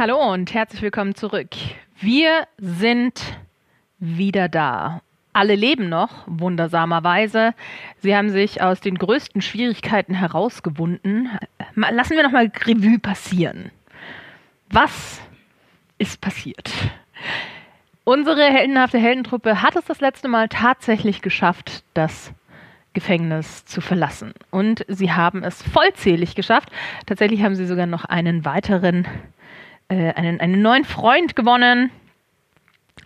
Hallo und herzlich willkommen zurück. Wir sind wieder da. Alle leben noch, wundersamerweise. Sie haben sich aus den größten Schwierigkeiten herausgewunden. Lassen wir nochmal Revue passieren. Was ist passiert? Unsere heldenhafte Heldentruppe hat es das letzte Mal tatsächlich geschafft, das Gefängnis zu verlassen. Und sie haben es vollzählig geschafft. Tatsächlich haben sie sogar noch einen weiteren, äh, einen, einen neuen Freund gewonnen.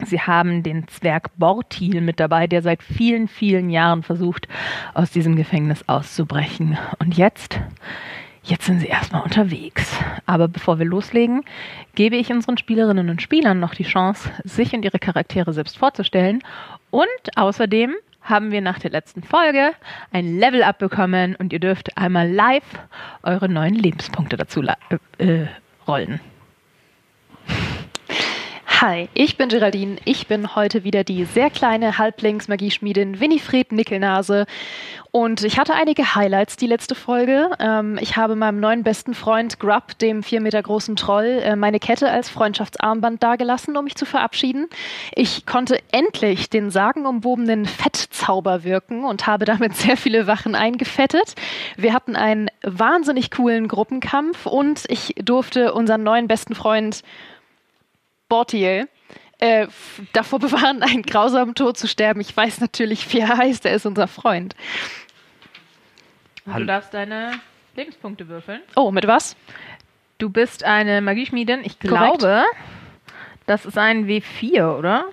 Sie haben den Zwerg Bortil mit dabei, der seit vielen, vielen Jahren versucht, aus diesem Gefängnis auszubrechen. Und jetzt, jetzt sind sie erstmal unterwegs. Aber bevor wir loslegen, gebe ich unseren Spielerinnen und Spielern noch die Chance, sich und ihre Charaktere selbst vorzustellen. Und außerdem haben wir nach der letzten Folge ein Level-Up bekommen und ihr dürft einmal live eure neuen Lebenspunkte dazu äh, äh, rollen. Hi, ich bin Geraldine. Ich bin heute wieder die sehr kleine Halblings-Magieschmiedin Winifred Nickelnase. Und ich hatte einige Highlights die letzte Folge. Ähm, ich habe meinem neuen besten Freund Grub, dem vier Meter großen Troll, äh, meine Kette als Freundschaftsarmband dagelassen, um mich zu verabschieden. Ich konnte endlich den sagenumwobenen Fettzauber wirken und habe damit sehr viele Wachen eingefettet. Wir hatten einen wahnsinnig coolen Gruppenkampf und ich durfte unseren neuen besten Freund Bortier äh, davor bewahren, einen grausamen Tod zu sterben. Ich weiß natürlich, wie er heißt. Er ist unser Freund. Du darfst deine Lebenspunkte würfeln. Oh, mit was? Du bist eine Magieschmiedin. Ich glaube, Korrekt. das ist ein W4, oder?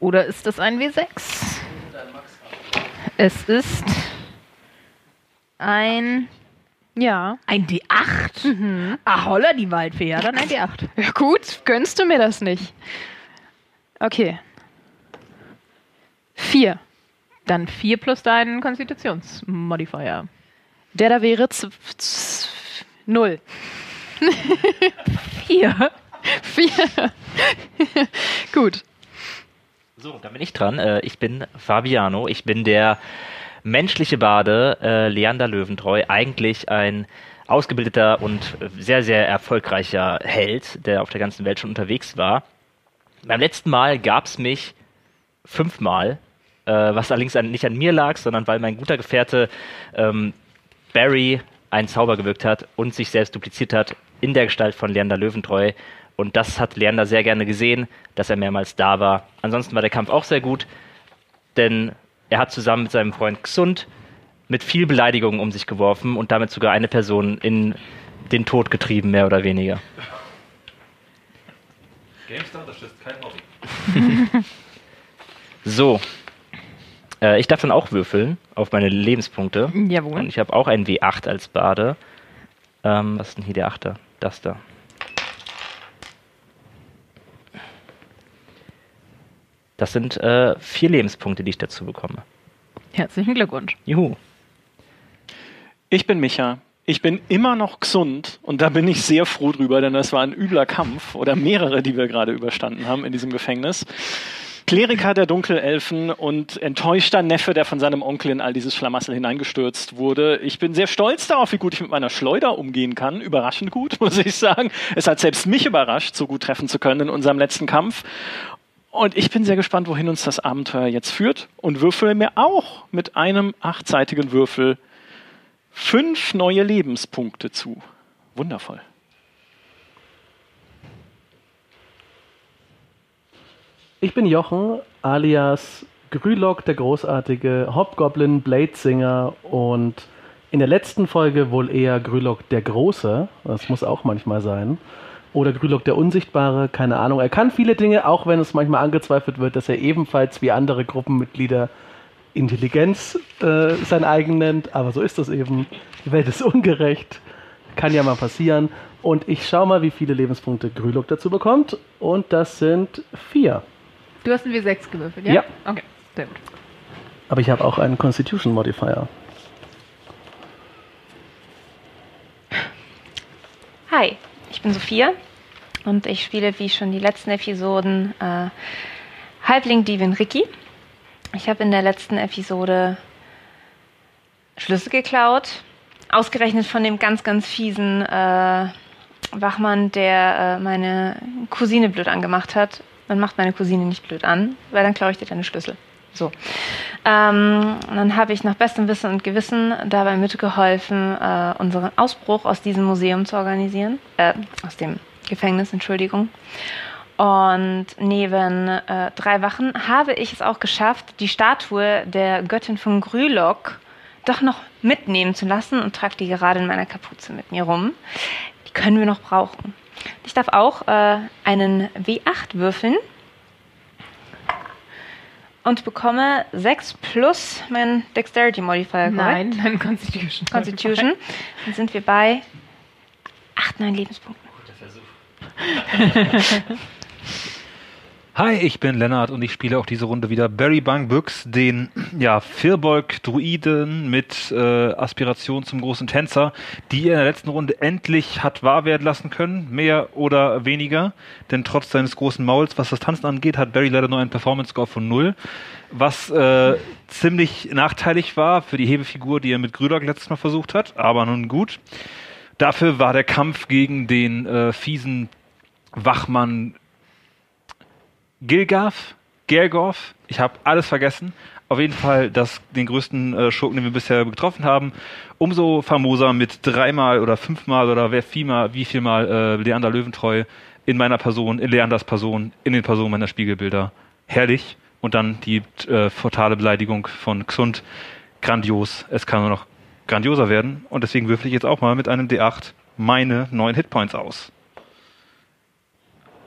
Oder ist das ein W6? Es ist ein ja. Ein D8? Mhm. Ah, holla, die Waldfee. Ja, dann ein D8. Ja, gut. Gönnst du mir das nicht? Okay. Vier. Dann vier plus deinen Konstitutionsmodifier. Der da wäre null. vier. Vier. gut. So, dann bin ich dran. Äh, ich bin Fabiano. Ich bin der menschliche Bade, äh, Leander Löwentreu, eigentlich ein ausgebildeter und sehr, sehr erfolgreicher Held, der auf der ganzen Welt schon unterwegs war. Beim letzten Mal gab es mich fünfmal, äh, was allerdings an, nicht an mir lag, sondern weil mein guter Gefährte ähm, Barry einen Zauber gewirkt hat und sich selbst dupliziert hat in der Gestalt von Leander Löwentreu. Und das hat Leander sehr gerne gesehen, dass er mehrmals da war. Ansonsten war der Kampf auch sehr gut, denn er hat zusammen mit seinem Freund Xund mit viel Beleidigung um sich geworfen und damit sogar eine Person in den Tod getrieben, mehr oder weniger. GameStar, das ist kein Hobby. so. Äh, ich darf dann auch würfeln auf meine Lebenspunkte. Jawohl. Und ich habe auch einen W8 als Bade. Ähm, was ist denn hier der Achter? Das da. Das sind äh, vier Lebenspunkte, die ich dazu bekomme. Herzlichen Glückwunsch. Juhu. Ich bin Micha. Ich bin immer noch gesund und da bin ich sehr froh drüber, denn das war ein übler Kampf oder mehrere, die wir gerade überstanden haben in diesem Gefängnis. Kleriker der Dunkelelfen und enttäuschter Neffe, der von seinem Onkel in all dieses Schlamassel hineingestürzt wurde. Ich bin sehr stolz darauf, wie gut ich mit meiner Schleuder umgehen kann. Überraschend gut, muss ich sagen. Es hat selbst mich überrascht, so gut treffen zu können in unserem letzten Kampf. Und ich bin sehr gespannt, wohin uns das Abenteuer jetzt führt und würfel mir auch mit einem achtseitigen Würfel fünf neue Lebenspunkte zu. Wundervoll. Ich bin Jochen, alias Grülock, der großartige Hobgoblin Bladesinger und in der letzten Folge wohl eher Grülock der Große. Das muss auch manchmal sein oder Grülock der Unsichtbare, keine Ahnung. Er kann viele Dinge, auch wenn es manchmal angezweifelt wird, dass er ebenfalls wie andere Gruppenmitglieder Intelligenz äh, sein eigen nennt, aber so ist das eben. Die Welt ist ungerecht, kann ja mal passieren. Und ich schau mal, wie viele Lebenspunkte Grülock dazu bekommt. Und das sind vier. Du hast ein W6 gewürfelt, ja? Ja. Okay, sehr gut. Aber ich habe auch einen Constitution Modifier. Hi, ich bin Sophia und ich spiele, wie schon die letzten Episoden, äh, Halbling Divin Ricky. Ich habe in der letzten Episode Schlüssel geklaut, ausgerechnet von dem ganz, ganz fiesen äh, Wachmann, der äh, meine Cousine blöd angemacht hat. Man macht meine Cousine nicht blöd an, weil dann klaue ich dir deine Schlüssel. So. Ähm, dann habe ich nach bestem Wissen und Gewissen dabei mitgeholfen, äh, unseren Ausbruch aus diesem Museum zu organisieren. Äh, aus dem Gefängnis, Entschuldigung. Und neben äh, drei Wachen habe ich es auch geschafft, die Statue der Göttin von Grülock doch noch mitnehmen zu lassen und trage die gerade in meiner Kapuze mit mir rum. Die können wir noch brauchen. Ich darf auch äh, einen W8 würfeln und bekomme 6 plus mein Dexterity Modifier. Nein, dein Constitution. Constitution. Dann sind wir bei 8, 9 Lebenspunkten. Hi, ich bin Lennart und ich spiele auch diese Runde wieder Barry Bang Books, den ja, Firbolg-Druiden mit äh, Aspiration zum großen Tänzer, die er in der letzten Runde endlich hat wahr werden lassen können, mehr oder weniger. Denn trotz seines großen Mauls, was das Tanzen angeht, hat Barry leider nur einen Performance-Score von 0, was äh, ziemlich nachteilig war für die Hebefigur, die er mit Grülock letztes Mal versucht hat, aber nun gut. Dafür war der Kampf gegen den äh, fiesen Wachmann Gilgaf, Gergorf, ich habe alles vergessen. Auf jeden Fall das, den größten äh, Schurken, den wir bisher getroffen haben. Umso famoser mit dreimal oder fünfmal oder wer viermal, wie vielmal äh, Leander Löwentreu in meiner Person, in Leanders Person, in den Personen meiner Spiegelbilder. Herrlich. Und dann die äh, fatale Beleidigung von Xund. Grandios. Es kann nur noch grandioser werden. Und deswegen würfel ich jetzt auch mal mit einem D8 meine neun Hitpoints aus.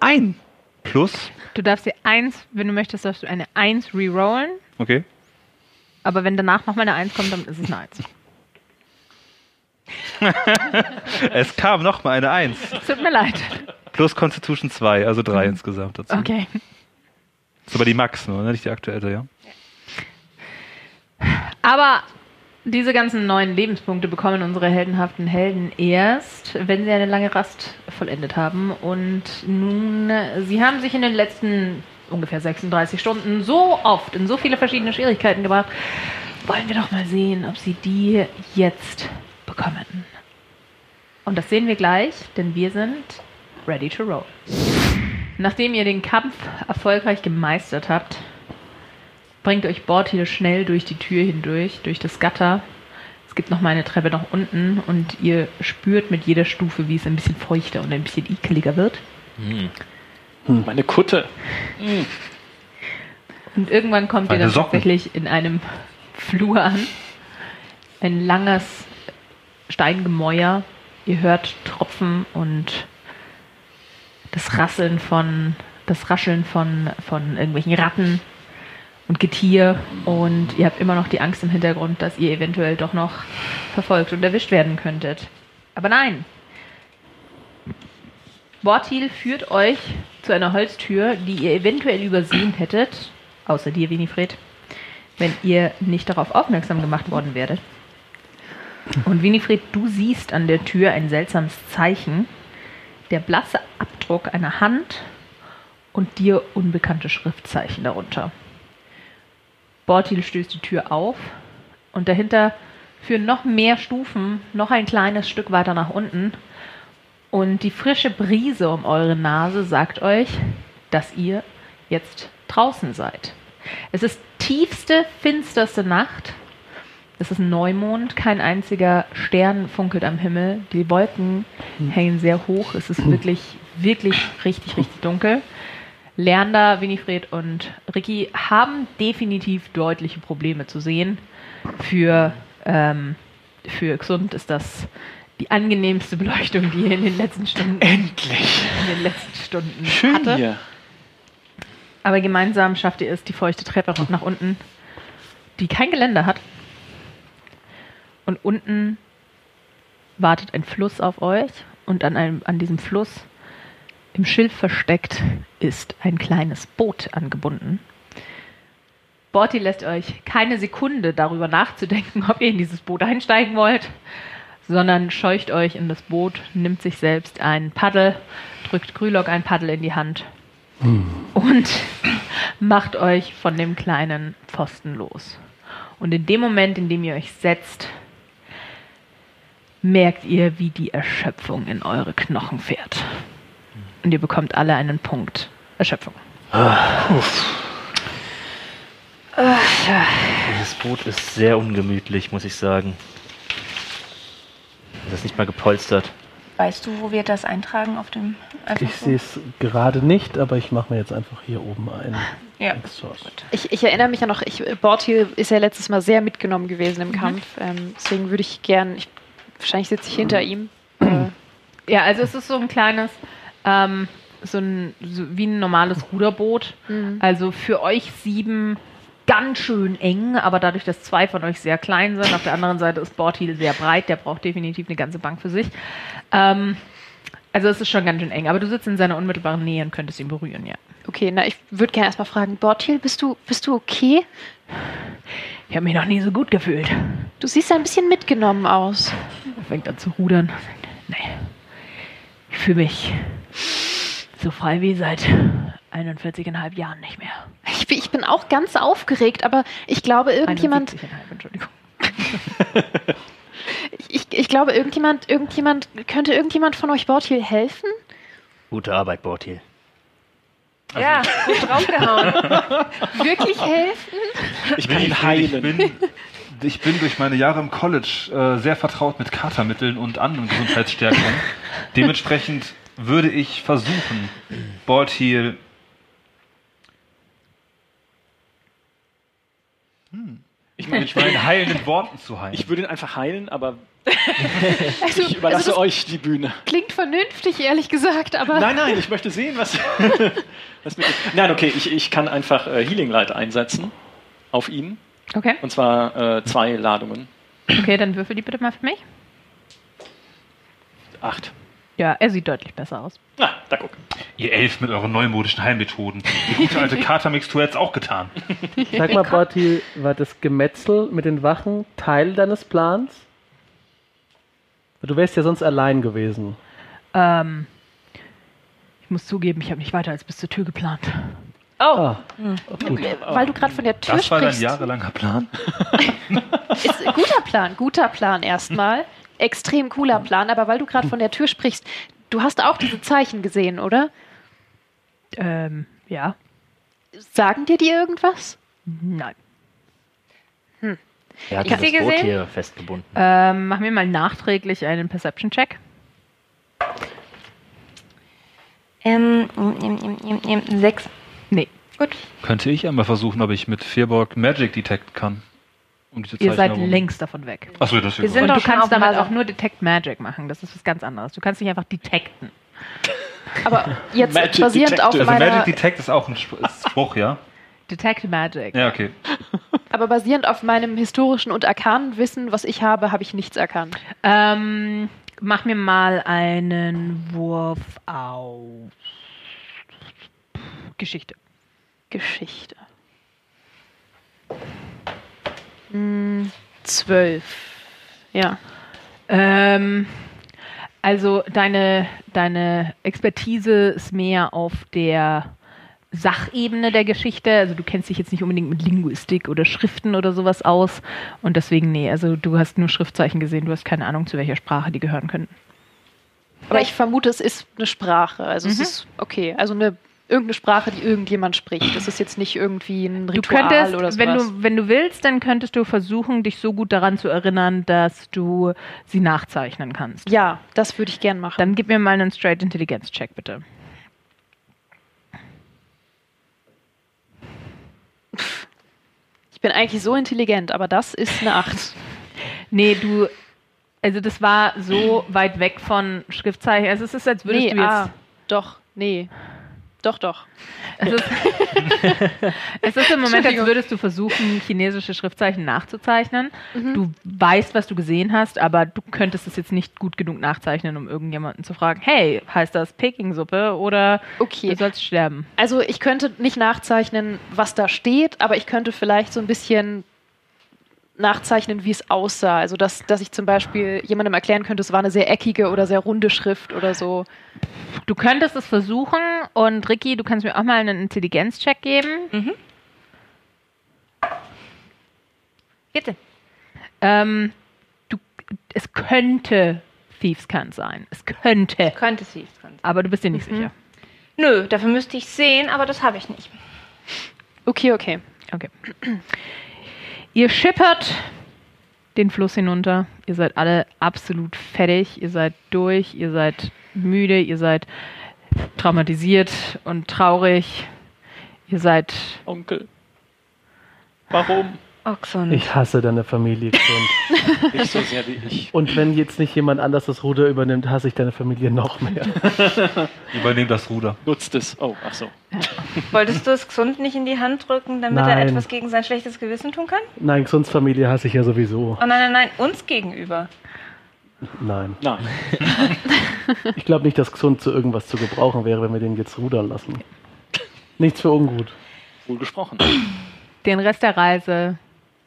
Ein plus Du darfst dir eins, wenn du möchtest, darfst du eine Eins rerollen. Okay. Aber wenn danach nochmal eine Eins kommt, dann ist es eine Eins. Es kam noch mal eine 1. Es tut mir leid. Plus Constitution 2, also 3 insgesamt dazu. Okay. Das ist aber die Max nur, ne? nicht die aktuelle, ja? Aber diese ganzen neuen Lebenspunkte bekommen unsere heldenhaften Helden erst, wenn sie eine lange Rast vollendet haben. Und nun, sie haben sich in den letzten ungefähr 36 Stunden so oft in so viele verschiedene Schwierigkeiten gebracht. Wollen wir doch mal sehen, ob sie die jetzt bekommen. Und das sehen wir gleich, denn wir sind ready to roll. Nachdem ihr den Kampf erfolgreich gemeistert habt, bringt euch Bortil schnell durch die Tür hindurch, durch das Gatter. Es gibt noch mal eine Treppe nach unten und ihr spürt mit jeder Stufe, wie es ein bisschen feuchter und ein bisschen ekeliger wird. Meine Kutte. Und irgendwann kommt ihr Meine dann Socken. tatsächlich in einem Flur an. Ein langes Steingemäuer. Ihr hört Tropfen und das Rasseln von, das Rascheln von, von irgendwelchen Ratten und Getier. Und ihr habt immer noch die Angst im Hintergrund, dass ihr eventuell doch noch verfolgt und erwischt werden könntet. Aber nein. Bortil führt euch zu einer Holztür, die ihr eventuell übersehen hättet, außer dir, Winifred, wenn ihr nicht darauf aufmerksam gemacht worden wäret. Und Winifred, du siehst an der Tür ein seltsames Zeichen, der blasse Abdruck einer Hand und dir unbekannte Schriftzeichen darunter. Bortil stößt die Tür auf und dahinter führen noch mehr Stufen, noch ein kleines Stück weiter nach unten. Und die frische Brise um eure Nase sagt euch, dass ihr jetzt draußen seid. Es ist tiefste, finsterste Nacht. Es ist Neumond, kein einziger Stern funkelt am Himmel. Die Wolken hängen sehr hoch. Es ist wirklich, wirklich richtig, richtig dunkel. Leander, Winifred und Ricky haben definitiv deutliche Probleme zu sehen. Für, ähm, für Xund ist das die angenehmste Beleuchtung, die er in den letzten Stunden, Endlich. in den letzten Stunden Schön hatte. hier. Aber gemeinsam schafft ihr es, die feuchte Treppe nach unten, die kein Geländer hat. Und unten wartet ein Fluss auf euch und an, einem, an diesem Fluss, im Schilf versteckt, ist ein kleines Boot angebunden. Borti lässt euch keine Sekunde darüber nachzudenken, ob ihr in dieses Boot einsteigen wollt, sondern scheucht euch in das Boot, nimmt sich selbst ein Paddel, drückt Grülock ein Paddel in die Hand und macht euch von dem kleinen Pfosten los. Und in dem Moment, in dem ihr euch setzt, merkt ihr, wie die Erschöpfung in eure Knochen fährt. Und ihr bekommt alle einen Punkt Erschöpfung. Dieses Boot ist sehr ungemütlich, muss ich sagen. Das ist nicht mal gepolstert. Weißt du, wo wir das eintragen auf dem einfach Ich so? sehe es gerade nicht, aber ich mache mir jetzt einfach hier oben ein. Ja. Ich, ich erinnere mich ja noch, ich, Bortil ist ja letztes Mal sehr mitgenommen gewesen im Kampf. Ähm, deswegen würde ich gern, ich, wahrscheinlich sitze ich hinter ihm. Äh, Ja, also es ist so ein kleines, ähm, so ein, so wie ein normales Ruderboot. Also für euch sieben ganz schön eng, aber dadurch, dass zwei von euch sehr klein sind, auf der anderen Seite ist Bortil sehr breit, der braucht definitiv eine ganze Bank für sich. Ähm, also es ist schon ganz schön eng, aber du sitzt in seiner unmittelbaren Nähe und könntest ihn berühren, ja. okay, na, ich würde gerne erstmal fragen, Bortil, bist du, bist du okay? Ich habe mich noch nie so gut gefühlt. Du siehst ein bisschen mitgenommen aus. Er fängt an zu rudern. Nee. Ich fühle mich so frei wie seit 41,5 Jahren nicht mehr. Ich, bin- ich bin auch ganz aufgeregt, aber ich glaube, irgendjemand, 71,5, Entschuldigung. ich, ich glaube, irgendjemand, irgendjemand, könnte irgendjemand von euch Bortil helfen? Gute Arbeit, Bortil. Ja, gut draufgehauen. Wirklich helfen? Ich kann ihn Ich heilen. bin, ich bin durch meine Jahre im College äh, sehr vertraut mit Katermitteln und anderen Gesundheitsstärkungen. Dementsprechend würde ich versuchen, Bortil Ich, meine, mit meinen heilenden Worten zu heilen. ich würde ihn einfach heilen, aber Also, ich überlasse also euch die Bühne. klingt vernünftig, ehrlich gesagt, aber Nein, nein, ich möchte sehen, was. was mit nein, okay, ich, ich kann einfach äh, Healing Light einsetzen auf ihn. Okay, Und zwar äh, zwei Ladungen. okay, dann würfel die bitte mal für mich. Acht. Ja, er sieht deutlich besser aus. Na, da guck. Ihr Elf mit euren neumodischen Heilmethoden. Die gute alte Katermixtur hat's auch getan. Sag mal, Bortil, war das Gemetzel mit den Wachen Teil deines Plans? Du wärst ja sonst allein gewesen. Ähm, ich muss zugeben, ich habe nicht weiter als bis zur Tür geplant. Oh, Ah, gut. weil du gerade von der Tür Das war dein sprichst. jahrelanger Plan. Ist guter Plan, guter Plan erstmal. Extrem cooler Plan, aber weil du gerade von der Tür sprichst, du hast auch diese Zeichen gesehen, oder? Ähm, ja. Sagen dir die irgendwas? Nein. Er hat Ich sie Boot gesehen. hier festgebunden. Ähm, mach mir mal nachträglich einen Perception-Check. ähm, ähm, ähm, sechs. Nee, Gut. Könnte ich einmal versuchen, ob ich mit Fearborg Magic detect kann. Um diese ihr seid längst davon weg. Achso, das Wir ist sind Und doch du kannst auf damit auch nur Detect Magic machen. Das ist was ganz anderes. Du kannst nicht einfach detekten. Aber jetzt Magic basierend auf Detective. Also meiner, Magic Detect ist auch ein Spruch, ja? Detect Magic. Ja, okay. aber basierend auf meinem historischen und arkanen Wissen, was ich habe, habe ich nichts erkannt. Ähm, mach mir mal einen Wurf auf Geschichte. Geschichte. Zwölf. Ja. Ähm, also deine, deine Expertise ist mehr auf der Sachebene der Geschichte. Also du kennst dich jetzt nicht unbedingt mit Linguistik oder Schriften oder sowas aus. Und deswegen, nee, also du hast nur Schriftzeichen gesehen, du hast keine Ahnung, zu welcher Sprache die gehören könnten. Aber ich vermute, es ist eine Sprache. Also es Mhm. ist okay. Also eine irgendeine Sprache, die irgendjemand spricht. Das ist jetzt nicht irgendwie ein Ritual könntest, oder sowas. wenn du, wenn du willst, dann könntest du versuchen, dich so gut daran zu erinnern, dass du sie nachzeichnen kannst. ja, das würde ich gern machen. Dann gib mir mal einen Straight Intelligenz Check, bitte. ich bin eigentlich so intelligent, aber das ist eine Acht. Nee, du, also das war so weit weg von Schriftzeichen. Also es ist, als würdest nee, du jetzt. ah, doch, nee. Doch, doch. Es ist, es ist im Moment, als würdest du versuchen, chinesische Schriftzeichen nachzuzeichnen. Mhm. Du weißt, was du gesehen hast, aber du könntest es jetzt nicht gut genug nachzeichnen, um irgendjemanden zu fragen, hey, heißt das Peking-Suppe oder Okay. du sollst sterben? Also ich könnte nicht nachzeichnen, was da steht, aber ich könnte vielleicht so ein bisschen nachzeichnen, wie es aussah. Also dass, dass ich zum Beispiel jemandem erklären könnte, es war eine sehr eckige oder sehr runde Schrift oder so. Du könntest es versuchen und Ricky, du kannst mir auch mal einen Intelligenzcheck geben. Mhm. 14. Ähm, du, es könnte Thieves Cant sein. Es könnte. Könnte sie. sein. Aber du bist dir nicht sicher. Nö, dafür müsste ich sehen, aber das habe ich nicht. Okay, okay. Okay. Ihr schippert den Fluss hinunter. Ihr seid alle absolut fertig. Ihr seid durch. Ihr seid müde. Ihr seid traumatisiert und traurig. Ihr seid. Onkel. Warum? Oxon. Ich hasse deine Familie, Grund. Nicht so sehr wie ich. Und wenn jetzt nicht jemand anders das Ruder übernimmt, hasse ich deine Familie noch mehr. Übernehm das Ruder. Nutzt es. Oh, ach so. Wolltest du es gesund nicht in die Hand drücken, damit er Nein. etwas gegen sein schlechtes Gewissen tun kann? Nein, Xuns Familie hasse ich ja sowieso. Oh nein, nein, nein, uns gegenüber. Nein. Nein. Ich glaube nicht, dass Xund zu irgendwas zu gebrauchen wäre, wenn wir den jetzt rudern lassen. Nichts für ungut. Wohl gesprochen. Den Rest der Reise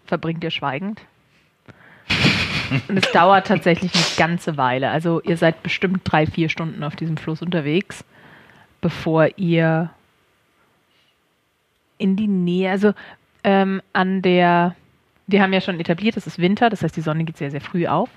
verbringt ihr schweigend. Und es dauert tatsächlich eine ganze Weile. Also ihr seid bestimmt drei, vier Stunden auf diesem Fluss unterwegs, bevor ihr in die Nähe, also ähm, an der, wir haben ja schon etabliert, es ist Winter, das heißt die Sonne geht sehr, sehr früh auf.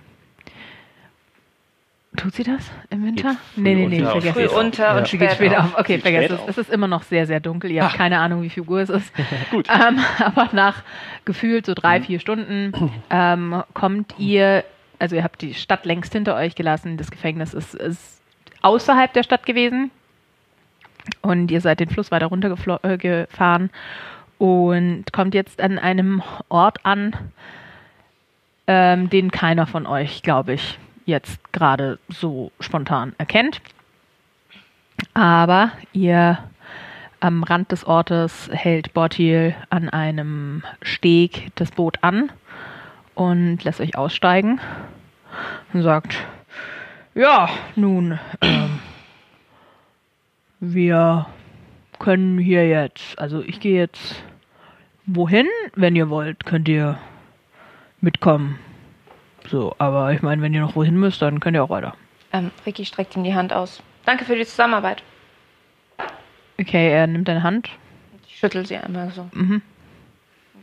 Tut sie das im Winter? Geht Nee, nee, nee, unter. vergesst Früh es. unter und Sie geht spät später auf. auf. Okay, Geht vergesst es. auf. Es ist immer noch sehr, sehr dunkel. Ihr habt keine Ahnung, wie viel Uhr es ist. Gut. Ähm, aber nach gefühlt so drei, vier Stunden ähm, kommt ihr, also ihr habt die Stadt längst hinter euch gelassen. Das Gefängnis ist, ist außerhalb der Stadt gewesen. Und ihr seid den Fluss weiter runtergefahren äh, gefahren und kommt jetzt an einem Ort an, ähm, den keiner von euch, glaube ich, jetzt gerade so spontan erkennt. Aber ihr am Rand des Ortes hält Bortil an einem Steg das Boot an und lässt euch aussteigen und sagt, ja, nun, ähm, wir können hier jetzt, also ich gehe jetzt wohin, wenn ihr wollt, könnt ihr mitkommen. So, aber ich meine, wenn ihr noch wohin müsst, dann könnt ihr auch weiter. Ähm, Ricky streckt ihm die Hand aus. Danke für die Zusammenarbeit. Okay, er nimmt deine Hand. Ich schüttel sie einmal so. Mhm.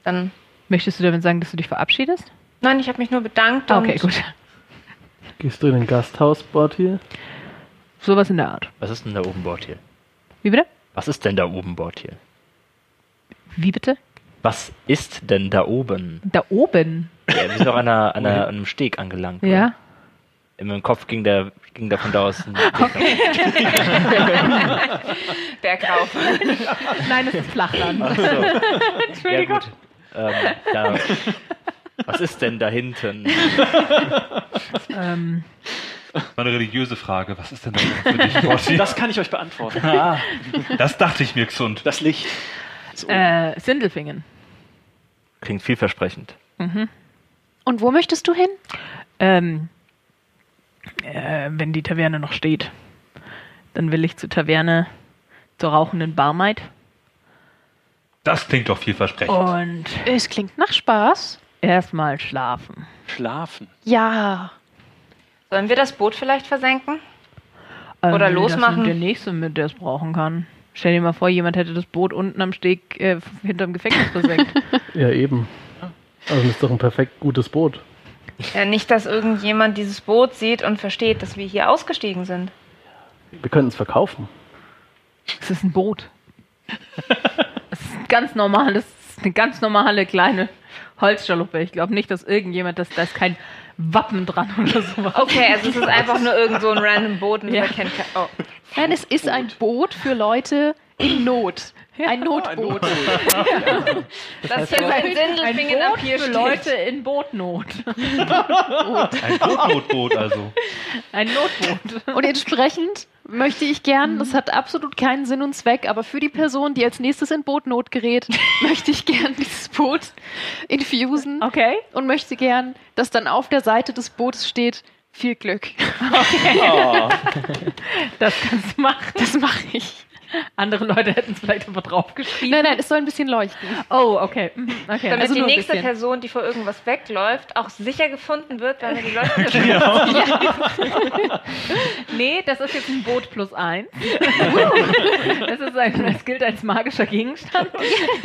Dann. Möchtest du damit sagen, dass du dich verabschiedest? Nein, ich habe mich nur bedankt. Ah, okay, und gut. Gehst du in ein Gasthaus, Bortil? Sowas in der Art. Was ist denn da oben Bord hier? Wie bitte? Was ist denn da oben Bord hier? Wie bitte? Was ist denn da oben? Da oben. Ja, wir sind doch an, einer, an, einer, an einem Steg angelangt. oder? Ja. In meinem Kopf ging der, ging da von da aus Bergauf. Nein, es ist Flachland. Ach so. Ja, gut. Ähm, da, was ist denn da hinten? ähm, Meine religiöse Frage, was ist denn da für dich? Das kann ich euch beantworten. Ah, das dachte ich mir gesund. Das Licht. So. äh, Sindelfingen. Klingt vielversprechend. Und wo möchtest du hin? Ähm, äh, wenn die Taverne noch steht, dann will ich zur Taverne zur rauchenden Barmaid. Das klingt doch vielversprechend. Und Es klingt nach Spaß. erstmal schlafen. Schlafen. Ja. Sollen wir das Boot vielleicht versenken? Ähm, Oder losmachen. Das der Nächste, mit der es brauchen kann. Stell dir mal vor, jemand hätte das Boot unten am Steg äh, hinterm Gefängnis versenkt. Ja, eben. Also das ist doch ein perfekt gutes Boot. Ja, nicht, dass irgendjemand dieses Boot sieht und versteht, dass wir hier ausgestiegen sind. Wir könnten es verkaufen. Es ist ein Boot. Es ist ein ganz normales, eine ganz normale kleine Holzschaluppe. Ich glaube nicht, dass irgendjemand, das, da ist kein Wappen dran oder sowas. Okay, also es ist einfach nur irgend so ein random Boot und Ja. kein. Oh. Nein, es ist ein Boot für Leute in Not. Ein Notboot. Das hier sein Ein Sindelfingen Pier für steht. Leute in Bootnot. Ein Bootnotboot also. Ein Notboot. Und entsprechend möchte ich gern, das hat absolut keinen Sinn und Zweck, aber für die Person, die als nächstes in Bootnot gerät, möchte ich gern dieses Boot infusen Okay. und möchte gern, dass dann auf der Seite des Bootes steht, viel Glück. Oh, Das kannst du machen. Das mache ich. Andere Leute hätten es vielleicht aber draufgeschrieben. Nein, nein, es soll ein bisschen leuchten. Oh, okay. Mhm, okay. Damit also die nächste. Person, die vor irgendwas wegläuft, auch sicher gefunden wird, weil die Leute Nee, das ist jetzt ein Boot plus eins. Das ist ein, es gilt als magischer Gegenstand.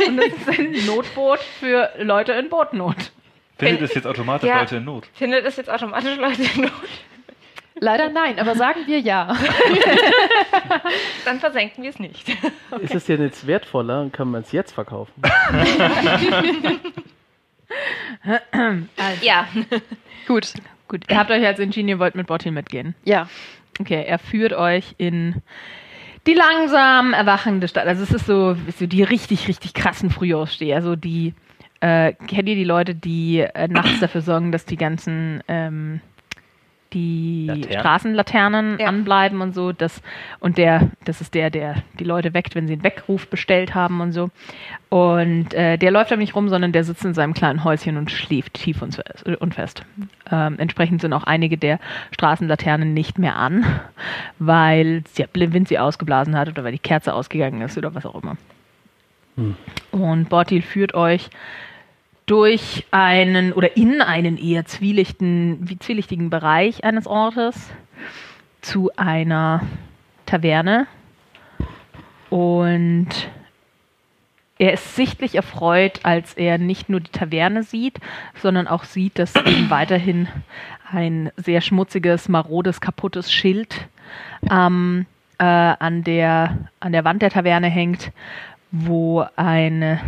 Und das ist ein Notboot für Leute in Bootnot. Findet es jetzt automatisch Ja. Leute in Not? Findet es jetzt automatisch Leute in Not? Leider nein, aber sagen wir ja. Dann versenken wir es nicht. Ist es denn jetzt wertvoller und kann man es jetzt verkaufen? Ja. Gut. Gut, ihr habt euch entschieden, ihr wollt mit Bottil mitgehen. Ja. Okay, er führt euch in die langsam erwachende Stadt. Also es ist so, so die richtig, richtig krassen Frühaufsteher. Also die, äh, kennt ihr die Leute, die äh, nachts dafür sorgen, dass die ganzen ähm, die Laternen? Straßenlaternen Ja. anbleiben und so. Das, und der, das ist der, der die Leute weckt, wenn sie einen Weckruf bestellt haben und so. Und äh, der läuft aber nicht rum, sondern der sitzt in seinem kleinen Häuschen und schläft tief und, fest- und fest. Ähm, entsprechend sind auch einige der Straßenlaternen nicht mehr an, weil der Wind sie ausgeblasen hat oder weil die Kerze ausgegangen ist oder was auch immer. Und Bortil führt euch durch einen oder in einen eher zwielichten, wie zwielichtigen Bereich eines Ortes zu einer Taverne. Und er ist sichtlich erfreut, als er nicht nur die Taverne sieht, sondern auch sieht, dass eben weiterhin ein sehr schmutziges, marodes, kaputtes Schild ähm, äh, an, der, an der Wand der Taverne hängt, wo ein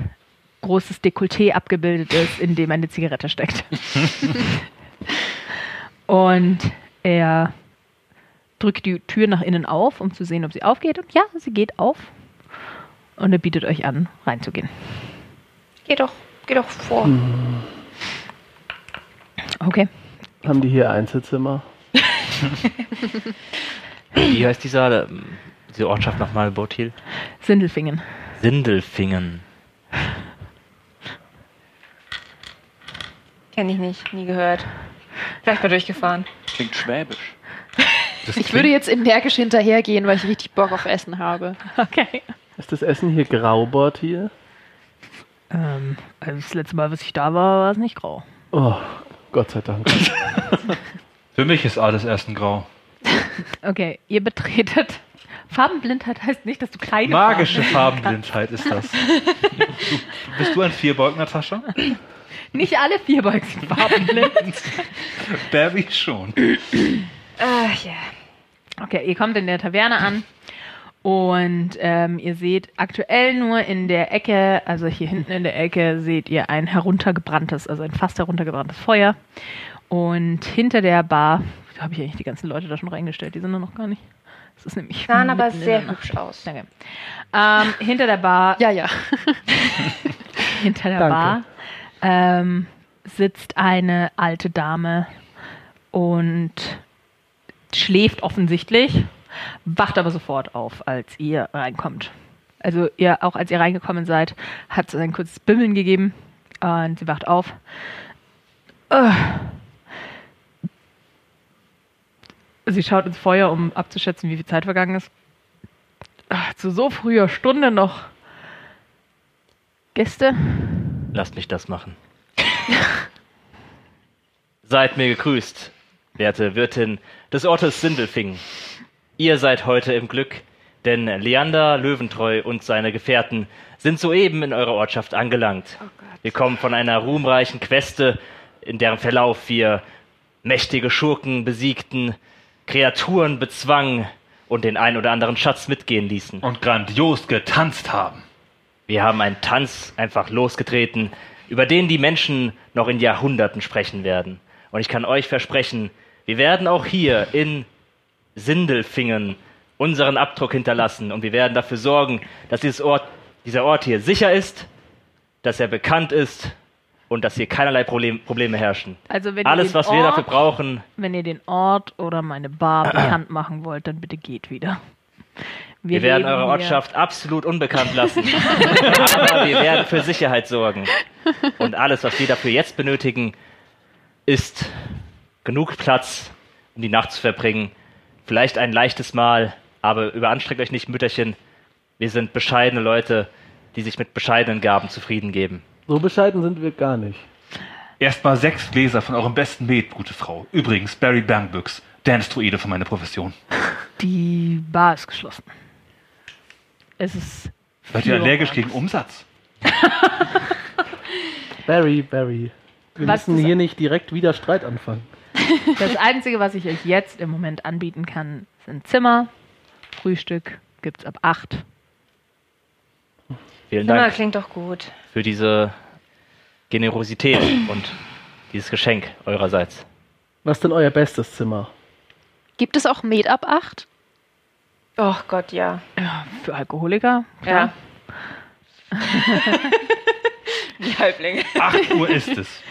großes Dekolleté abgebildet ist, in dem eine Zigarette steckt. Und er drückt die Tür nach innen auf, um zu sehen, ob sie aufgeht. Und ja, sie geht auf. Und er bietet euch an, reinzugehen. Geh doch, geh doch vor. Okay. Haben die hier Einzelzimmer? Wie heißt dieser, ähm, diese Ortschaft nochmal, Botil? Sindelfingen. Sindelfingen. Kenn ich nicht, nie gehört. Vielleicht mal durchgefahren. Klingt schwäbisch. Das Ich würde jetzt energisch hinterhergehen, weil ich richtig Bock auf Essen habe. Okay. Ist das Essen hier Graubord hier? Ähm, also das letzte Mal, was ich da war, war es nicht grau. Oh, Gott sei Dank. Für mich ist alles erst ein Grau. Okay, ihr betretet. Farbenblindheit heißt nicht, dass du keine Magische Farben Farbenblindheit ist das. Du, bist du ein Vierbeug, Natascha? Nicht alle Vierbeugs sind farbenblind. Barry schon. Äh, ja. Okay, ihr kommt in der Taverne an und ähm, ihr seht aktuell nur in der Ecke, also hier hinten in der Ecke, seht ihr ein heruntergebranntes, also ein fast heruntergebranntes Feuer. Und hinter der Bar, da habe ich eigentlich die ganzen Leute da schon reingestellt, die sind da noch gar nicht. Das ist nämlich. Sahen aber sehr hübsch aus. Danke. Ähm, hinter der Bar Ja, ja. hinter der Danke. Bar ähm, sitzt eine alte Dame und schläft offensichtlich, wacht aber sofort auf, als ihr reinkommt. Also ihr, auch als ihr reingekommen seid, hat es ein kurzes Bimmeln gegeben und sie wacht auf. Äh. Sie schaut ins Feuer, um abzuschätzen, wie viel Zeit vergangen ist. Ach, zu so früher Stunde noch Gäste? Lasst mich das machen. seid mir gegrüßt, werte Wirtin des Ortes Sindelfingen. Ihr seid heute im Glück, denn Leander Löwentreu und seine Gefährten sind soeben in eurer Ortschaft angelangt. wir kommen von einer ruhmreichen Queste, in deren Verlauf wir mächtige Schurken besiegten, Kreaturen bezwangen und den ein oder anderen Schatz mitgehen ließen. Und grandios getanzt haben. Wir haben einen Tanz einfach losgetreten, über den die Menschen noch in Jahrhunderten sprechen werden. Und ich kann euch versprechen, wir werden auch hier in Sindelfingen unseren Abdruck hinterlassen und wir werden dafür sorgen, dass dieses Ort, dieser Ort hier sicher ist, dass er bekannt ist und dass hier keinerlei Problem, Probleme herrschen. Also wenn Alles, was wir Ort, dafür brauchen, Wenn ihr den Ort oder meine Bar bekannt machen wollt, dann bitte geht wieder. Wir, werden leben eure hier- Ortschaft absolut unbekannt lassen. Aber wir werden für Sicherheit sorgen. Und alles, was wir dafür jetzt benötigen, ist genug Platz, um die Nacht zu verbringen. Vielleicht ein leichtes Mahl, aber überanstrengt euch nicht, Mütterchen. Wir sind bescheidene Leute, die sich mit bescheidenen Gaben zufrieden geben. So bescheiden sind wir gar nicht. Erstmal sechs Gläser von eurem besten Met, gute Frau. Übrigens, Barry Bangbüchs, Dance-Druide für meine Profession. Die Bar ist geschlossen. Es ist. Seid ihr allergisch gegen Umsatz? Barry, Barry. Wir Was müssen hier nicht direkt wieder Streit anfangen. Das Einzige, was ich euch jetzt im Moment anbieten kann, sind Zimmer. Frühstück gibt's ab 8. Vielen Zimmer Dank klingt doch gut. für diese Generosität und dieses Geschenk eurerseits. Was ist denn euer bestes Zimmer? Gibt es auch Med ab 8? Oh Gott, ja. Ja, für Alkoholiker. Ja. Die Halblinge. 8 Uhr ist es.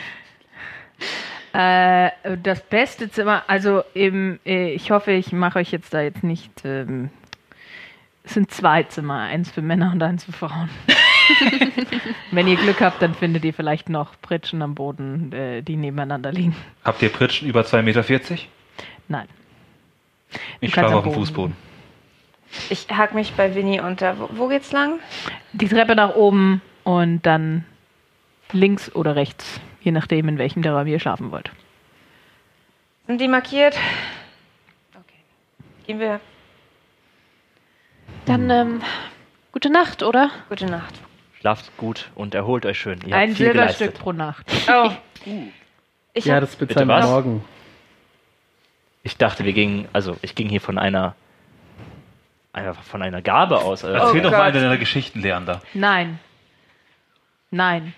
Äh, das beste Zimmer, also eben, äh, ich hoffe, ich mache euch jetzt da jetzt nicht. Ähm, es sind zwei Zimmer, eins für Männer und eins für Frauen. Wenn ihr Glück habt, dann findet ihr vielleicht noch Pritschen am Boden, äh, die nebeneinander liegen. Habt ihr Pritschen über 2,40 Meter? Nein. Ich schlafe auf dem Boden. Fußboden. Ich hack mich bei Winnie unter. Wo, wo geht's lang? Die Treppe nach oben und dann links oder rechts, je nachdem, in welchem der Raum ihr schlafen wollt. Sind die markiert? Okay. Gehen wir. Dann ähm, gute Nacht, oder? Gute Nacht. Schlaft gut und erholt euch schön. Ihr Ein Silberstück pro Nacht. Oh. Ich ja, das bezahlen wir was? morgen. Ich dachte, wir gingen, also ich ging hier von einer, einfach von einer Gabe aus. Also Erzähl Oh doch mal Gott. eine deiner Geschichten, Leander. Nein. Nein.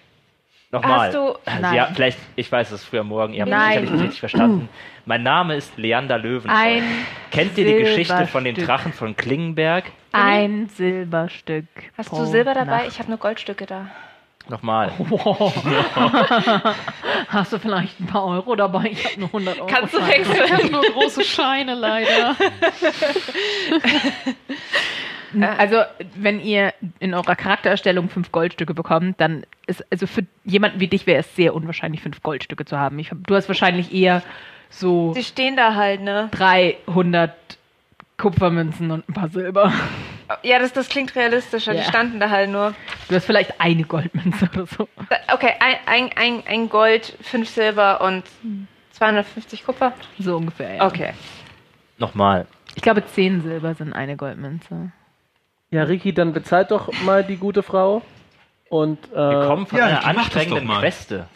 Nochmal. Hast du- Nein. Ja, vielleicht, ich weiß, es ist früher Morgen, ihr habt Nein. mich sicherlich nicht richtig verstanden. Mein Name ist Leander Löwentreu. Ein Kennt ihr die Geschichte von den Silberstück. Drachen von Klingenberg? Ein Silberstück. hast pro du Silber dabei? Nacht. Ich habe nur Goldstücke da. Nochmal. Hast du vielleicht ein paar Euro dabei? Ich habe nur 100 Euro. Kannst du wechseln? Nur große Scheine leider. Also, wenn ihr in eurer Charaktererstellung fünf Goldstücke bekommt, dann ist, also für jemanden wie dich wäre es sehr unwahrscheinlich, fünf Goldstücke zu haben. Ich, du hast wahrscheinlich eher so Die stehen da halt, ne? 300 Kupfermünzen und ein paar Silber. Ja, das, das klingt realistischer. Ja. Die standen da halt nur. Du hast vielleicht eine Goldmünze oder so. Da- Okay, ein, ein, ein, ein Gold, fünf Silber und 250 Kupfer. So ungefähr, ja. Okay. Nochmal. Ich glaube, zehn Silber sind eine Goldmünze. Ja, Ricky, dann bezahlt doch mal die gute Frau. Und äh, Wir kommen von ja, einer anstrengenden mal. Queste.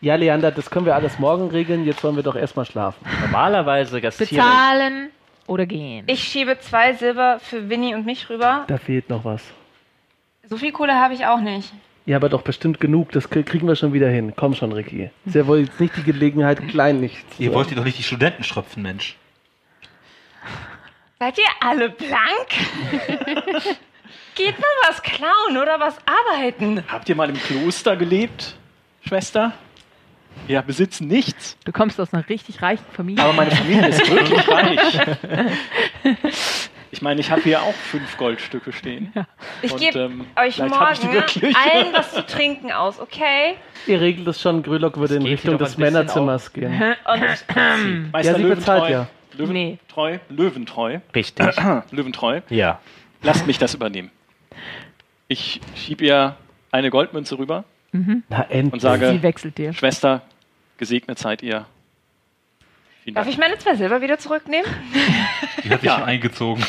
ja, Leander, das können wir alles morgen regeln. Jetzt wollen wir doch erstmal schlafen. Normalerweise gastiere Bezahlen oder gehen. Ich schiebe zwei Silber für Winnie und mich rüber. Da fehlt noch was. So viel Kohle habe ich auch nicht. Ja, aber doch bestimmt genug. Das krie- kriegen wir schon wieder hin. Komm schon, Ricky. Ist ja wohl jetzt nicht die Gelegenheit, klein nicht zu Ihr wollt ihr doch nicht die Studenten schröpfen, Mensch. Seid ihr alle blank? Geht mal was klauen oder was arbeiten? Habt ihr mal im Kloster gelebt, Schwester? Wir besitzen nichts, Du kommst aus einer richtig reichen Familie. aber meine Familie ist wirklich reich. Ich meine, ich habe hier auch fünf Goldstücke stehen. Ich Und, gebe ähm, euch ich morgen allen was zu trinken aus, okay? Ihr regelt es schon. Grülock würde in Richtung des Männerzimmers gehen. Und Meister Ja, sie bezahlt ja. Löwen, Nee. Treu, Löwentreu. Richtig. Löwentreu. Ja. Lasst mich das übernehmen. Ich schieb ihr eine Goldmünze rüber Na, endlich. und sage, Sie wechselt dir. Schwester, gesegnet seid ihr. Vielen darf Dank. ich meine zwei Silber wieder zurücknehmen? Die hat sich Ja. schon eingezogen.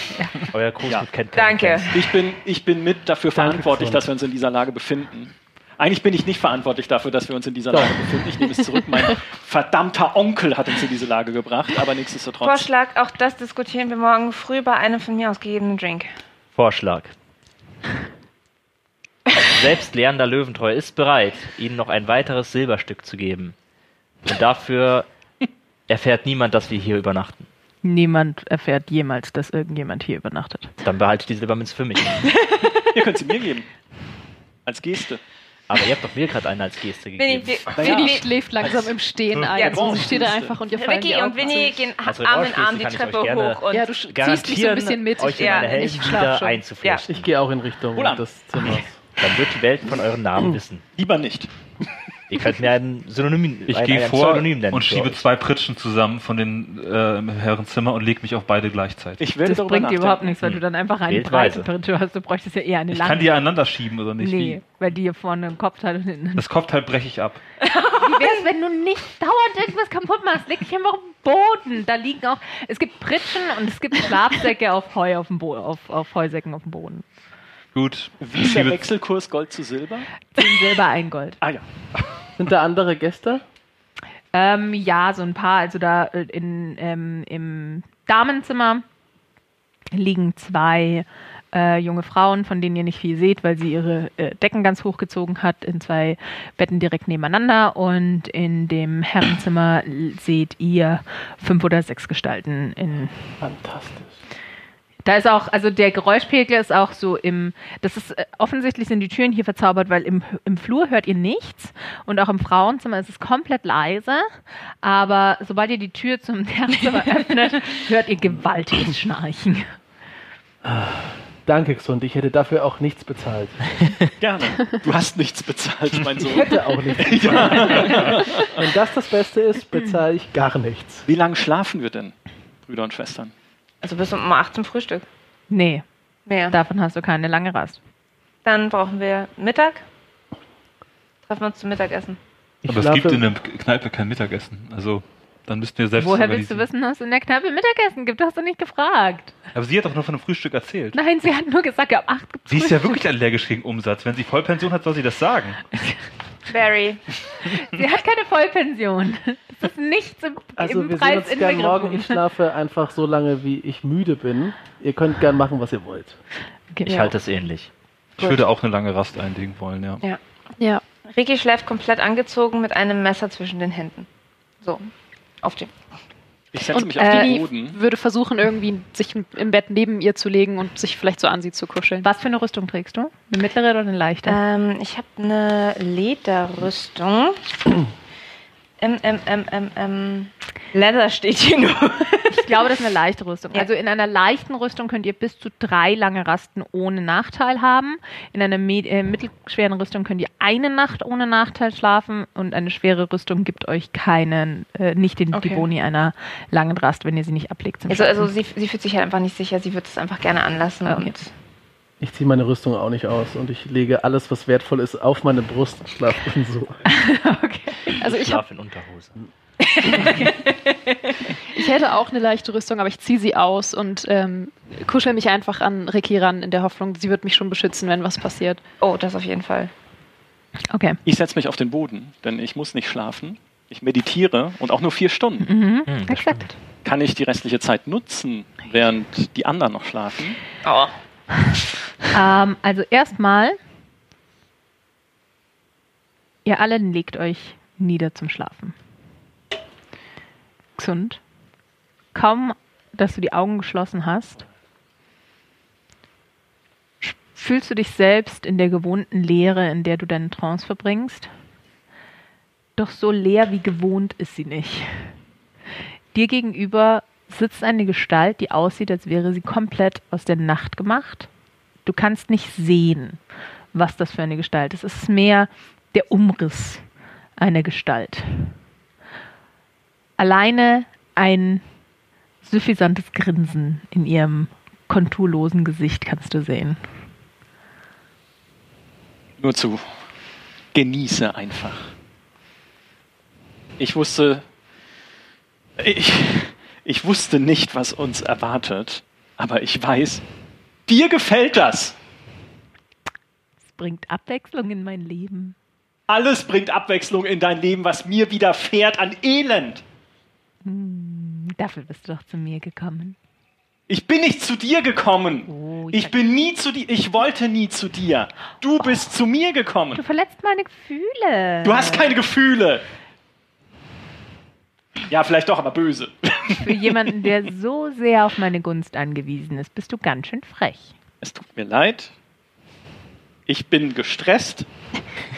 Euer Gruß Ja. kennt Danke. Ich bin, ich bin mit dafür Danke, verantwortlich, dass wir uns in dieser Lage befinden. Eigentlich bin ich nicht verantwortlich dafür, dass wir uns in dieser Lage befinden. Ich nehme es zurück. Mein verdammter Onkel hat uns in diese Lage gebracht, aber nichtsdestotrotz. Vorschlag, auch das diskutieren wir morgen früh bei einem von mir ausgegebenen Drink. Vorschlag. Selbst Leander Löwentreu ist bereit, Ihnen noch ein weiteres Silberstück zu geben. Und dafür erfährt niemand, dass wir hier übernachten. Niemand erfährt jemals, dass irgendjemand hier übernachtet. Dann behalte ich die Silbermünze für mich. Ihr könnt sie mir geben. Als Geste. Aber ihr habt doch mir gerade einen als Geste gegeben. Ja. Winnie Winnie, schläft langsam im Stehen ein. Ja, also sie steht da einfach und ihr fallen Augen und Winnie gehen Also Arm in Arm die Treppe hoch und Ja, du ziehst dich so ein bisschen mit. euch in Ja, meine ich Helden wieder schon. einzuflechten. Ich gehe auch in Richtung Roland. des Zimmers. Dann wird die Welt von euren Namen wissen. Lieber nicht. Ihr könnt mir ein Synonym, Ich ein, gehe ein vor nennen. und für schiebe euch. zwei Pritschen zusammen von den äh, im Herrenzimmer und lege mich auf beide gleichzeitig. Ich werde Das darüber bringt dir nachdenken. überhaupt nichts, weil du dann einfach eine Wählt breite weise. Pritsche hast. Du bräuchtest ja eher eine Ich lange. kann die aneinander schieben oder nicht? nee, weil die hier vorne im Kopfteil und hinten. Das Kopfteil breche ich ab. Wie wär's, wenn du nicht dauernd irgendwas kaputt machst? Leg dich einfach auf den Boden. Da liegen auch. Es gibt Pritschen und es gibt Schlafsäcke auf Heu auf dem Bo auf, auf Heusäcken auf dem Boden. Gut. Wie ist der Wechselkurs Gold zu Silber? Zehn Silber, ein Gold. Ah ja. Sind da andere Gäste? Ähm, ja, so ein paar. Also da äh, in, ähm, im Damenzimmer liegen zwei äh, junge Frauen, von denen ihr nicht viel seht, weil sie ihre äh, Decken ganz hochgezogen hat, in zwei Betten direkt nebeneinander. Und in dem Herrenzimmer seht ihr fünf oder sechs Gestalten in Fantastisch. Da ist auch, also der Geräuschpegel ist auch so im, das ist, äh, offensichtlich sind die Türen hier verzaubert, weil im, im Flur hört ihr nichts und auch im Frauenzimmer ist es komplett leise, aber sobald ihr die Tür zum Herrenzimmer öffnet, hört ihr gewaltiges Schnarchen. Danke, Xund. Ich hätte dafür auch nichts bezahlt. Gerne. Du hast nichts bezahlt, mein Ich Sohn. hätte auch nichts bezahlt. Wenn das das Beste ist, bezahle ich gar nichts. Wie lange schlafen wir denn, Brüder und Schwestern? Also bis um 8 zum Frühstück. Nee, Mehr. davon hast du keine lange Rast. Dann brauchen wir Mittag. Treffen wir uns zum Mittagessen. Ich Aber es gibt in der Kneipe kein Mittagessen. Also, dann müssten wir selbst Woher willst du wissen, dass es in der Kneipe Mittagessen gibt? Hast du nicht gefragt. Aber sie hat doch nur von einem Frühstück erzählt. Nein, sie hat nur gesagt, ab 8 gibt Sie ist ja wirklich allergisch gegen Umsatz. Wenn sie Vollpension hat, soll sie das sagen. Barry. Sie hat keine Vollpension. Das ist nichts im, Also im wir sehen Preis uns gern morgen. Ich schlafe einfach so lange, wie ich müde bin. Ihr könnt gern machen, was ihr wollt. Okay. Ich halte es ähnlich. Ich würde auch eine lange Rast einlegen wollen, ja. Ja. Ricky schläft komplett angezogen mit einem Messer zwischen den Händen. So. Auf dem. Ich setze Und mich auf äh, den Boden. würde versuchen, irgendwie sich im Bett neben ihr zu legen und sich vielleicht so an sie zu kuscheln. Was für eine Rüstung trägst du? Eine mittlere oder eine leichte? Ähm, ich habe eine Lederrüstung. Ähm, ähm, ähm, ähm. Leather steht hier nur. Ich glaube, das ist eine leichte Rüstung. Ja. Also in einer leichten Rüstung könnt ihr bis zu drei lange Rasten ohne Nachteil haben. In einer med- äh, mittelschweren Rüstung könnt ihr eine Nacht ohne Nachteil schlafen und eine schwere Rüstung gibt euch keinen, äh, nicht den, die Okay. Boni einer langen Rast, wenn ihr sie nicht ablegt. Also, also sie, sie fühlt sich halt einfach nicht sicher. Sie wird es einfach gerne anlassen. Okay. Und Ich ziehe meine Rüstung auch nicht aus und ich lege alles, was wertvoll ist, auf meine Brust und schlafe dann so. Also ich, schlafe in Unterhose. ich hätte auch eine leichte Rüstung, aber ich ziehe sie aus und ähm, kuschel mich einfach an Ricky ran, in der Hoffnung, sie wird mich schon beschützen, wenn was passiert. oh, das auf jeden Fall. okay. Ich setze mich auf den Boden, denn ich muss nicht schlafen. Ich meditiere und auch nur vier Stunden. Mhm. Hm, das Exakt. Kann ich die restliche Zeit nutzen, während die anderen noch schlafen? Oh. Ähm, also erstmal, ihr alle legt euch nieder zum Schlafen. Gesund. Kaum, dass du die Augen geschlossen hast, fühlst du dich selbst in der gewohnten Leere, in der du deine Trance verbringst. Doch so leer wie gewohnt ist sie nicht. Dir gegenüber sitzt eine Gestalt, die aussieht, als wäre sie komplett aus der Nacht gemacht. Du kannst nicht sehen, was das für eine Gestalt ist. Es ist mehr der Umriss einer Gestalt. Alleine ein suffisantes Grinsen in ihrem konturlosen Gesicht kannst du sehen. Nur zu genieße einfach. Ich wusste, ich, ich wusste nicht, was uns erwartet, aber ich weiß, dir gefällt das. Es bringt Abwechslung in mein Leben. Alles bringt Abwechslung in dein Leben, was mir widerfährt an Elend. Dafür bist du doch zu mir gekommen. Ich bin nicht zu dir gekommen. Oh, ich ich bin nie zu dir. Ich wollte nie zu dir. Du bist zu mir gekommen. Du verletzt meine Gefühle. Du hast keine Gefühle. Ja, vielleicht doch, aber böse. Für jemanden, der so sehr auf meine Gunst angewiesen ist, bist du ganz schön frech. Es tut mir leid. Ich bin gestresst.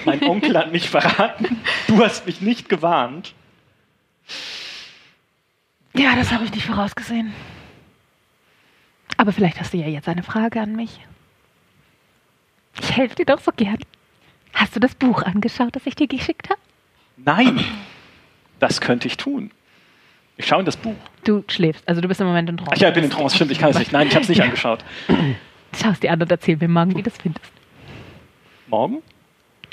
Mein Onkel hat mich verraten. Du hast mich nicht gewarnt. Ja, das habe ich nicht vorausgesehen. Aber vielleicht hast du ja jetzt eine Frage an mich. Ich helfe dir doch so gern. Hast du das Buch angeschaut, das ich dir geschickt habe? Nein, das könnte ich tun. Ich schaue in das Buch. Du schläfst, also du bist im Moment in Trance. Ach ja, ich bin in Trance, stimmt, ich kann es nicht. Nein, ich habe es nicht angeschaut. Schau es dir an und erzähl mir morgen, wie du es findest. Morgen?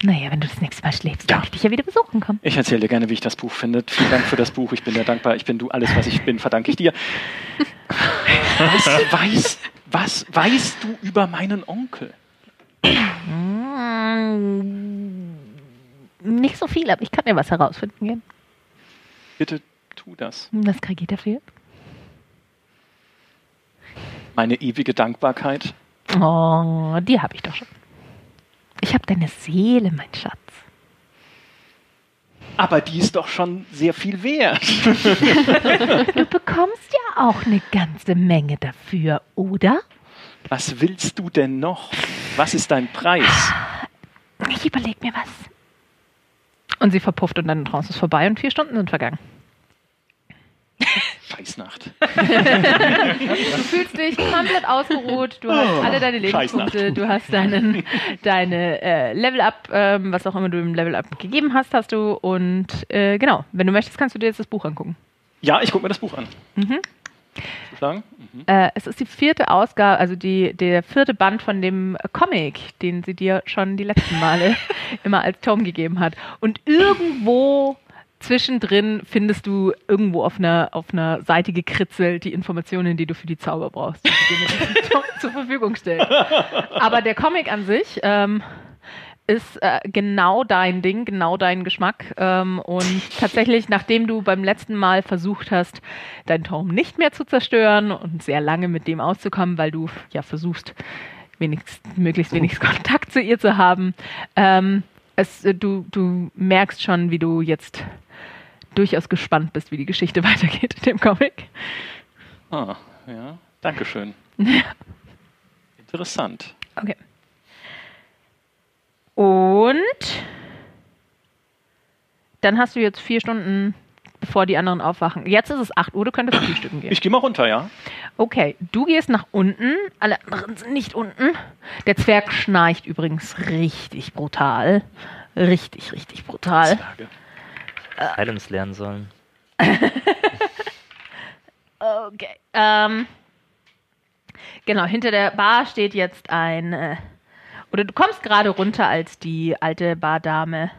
Naja, wenn du das nächste Mal schläfst, Ja. darf ich dich ja wieder besuchen kommen. Ich erzähle dir gerne, wie ich das Buch finde. Vielen Dank für das Buch. Ich bin dir dankbar. Ich bin du. Alles, was ich bin, verdanke ich dir. Was weißt, was weißt du über meinen Onkel? Nicht so viel, aber ich kann dir was herausfinden gehen. Bitte tu das. Was kriege ich dafür? Meine ewige Dankbarkeit. Oh, die habe ich doch schon. Ich habe deine Seele, mein Schatz. Aber die ist doch schon sehr viel wert. Du bekommst ja auch eine ganze Menge dafür, oder? Was willst du denn noch? Was ist dein Preis? Ich überleg mir was. Und sie verpufft und dann draußen ist vorbei und vier Stunden sind vergangen. Scheißnacht. Du fühlst dich komplett ausgeruht, du hast alle deine Lebenspunkte, du hast deinen, deine äh, Level-Up, ähm, was auch immer du im Level-Up gegeben hast, hast du. Und äh, genau, wenn du möchtest, kannst du dir jetzt das Buch angucken. Ja, ich gucke mir das Buch an. Mhm. Sagen? Äh, es ist die vierte Ausgabe, also die, der vierte Band von dem Comic, den sie dir schon die letzten Male immer als Tom gegeben hat. Und irgendwo zwischendrin findest du irgendwo auf einer, auf einer Seite gekritzelt die Informationen, die du für die Zauber brauchst, die dir mit Tom zur Verfügung stellen. Aber der Comic an sich ähm, ist äh, genau dein Ding, genau dein Geschmack. Ähm, und tatsächlich, nachdem du beim letzten Mal versucht hast, deinen Turm nicht mehr zu zerstören und sehr lange mit dem auszukommen, weil du ja versuchst, wenigst, möglichst wenig Kontakt zu ihr zu haben, ähm, es, äh, du, du merkst schon, wie du jetzt durchaus gespannt bist, wie die Geschichte weitergeht in dem Comic. Ah, ja. Dankeschön. Interessant. Okay. Und dann hast du jetzt vier Stunden, bevor die anderen aufwachen. Jetzt ist es 8 Uhr, du könntest frühstücken gehen. Ich gehe mal runter, ja? Okay, du gehst nach unten, alle anderen sind nicht unten. Der Zwerg schnarcht übrigens richtig brutal. Richtig, richtig brutal. Zwerge. Silence lernen sollen. Okay. Ähm, genau, hinter der Bar steht jetzt ein. Äh, oder du kommst gerade runter, als die alte Bardame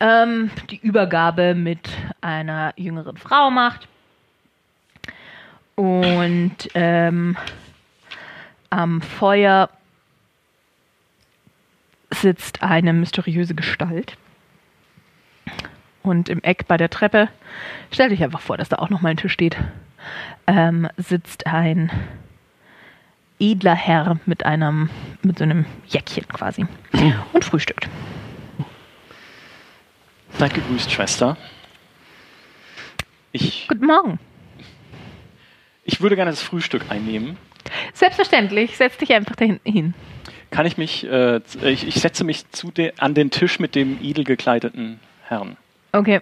ähm, die Übergabe mit einer jüngeren Frau macht. Und ähm, am Feuer sitzt eine mysteriöse Gestalt. Und im Eck bei der Treppe, stell dich einfach vor, dass da auch noch mal ein Tisch steht, ähm, sitzt ein edler Herr mit einem, mit so einem Jäckchen quasi und frühstückt. Sei gegrüßt, Schwester. Ich, Guten Morgen. ich würde gerne das Frühstück einnehmen. Selbstverständlich, setz dich einfach da hinten hin. Kann ich mich, äh, ich, ich setze mich zu de, an den Tisch mit dem edel gekleideten Herrn. Okay.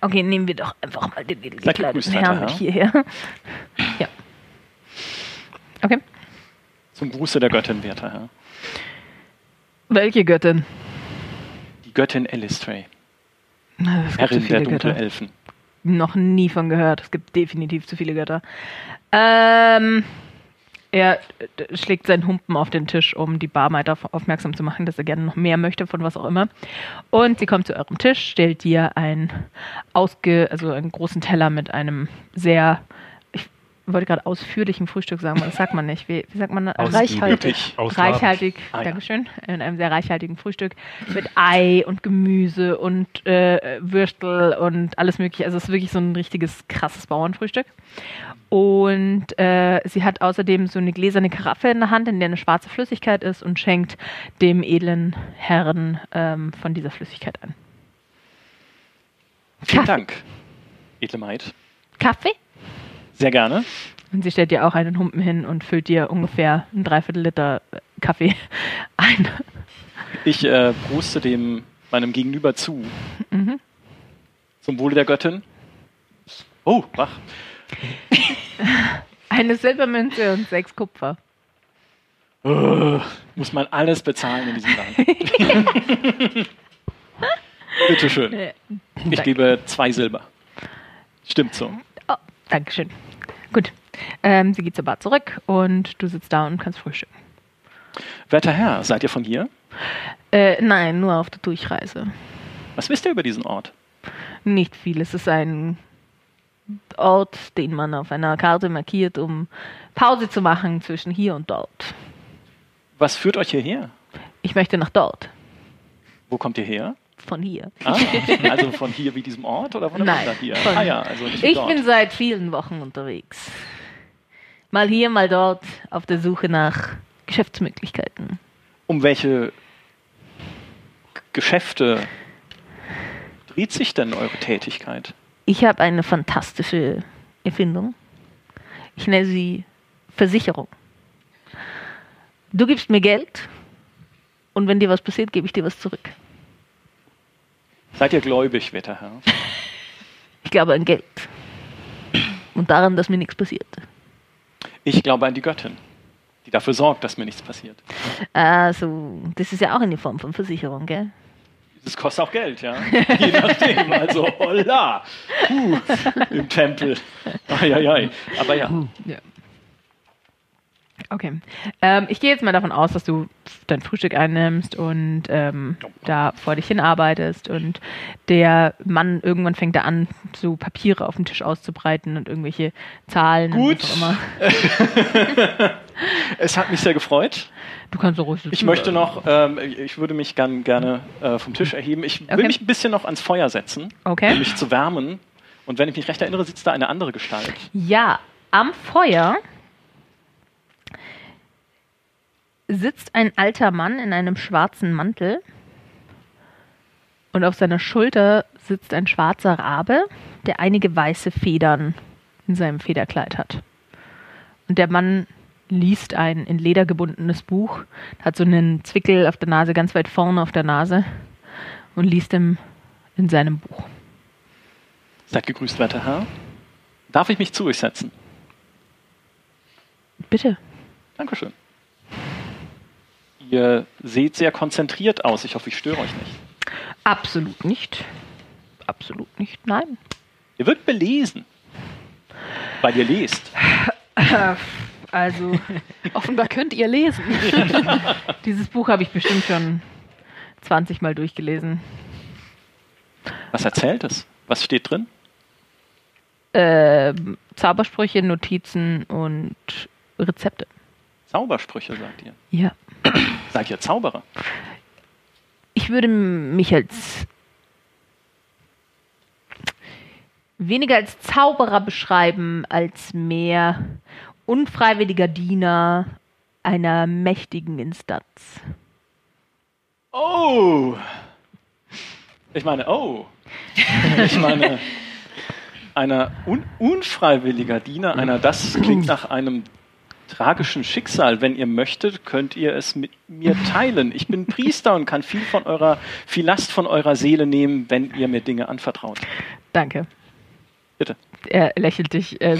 Okay, nehmen wir doch einfach mal den edel gekleideten Herrn mit hierher. Ja. Okay. Zum Gruße der Göttin, werter Herr. Welche Göttin? Die Göttin Elistray, Herrin der Götter. Dunkelelfen. Noch nie von gehört. Es gibt definitiv zu viele Götter. Ähm, er äh, schlägt seinen Humpen auf den Tisch, um die darauf aufmerksam zu machen, dass er gerne noch mehr möchte von was auch immer. Und sie kommt zu eurem Tisch, stellt dir ein ausge, also einen großen Teller mit einem sehr, wollte gerade ausführlichen Frühstück sagen, aber das sagt man nicht. Wie, wie sagt man? Reichhaltig. Reichhaltig, Ah, ja. Dankeschön, in einem sehr reichhaltigen Frühstück mit Ei und Gemüse und äh, Würstel und alles mögliche. Also es ist wirklich so ein richtiges krasses Bauernfrühstück. Und äh, sie hat außerdem so eine gläserne Karaffe in der Hand, in der eine schwarze Flüssigkeit ist und schenkt dem edlen Herrn ähm, von dieser Flüssigkeit an. Vielen Kaffee. Dank, edle Maid. Kaffee? Sehr gerne. Und sie stellt dir auch einen Humpen hin und füllt dir ungefähr ein Dreiviertel Liter Kaffee ein. Ich äh, pruste dem meinem Gegenüber zu. Mhm. Zum Wohle der Göttin. Oh, wach. Eine Silbermünze und sechs Kupfer. Äh, muss man alles bezahlen in diesem Land. Bitte schön. Äh, Ich danke. gebe zwei Silber. Stimmt so. Oh, Dankeschön. Gut. Ähm, sie geht zur Bar zurück und du sitzt da und kannst frühstücken. Werter Herr, seid ihr von hier? Äh, nein, nur auf der Durchreise. Was wisst ihr über diesen Ort? Nicht viel. Es ist ein Ort, den man auf einer Karte markiert, um Pause zu machen zwischen hier und dort. Was führt euch hierher? Ich möchte nach dort. Wo kommt ihr her? Von hier. Ah, also von hier wie diesem Ort oder von Nein, hier? von- ah ja, also Ich dort. bin seit vielen Wochen unterwegs. Mal hier, mal dort, auf der Suche nach Geschäftsmöglichkeiten. um welche Geschäfte dreht sich denn eure Tätigkeit? Ich habe eine fantastische Erfindung. Ich nenne sie Versicherung. Du gibst mir Geld und wenn dir was passiert, gebe ich dir was zurück. Seid ihr gläubig, werter Herr? Ich glaube an Geld und daran, dass mir nichts passiert. Ich glaube an die Göttin, die dafür sorgt, dass mir nichts passiert. Also, das ist ja auch eine Form von Versicherung, gell? Das kostet auch Geld, ja. Je nachdem. Also, holla. Puh, Im Tempel. Eieiei. Aber ja. Okay. Ähm, ich gehe jetzt mal davon aus, dass du dein Frühstück einnimmst und ähm, da vor dich hinarbeitest und der Mann irgendwann fängt er an, so Papiere auf dem Tisch auszubreiten und irgendwelche Zahlen Gut. und was auch immer. Es hat mich sehr gefreut. Du kannst so ruhig sitzen Ich möchte noch, ähm, ich würde mich gern, gerne äh, vom Tisch erheben. Ich will Okay. mich ein bisschen noch ans Feuer setzen, um Okay. mich zu wärmen. Und wenn ich mich recht erinnere, sitzt da eine andere Gestalt. Ja, am Feuer sitzt ein alter Mann in einem schwarzen Mantel und auf seiner Schulter sitzt ein schwarzer Rabe, der einige weiße Federn in seinem Federkleid hat. Und der Mann liest ein in Leder gebundenes Buch, hat so einen Zwickel auf der Nase, ganz weit vorne auf der Nase und liest im, in seinem Buch. Seid gegrüßt, werter Herr. Darf ich mich zu euch setzen? Bitte. Dankeschön. Ihr seht sehr konzentriert aus. Ich hoffe, ich störe euch nicht. Absolut nicht. Absolut nicht, nein. Ihr wirkt belesen, weil ihr lest. Also, Offenbar könnt ihr lesen. dieses Buch habe ich bestimmt schon 20 Mal durchgelesen. Was erzählt es? Was steht drin? Ähm, Zaubersprüche, Notizen und Rezepte. Zaubersprüche, sagt ihr. Ja. Seid ihr Zauberer? Ich würde mich als weniger als Zauberer beschreiben, als mehr unfreiwilliger Diener einer mächtigen Instanz. Oh! Ich meine, oh! Ich meine, einer un unfreiwilliger Diener, einer, das klingt nach einem tragischen Schicksal. Wenn ihr möchtet, könnt ihr es mit mir teilen. Ich bin Priester und kann viel von eurer, viel Last von eurer Seele nehmen, wenn ihr mir Dinge anvertraut. Danke. Bitte. Er lächelt dich äh,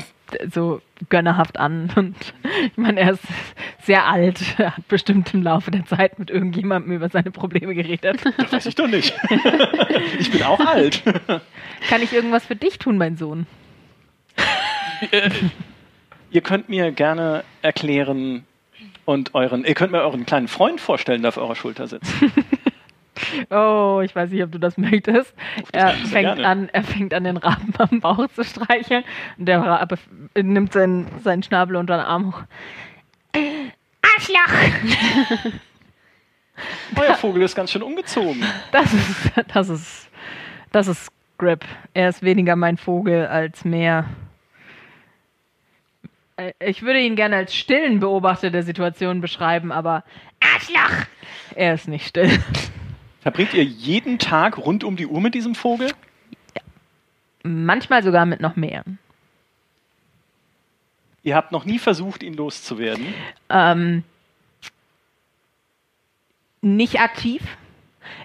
so gönnerhaft an und ich meine, er ist sehr alt, er hat bestimmt im Laufe der Zeit mit irgendjemandem über seine Probleme geredet. Das weiß ich doch nicht. Ich bin auch alt. Kann ich irgendwas für dich tun, mein Sohn? Ihr könnt mir gerne erklären und euren, ihr könnt mir euren kleinen Freund vorstellen, der auf eurer Schulter sitzt. Oh, ich weiß nicht, ob du das möchtest. Er sehr fängt, gerne. an, er fängt an, den Raben am Bauch zu streicheln. Und der Rabe nimmt seinen, seinen Schnabel unter den Arm hoch. Arschloch! Euer Vogel ist ganz schön umgezogen. Das ist, das ist, das ist Grip. Er ist weniger mein Vogel als mehr. Äh, Ich würde ihn gerne als stillen Beobachter der Situation beschreiben, aber Arschloch! Er ist nicht still. Verbringt ihr jeden Tag rund um die Uhr mit diesem Vogel? Manchmal sogar mit noch mehr. Ihr habt noch nie versucht, ihn loszuwerden. Ähm, nicht aktiv.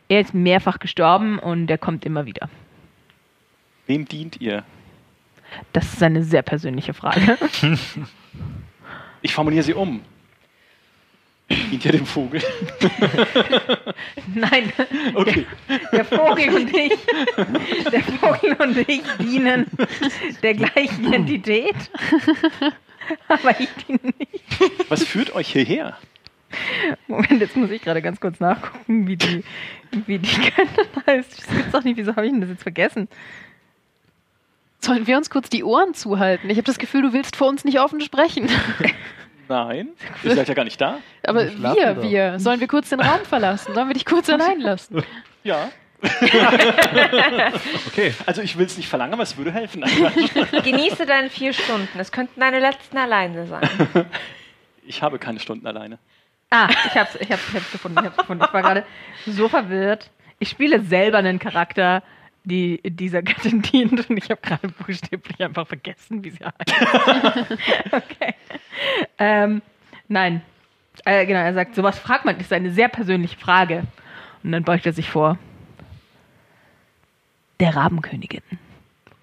Er ist mehrfach gestorben und er kommt immer wieder. Wem dient ihr? Das ist eine sehr persönliche Frage. Ich formuliere sie um. Dient ihr dem Vogel? Nein, Okay. der Vogel und ich, der Vogel und ich dienen der gleichen Entität. Aber ich diene nicht. Was führt euch hierher? Moment, jetzt muss ich gerade ganz kurz nachgucken, wie die, wie die Göttin heißt. Das gibt's doch nicht. Wieso habe ich denn das jetzt vergessen? Sollen wir uns kurz die Ohren zuhalten? Ich habe das Gefühl, du willst vor uns nicht offen sprechen. Nein, ihr seid ja gar nicht da. Aber Wir wir, doch. wir. Sollen wir kurz den Raum verlassen? Sollen wir dich kurz allein lassen? Ja, okay. Also ich will es nicht verlangen, aber es würde helfen. Genieße deine vier Stunden. Es könnten deine letzten alleine sein. Ich habe keine Stunden alleine. Ah, ich hab's, ich hab's, ich hab's gefunden, ich hab's gefunden. Ich war gerade so verwirrt. Ich spiele selber einen Charakter, die dieser Gattin dient und ich habe gerade buchstäblich einfach vergessen, wie sie heißt. okay. Ähm, nein. Äh, genau, er sagt, sowas fragt man, ist eine sehr persönliche Frage. Und dann beugt er sich vor. Der Rabenkönigin.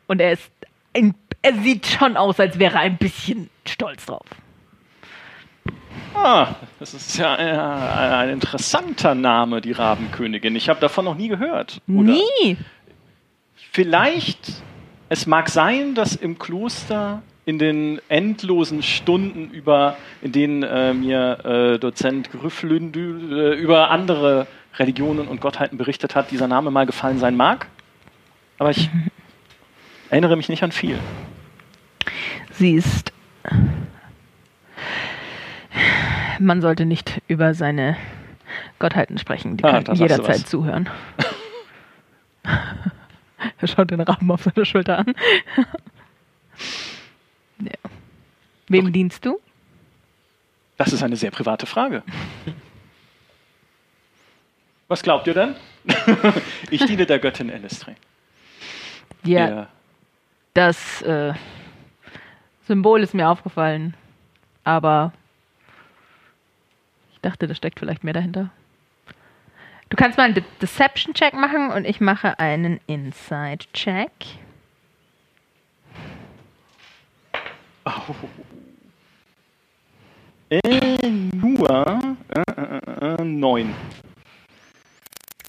Und er ist ein, er sieht schon aus, als wäre er ein bisschen stolz drauf. Ah, das ist ja ein, ein interessanter Name, die Rabenkönigin. Ich habe davon noch nie gehört. Oder Nie. Vielleicht, es mag sein, dass im Kloster in den endlosen Stunden, über, in denen äh, mir äh, Dozent Grüfflündü äh, über andere Religionen und Gottheiten berichtet hat, dieser Name mal gefallen sein mag. Aber ich erinnere mich nicht an viel. Sie ist. Man sollte nicht über seine Gottheiten sprechen. Die Ah, können jederzeit zuhören. er schaut den Raben auf seiner Schulter an. ja. Wem dienst du? Das ist eine sehr private Frage. Was glaubt ihr denn? ich diene der Göttin Elistre. Ja, Ihr- das äh, Symbol ist mir aufgefallen. Aber ich dachte, da steckt vielleicht mehr dahinter. Du kannst mal einen De Deception-Check machen und ich mache einen Inside-Check. Äh, nur äh, äh, äh, neun.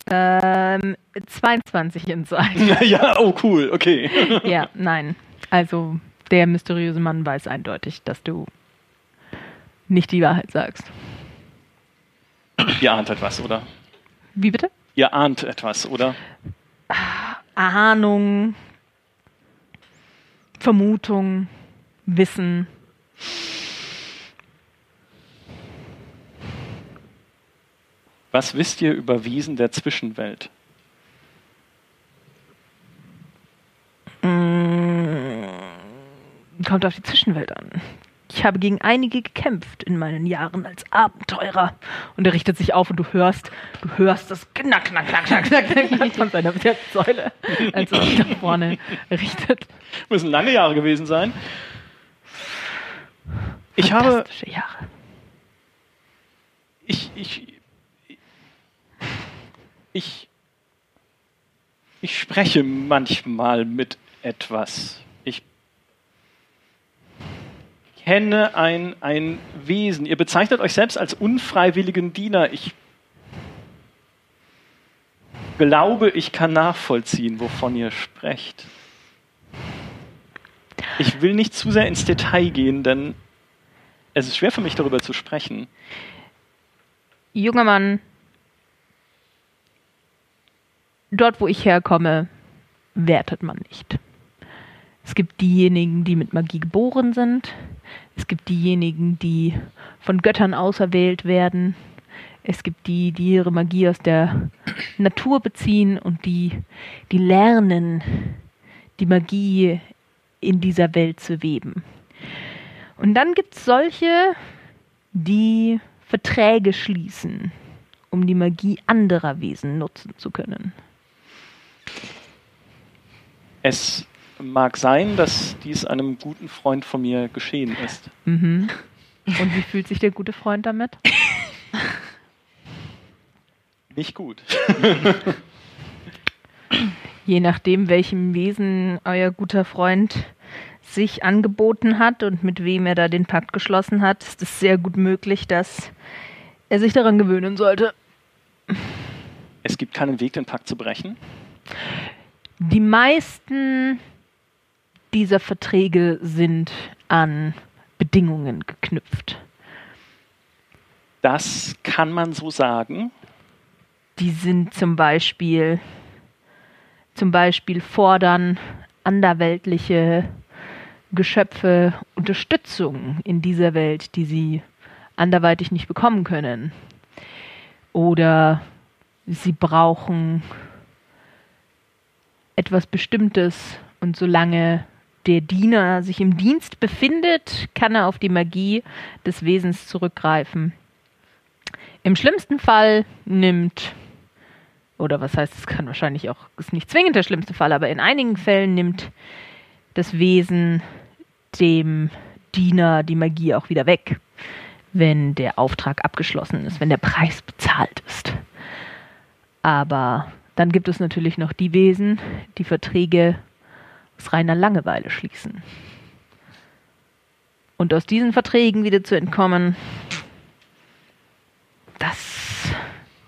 Ähm, 22 Inside. ja, oh cool, okay. ja, nein. Also der mysteriöse Mann weiß eindeutig, dass du nicht die Wahrheit sagst. Ihr ahnt etwas, oder? Wie bitte? Ihr ahnt etwas, oder? Ahnung, Vermutung, Wissen. Was wisst ihr über Wesen der Zwischenwelt? Kommt auf die Zwischenwelt an. Ich habe gegen einige gekämpft in meinen Jahren als Abenteurer. Und er richtet sich auf und du hörst, du hörst das knack, knack, knack, knack, knack, knack, von seiner Säule, als er sich nach vorne richtet. Müssen lange Jahre gewesen sein. Ich habe, Jahre. ich, ich, ich, ich spreche manchmal mit etwas. Ich kenne ein, ein Wesen. Ihr bezeichnet euch selbst als unfreiwilligen Diener. Ich glaube, ich kann nachvollziehen, wovon ihr sprecht. Ich will nicht zu sehr ins Detail gehen, denn es ist schwer für mich darüber zu sprechen. Junger Mann, dort wo ich herkomme, wertet man nicht. Es gibt diejenigen, die mit Magie geboren sind. Es gibt diejenigen, die von Göttern auserwählt werden. Es gibt die, die ihre Magie aus der Natur beziehen und die, die lernen, die Magie in dieser Welt zu weben. Und dann gibt es solche, die Verträge schließen, um die Magie anderer Wesen nutzen zu können. Es mag sein, dass dies einem guten Freund von mir geschehen ist. Mhm. Und wie fühlt sich der gute Freund damit? Nicht gut. Je nachdem, welchem Wesen euer guter Freund sich angeboten hat und mit wem er da den Pakt geschlossen hat, ist es sehr gut möglich, dass er sich daran gewöhnen sollte. Es gibt keinen Weg, den Pakt zu brechen. Die meisten dieser Verträge sind an Bedingungen geknüpft. Das kann man so sagen. Die sind zum Beispiel, zum Beispiel fordern anderweltliche Geschöpfe Unterstützung in dieser Welt, die sie anderweitig nicht bekommen können. Oder sie brauchen etwas Bestimmtes und solange der Diener sich im Dienst befindet, kann er auf die Magie des Wesens zurückgreifen. Im schlimmsten Fall nimmt, oder was heißt, es kann wahrscheinlich auch, ist nicht zwingend der schlimmste Fall, aber in einigen Fällen nimmt das Wesen dem Diener die Magie auch wieder weg, wenn der Auftrag abgeschlossen ist, wenn der Preis bezahlt ist. Aber dann gibt es natürlich noch die Wesen, die Verträge aus reiner Langeweile schließen. Und aus diesen Verträgen wieder zu entkommen, das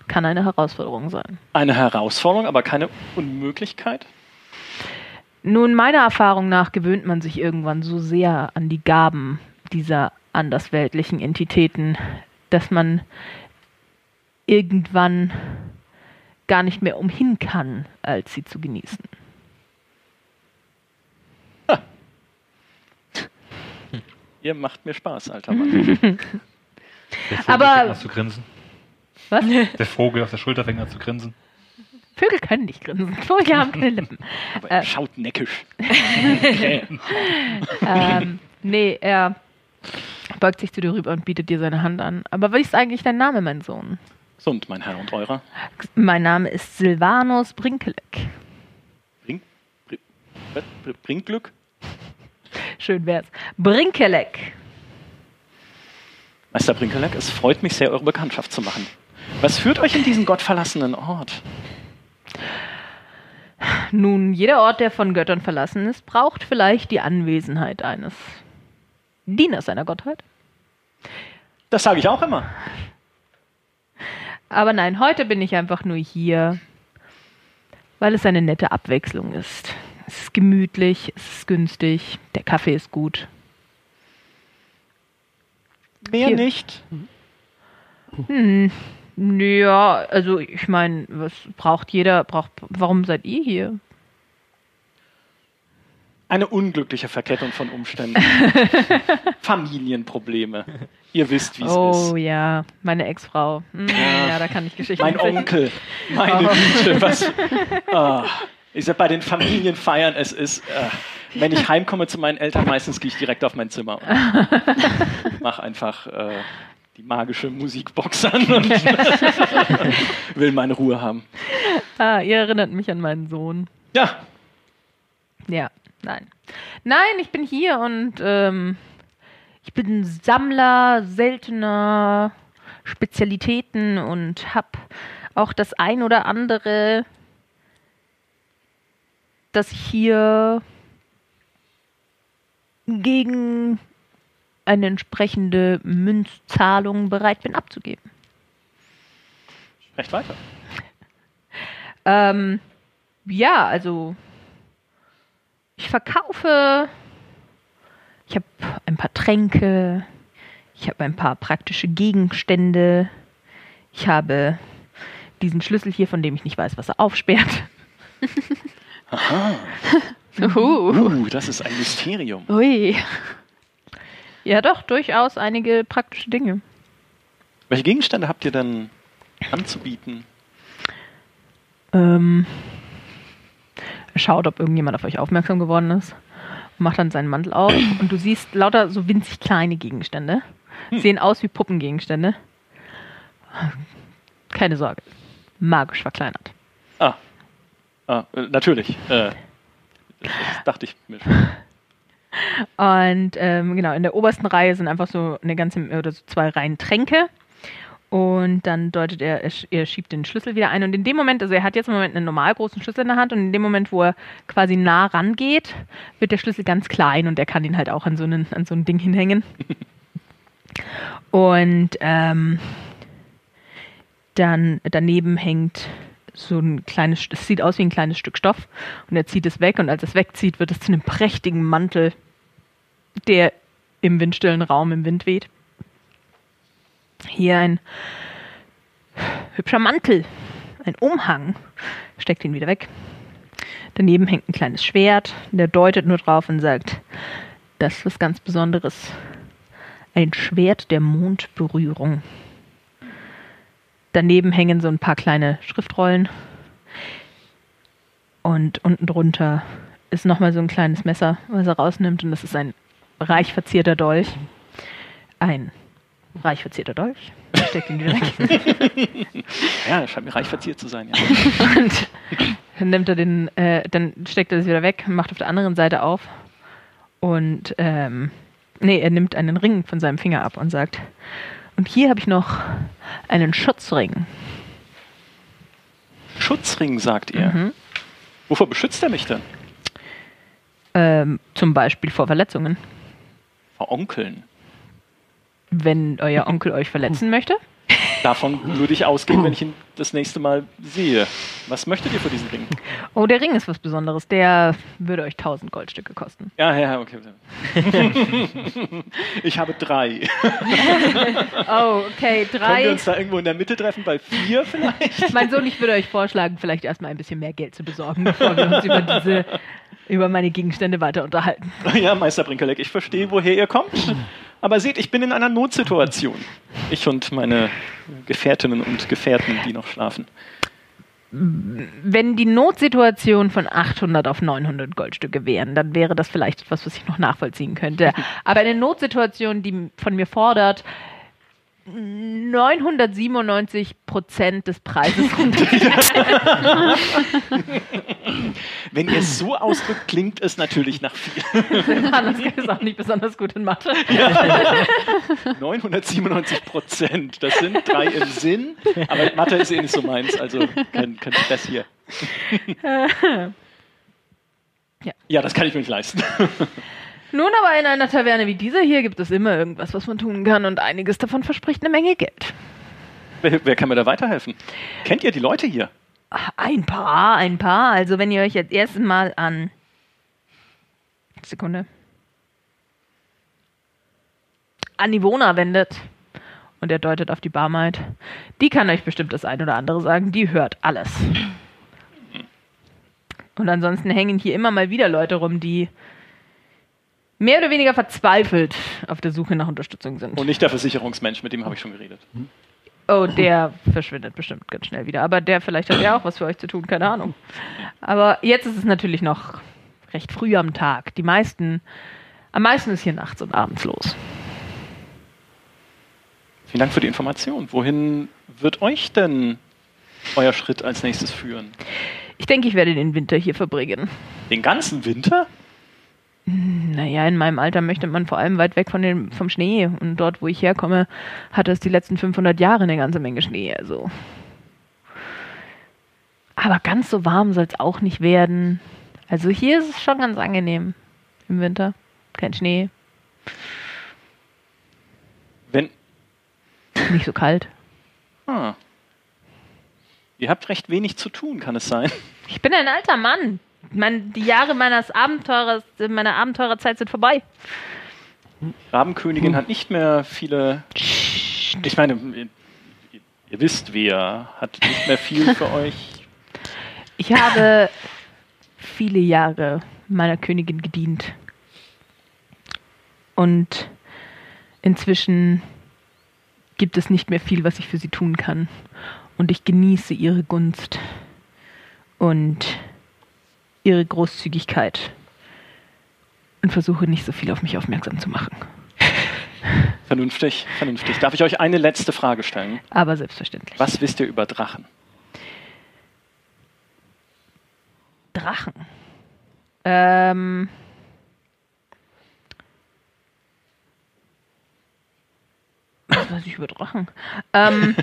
kann eine Herausforderung sein. Eine Herausforderung, aber keine Unmöglichkeit? Nun, meiner Erfahrung nach gewöhnt man sich irgendwann so sehr an die Gaben dieser andersweltlichen Entitäten, dass man irgendwann gar nicht mehr umhin kann, als sie zu genießen. Ihr macht mir Spaß, alter Mann. Der Vogel Aber- zu grinsen. Was? Der Vogel auf der Schulter fängt an zu grinsen. Vögel können nicht grinsen. Vögel haben keine Lippen. Aber Äh. er schaut neckisch. Ähm, nee, er beugt sich zu dir rüber und bietet dir seine Hand an. Aber wie ist eigentlich dein Name, mein Sohn? Gesund, mein Herr und eurer. Mein Name ist Silvanus Brinkelek. Bring, bring, bring, Glück. Schön wär's. Brinkelek. Meister Brinkelek, es freut mich sehr, eure Bekanntschaft zu machen. Was führt euch in diesen gottverlassenen Ort? Nun, jeder Ort, der von Göttern verlassen ist, braucht vielleicht die Anwesenheit eines Dieners seiner Gottheit. Das sage ich auch immer. Aber nein, heute bin ich einfach nur hier, weil es eine nette Abwechslung ist. Es ist gemütlich, es ist günstig, der Kaffee ist gut. Mehr Hier. nicht. Hm, ja, also ich meine, was braucht jeder? Braucht, warum seid ihr hier? Eine unglückliche Verkettung von Umständen. Familienprobleme. Ihr wisst, wie es Oh ist. ja, meine Ex-Frau. Hm, ja. da kann ich Geschichten Mein. Onkel. Meine Güte, was. Ah. Ich sag bei den Familienfeiern, es ist, äh, wenn ich heimkomme zu meinen Eltern, meistens gehe ich direkt auf mein Zimmer und mach einfach äh, die magische Musikbox an und will meine Ruhe haben. Ah, ihr erinnert mich an meinen Sohn. Ja, Ja, nein. Nein, ich bin hier und ähm, ich bin Sammler seltener Spezialitäten und hab auch das ein oder andere, das ich hier gegen eine entsprechende Münzzahlung bereit bin abzugeben. recht weiter. Ähm, ja, also ich verkaufe, ich habe ein paar Tränke, ich habe ein paar praktische Gegenstände, ich habe diesen Schlüssel hier, von dem ich nicht weiß, was er aufsperrt. Uhu. Uh, das ist ein Mysterium. Ui. Ja, doch, durchaus einige praktische Dinge. Welche Gegenstände habt ihr denn anzubieten? Ähm, schaut, ob irgendjemand auf euch aufmerksam geworden ist. Macht dann seinen Mantel auf und du siehst lauter so winzig kleine Gegenstände. Sehen aus wie Puppengegenstände. Keine Sorge. Magisch verkleinert. Ah, ah äh, natürlich. Äh, das dachte ich mir schon. Und ähm, genau, in der obersten Reihe sind einfach so eine ganze oder so zwei Reihen Tränke. Und dann deutet er, er, sch- er schiebt den Schlüssel wieder ein. Und in dem Moment, also er hat jetzt im Moment einen normal großen Schlüssel in der Hand und in dem Moment, wo er quasi nah rangeht, wird der Schlüssel ganz klein und er kann ihn halt auch an so, einen, an so ein Ding hinhängen. Und ähm, dann daneben hängt so ein kleines, es sieht aus wie ein kleines Stück Stoff und er zieht es weg und als es wegzieht, wird es zu einem prächtigen Mantel, der im windstillen Raum im Wind weht. Hier ein hübscher Mantel, ein Umhang, steckt ihn wieder weg. Daneben hängt ein kleines Schwert, der deutet nur drauf und sagt, das ist was ganz Besonderes. Ein Schwert der Mondberührung. Daneben hängen so ein paar kleine Schriftrollen. Und unten drunter ist nochmal so ein kleines Messer, was er rausnimmt. Und das ist ein reich verzierter Dolch. Ein reich verzierter Dolch. Er Steckt ihn wieder weg. Ja, scheint mir reich verziert zu sein. Ja. Und dann nimmt er den, äh, dann steckt er es wieder weg, macht auf der anderen Seite auf. Und ähm, nee, er nimmt einen Ring von seinem Finger ab und sagt, und hier habe ich noch einen Schutzring. Schutzring, sagt ihr. Mhm. Wovor beschützt er mich denn? Ähm, zum Beispiel vor Verletzungen. Vor Onkeln. Wenn euer Onkel euch verletzen möchte. Davon würde ich ausgehen, wenn ich ihn das nächste Mal sehe. Was möchtet ihr für diesen Ring? Oh, der Ring ist was Besonderes. Der würde euch 1000 Goldstücke kosten. Ja, ja, okay. Ich habe drei. Oh, okay, Können wir drei. uns da irgendwo in der Mitte treffen? Bei vier vielleicht? Mein Sohn, ich würde euch vorschlagen, vielleicht erstmal ein bisschen mehr Geld zu besorgen, bevor wir uns über diese, über meine Gegenstände weiter unterhalten. Ja, Meister Brinkelek, ich verstehe, woher ihr kommt. Aber seht, ich bin in einer Notsituation. Ich und meine Gefährtinnen und Gefährten, die noch schlafen. Wenn die Notsituation von 800 auf 900 Goldstücke wären, dann wäre das vielleicht etwas, was ich noch nachvollziehen könnte. Aber eine Notsituation, die von mir fordert, 997 Prozent des Preises runter. Wenn ihr es so ausdrückt, klingt es natürlich nach viel. Anders ist auch nicht besonders gut in Mathe. 997 Prozent. Das sind drei im Sinn. Aber Mathe ist eh nicht so meins, also kann, kann ich das hier. Ja. Ja, das kann ich mir nicht leisten. Nun aber in einer Taverne wie dieser hier gibt es immer irgendwas, was man tun kann und einiges davon verspricht eine Menge Geld. Wer, wer kann mir da weiterhelfen? Kennt ihr die Leute hier? Ein paar, ein paar. Also wenn ihr euch jetzt erst mal an Sekunde an Ivona wendet und er deutet auf die Barmaid, die kann euch bestimmt das ein oder andere sagen. Die hört alles. Und ansonsten hängen hier immer mal wieder Leute rum, die mehr oder weniger verzweifelt auf der Suche nach Unterstützung sind. Und nicht der Versicherungsmensch, mit dem habe ich schon geredet. Oh, der verschwindet bestimmt ganz schnell wieder. Aber der vielleicht hat ja auch was für euch zu tun, keine Ahnung. Aber jetzt ist es natürlich noch recht früh am Tag. Die meisten, am meisten ist hier nachts und abends los. Vielen Dank für die Information. Wohin wird euch denn euer Schritt als nächstes führen? Ich denke, ich werde den Winter hier verbringen. Den ganzen Winter? Naja, in meinem Alter möchte man vor allem weit weg von dem, vom Schnee. Und dort, wo ich herkomme, hat es die letzten 500 Jahre eine ganze Menge Schnee. Also. Aber ganz so warm soll es auch nicht werden. Also hier ist es schon ganz angenehm im Winter. Kein Schnee, Wenn. nicht so kalt. Ah. Ihr habt recht wenig zu tun, kann es sein? Ich bin ein alter Mann. Mein, die Jahre meines Abenteurers, meiner Abenteurerzeit sind vorbei. Rabenkönigin hat nicht mehr viele. Ich meine, ihr, ihr wisst, wer hat nicht mehr viel für euch. Ich habe viele Jahre meiner Königin gedient. Und inzwischen gibt es nicht mehr viel, was ich für sie tun kann. Und ich genieße ihre Gunst und ihre Großzügigkeit und versuche nicht so viel auf mich aufmerksam zu machen. Vernünftig, vernünftig. Darf ich euch eine letzte Frage stellen? Aber selbstverständlich. Was wisst ihr über Drachen? Drachen. Ähm. Was weiß ich über Drachen? Ähm,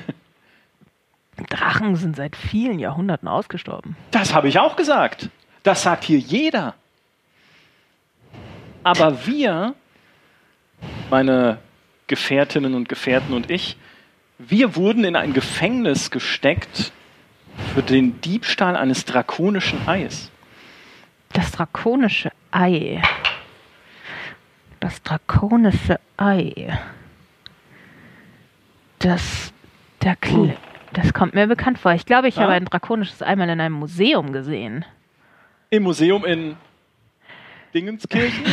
Drachen sind seit vielen Jahrhunderten ausgestorben. Das habe ich auch gesagt. Das sagt hier jeder. Aber wir, meine Gefährtinnen und Gefährten und ich, wir wurden in ein Gefängnis gesteckt für den Diebstahl eines drakonischen Eis. Das drakonische Ei. Das drakonische Ei. Das. Der Kl Das kommt mir bekannt vor. Ich glaube, ich Ja? habe ein drakonisches Ei mal in einem Museum gesehen. Im Museum in Dingenskirchen?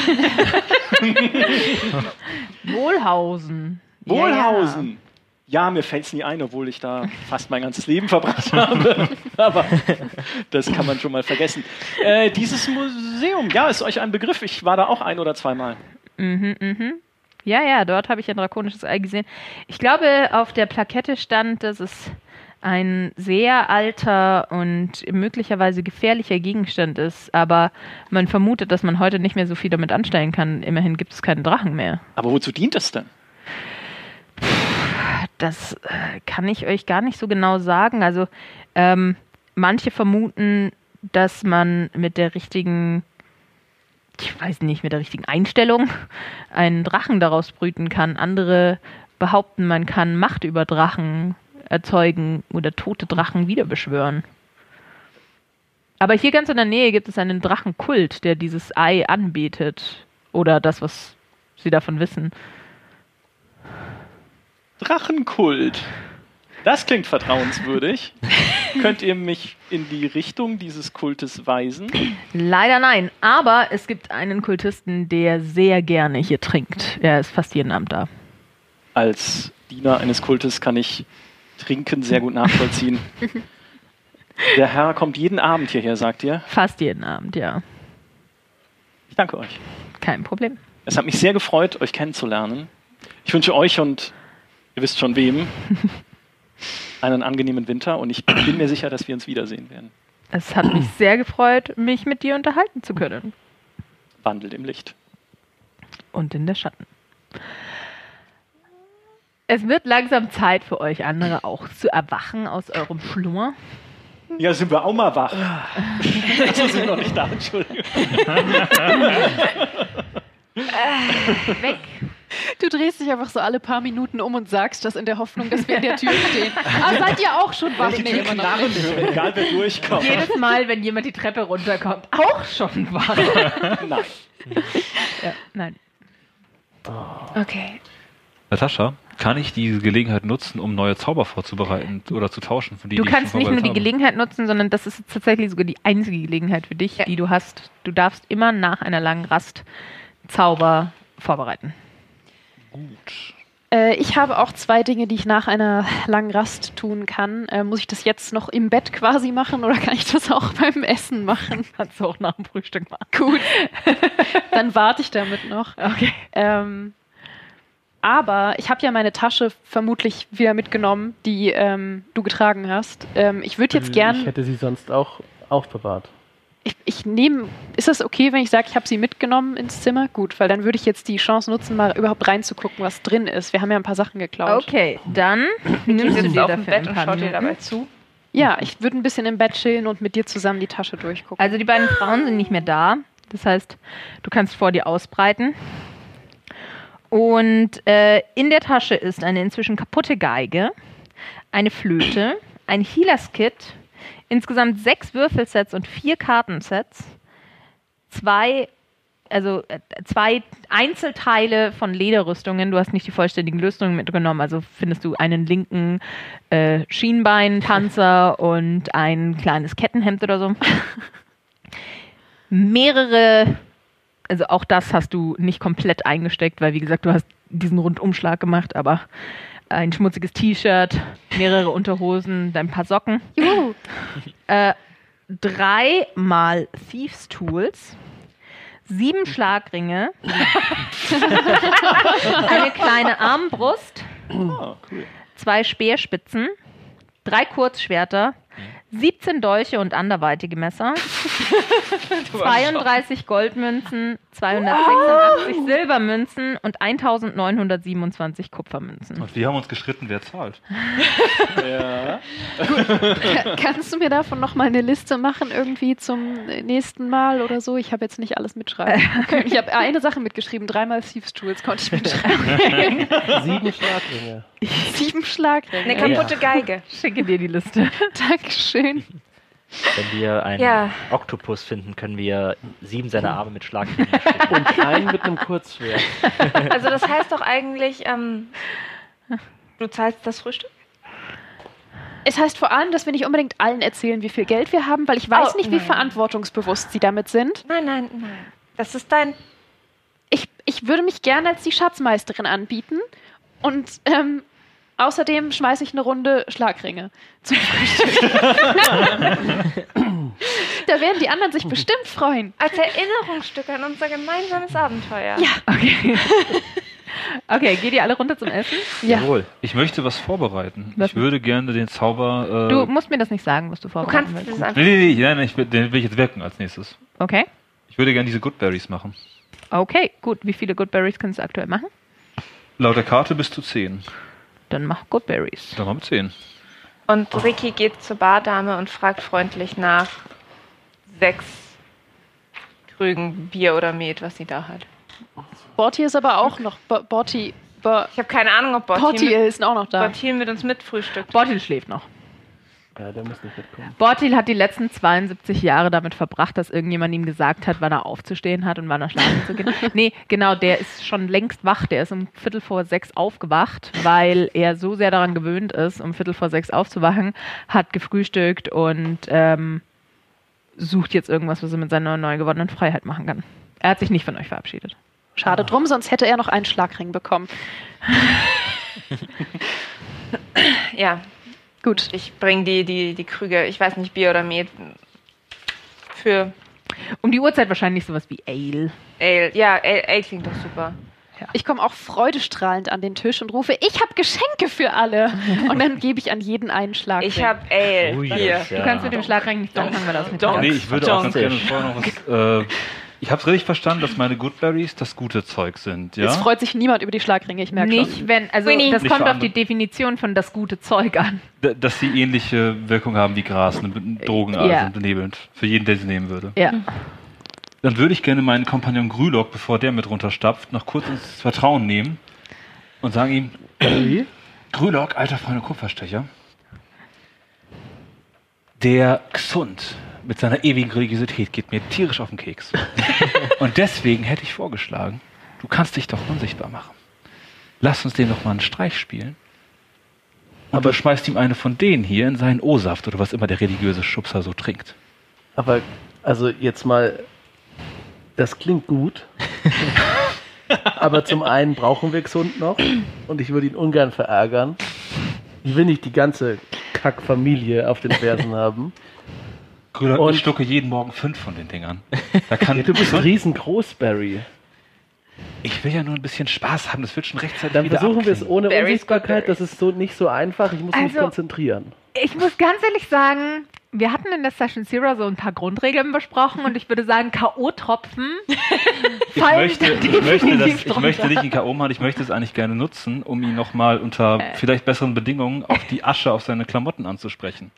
Wohlhausen. Wohlhausen. Ja, mir fällt es nie ein, obwohl ich da fast mein ganzes Leben verbracht habe. Aber das kann man schon mal vergessen. Äh, dieses Museum, ja, ist euch ein Begriff. Ich war da auch ein oder zweimal. Mhm, mhm. Ja, ja, dort habe ich ein drakonisches Ei gesehen. Ich glaube, auf der Plakette stand, dass es ein sehr alter und möglicherweise gefährlicher Gegenstand ist, aber man vermutet, dass man heute nicht mehr so viel damit anstellen kann. Immerhin gibt es keinen Drachen mehr. Aber wozu dient es denn? Das äh, kann ich euch gar nicht so genau sagen. Also ähm, manche vermuten, dass man mit der richtigen, ich weiß nicht, mit der richtigen Einstellung einen Drachen daraus brüten kann. Andere behaupten, man kann Macht über Drachen erzeugen oder tote Drachen wiederbeschwören. Aber hier ganz in der Nähe gibt es einen Drachenkult, der dieses Ei anbetet. Oder das, was sie davon wissen. Drachenkult. Das klingt vertrauenswürdig. Könnt ihr mich in die Richtung dieses Kultes weisen? Leider nein, aber es gibt einen Kultisten, der sehr gerne hier trinkt. Er ist fast jeden Abend da. Als Diener eines Kultes kann ich Trinken sehr gut nachvollziehen. Der Herr kommt jeden Abend hierher, sagt ihr? Fast jeden Abend, ja. Ich danke euch. Kein Problem. Es hat mich sehr gefreut, euch kennenzulernen. Ich wünsche euch und ihr wisst schon wem einen angenehmen Winter und ich bin mir sicher, dass wir uns wiedersehen werden. Es hat mich sehr gefreut, mich mit dir unterhalten zu können. Wandelt im Licht. Und in der Schatten. Es wird langsam Zeit für euch andere auch zu erwachen aus eurem Schlummer. Ja, sind wir auch mal wach. Achso, sind wir noch nicht da, Entschuldigung. Weg. Du drehst dich einfach so alle paar Minuten um und sagst das in der Hoffnung, dass wir in der Tür stehen. Aber seid ihr auch schon wach? Nee, immer noch nicht. egal wer durchkommt. Jedes Mal, wenn jemand die Treppe runterkommt, auch schon wach. Nein. Ja, nein. Okay. Natascha, kann ich diese Gelegenheit nutzen, um neue Zauber vorzubereiten oder zu tauschen? Von die, Du die kannst nicht nur die vorbereitet habe? Gelegenheit nutzen, sondern das ist tatsächlich sogar die einzige Gelegenheit für dich, Ja. die du hast. Du darfst immer nach einer langen Rast Zauber vorbereiten. Gut. Äh, ich habe auch zwei Dinge, die ich nach einer langen Rast tun kann. Äh, muss ich das jetzt noch im Bett quasi machen oder kann ich das auch beim Essen machen? Kannst du auch nach dem Frühstück machen. Gut. Dann warte ich damit noch. Okay. Ähm, aber ich habe ja meine Tasche vermutlich wieder mitgenommen, die ähm, du getragen hast. Ähm, ich würde jetzt Ich gern. hätte sie sonst auch aufbewahrt. Ich, ich nehme. Ist das okay, wenn ich sage, ich habe sie mitgenommen ins Zimmer? Gut, weil dann würde ich jetzt die Chance nutzen, mal überhaupt reinzugucken, was drin ist. Wir haben ja ein paar Sachen geklaut. Okay, dann nimmst du Sitzt dir auf dem dafür Bett und paar schaut dir dabei zu. Ja, ich würde ein bisschen im Bett chillen und mit dir zusammen die Tasche durchgucken. Also die beiden Frauen sind nicht mehr da. Das heißt, du kannst vor dir ausbreiten. Und äh, in der Tasche ist eine inzwischen kaputte Geige, eine Flöte, ein Healers-Kit, insgesamt sechs Würfelsets und vier Kartensets, zwei, also äh, zwei Einzelteile von Lederrüstungen. Du hast nicht die vollständigen Rüstungen mitgenommen, also findest du einen linken äh, Schienbeinpanzer und ein kleines Kettenhemd oder so mehrere, also auch das hast du nicht komplett eingesteckt, weil wie gesagt, du hast diesen Rundumschlag gemacht, aber ein schmutziges T-Shirt, mehrere Unterhosen, dann ein paar Socken. Juhu. Äh, dreimal Thieves Tools, sieben Schlagringe, eine kleine Armbrust, Oh, cool. zwei Speerspitzen, drei Kurzschwerter, 17 Dolche und anderweitige Messer, 32 Goldmünzen, 286 Silbermünzen und 1927 Kupfermünzen. Und wir haben uns gestritten, wer zahlt. Ja. Kannst du mir davon noch mal eine Liste machen, irgendwie zum nächsten Mal oder so? Ich habe jetzt nicht alles mitschreiben. Ich habe eine Sache mitgeschrieben, dreimal Thieves Tools konnte ich mitschreiben. Sieben Schlagringe. Sieben Schlagringe. Eine kaputte Geige. Schicke dir die Liste. Dankeschön. Wenn wir einen Ja. Oktopus finden, können wir sieben seiner Arme mit Schlag. Und einen mit einem Kurzschwert. Also das heißt doch eigentlich, ähm, du zahlst das Frühstück? Es heißt vor allem, dass wir nicht unbedingt allen erzählen, wie viel Geld wir haben, weil ich weiß Oh, nicht, wie nein. verantwortungsbewusst sie damit sind. Nein, nein, nein. Das ist dein. Ich, ich würde mich gerne als die Schatzmeisterin anbieten und ähm, Außerdem schmeiße ich eine Runde Schlagringe zum Frühstück. da werden die anderen sich bestimmt freuen. Als Erinnerungsstück an unser gemeinsames Abenteuer. Ja. Okay. okay, geht ihr alle runter zum Essen? Ja. Jawohl. Ich möchte was vorbereiten. Was? Ich würde gerne den Zauber. Äh, Du musst mir das nicht sagen, was du Du vorbereiten kannst willst. das einfach. nee, nee, nee, nein, nein, ich, den will ich jetzt wirken als nächstes. Okay. Ich würde gerne diese Goodberries machen. Okay, gut. Wie viele Goodberries kannst du aktuell machen? Laut der Karte bis zu 10. Dann mach Goodberries. Dann haben wir 10. Und Ricky geht zur Bardame und fragt freundlich nach sechs Krügen Bier oder Met, was sie da hat. Borti ist aber auch noch. Bo Borti. Bo Ich habe keine Ahnung, ob Borti Bortil mit, ist auch noch da. Bortil mit uns mitfrühstückt. Bortil schläft noch. Ja, der muss nicht mitkommen. Bortil hat die letzten 72 Jahre damit verbracht, dass irgendjemand ihm gesagt hat, wann er aufzustehen hat und wann er schlafen zu gehen. nee, genau, der ist schon längst wach. Der ist um Viertel vor sechs aufgewacht, weil er so sehr daran gewöhnt ist, um Viertel vor sechs aufzuwachen, hat gefrühstückt und ähm, sucht jetzt irgendwas, was er mit seiner neu gewonnenen Freiheit machen kann. Er hat sich nicht von euch verabschiedet. Schade drum, sonst hätte er noch einen Schlagring bekommen. Ja, Gut. ich bringe die, die, die Krüge, ich weiß nicht, Bier oder Met für Um die Uhrzeit wahrscheinlich sowas wie Ale. Ale. Ja, Ale, Ale klingt doch super. Ich komme auch freudestrahlend an den Tisch und rufe, ich habe Geschenke für alle. Und dann gebe ich an jeden einen Schlagring. Ich habe Ale. Oh, Hier. yes, Du ja. kannst mit dem Schlagring nicht anfangen, weil er aus Don't. Metall Nee, ich würde auch ganz gerne vorher noch was. Äh, ich habe es richtig verstanden, dass meine Goodberries das gute Zeug sind. Ja? Jetzt freut sich niemand über die Schlagringe, ich merke schon. Nicht, wenn, also Winnie. das Nicht kommt auf die. Definition von das gute Zeug an. D dass sie ähnliche Wirkung haben wie Gras, eine Drogenart Ja. und benebelnd. Für jeden, der sie nehmen würde. Ja. Dann würde ich gerne meinen Kompagnon Grülock, bevor der mit runterstapft, noch kurz ins Vertrauen nehmen und sagen ihm? Grülock, alter Freund Kupferstecher, der Xund mit seiner ewigen Religiosität geht mir tierisch auf den Keks. und deswegen hätte ich vorgeschlagen, du kannst dich doch unsichtbar machen. Lass uns dem doch mal einen Streich spielen. Und Aber- du schmeißt ihm eine von denen hier in seinen O-Saft oder was immer der religiöse Schubser so trinkt. Aber, also jetzt mal, das klingt gut. Aber zum einen brauchen wir gesund noch und ich würde ihn ungern verärgern. Ich will nicht die ganze Kackfamilie auf den Fersen haben. Grülock, Und- ich schlucke jeden Morgen fünf von den Dingern. Da kann Ja, du bist riesengroß, Barry. Ich will ja nur ein bisschen Spaß haben, das wird schon rechtzeitig Dann wieder versuchen wir es ohne Barry's Unsichtbarkeit. Das ist so nicht so einfach. Ich muss mich Also- konzentrieren. Ich muss ganz ehrlich sagen, wir hatten in der Session Zero so ein paar Grundregeln besprochen und ich würde sagen, K.O.-Tropfen Ich fallen möchte, da ich, möchte das, ich möchte nicht in K.O. machen, ich möchte es eigentlich gerne nutzen, um ihn nochmal unter vielleicht besseren Bedingungen auf die Asche auf seine Klamotten anzusprechen.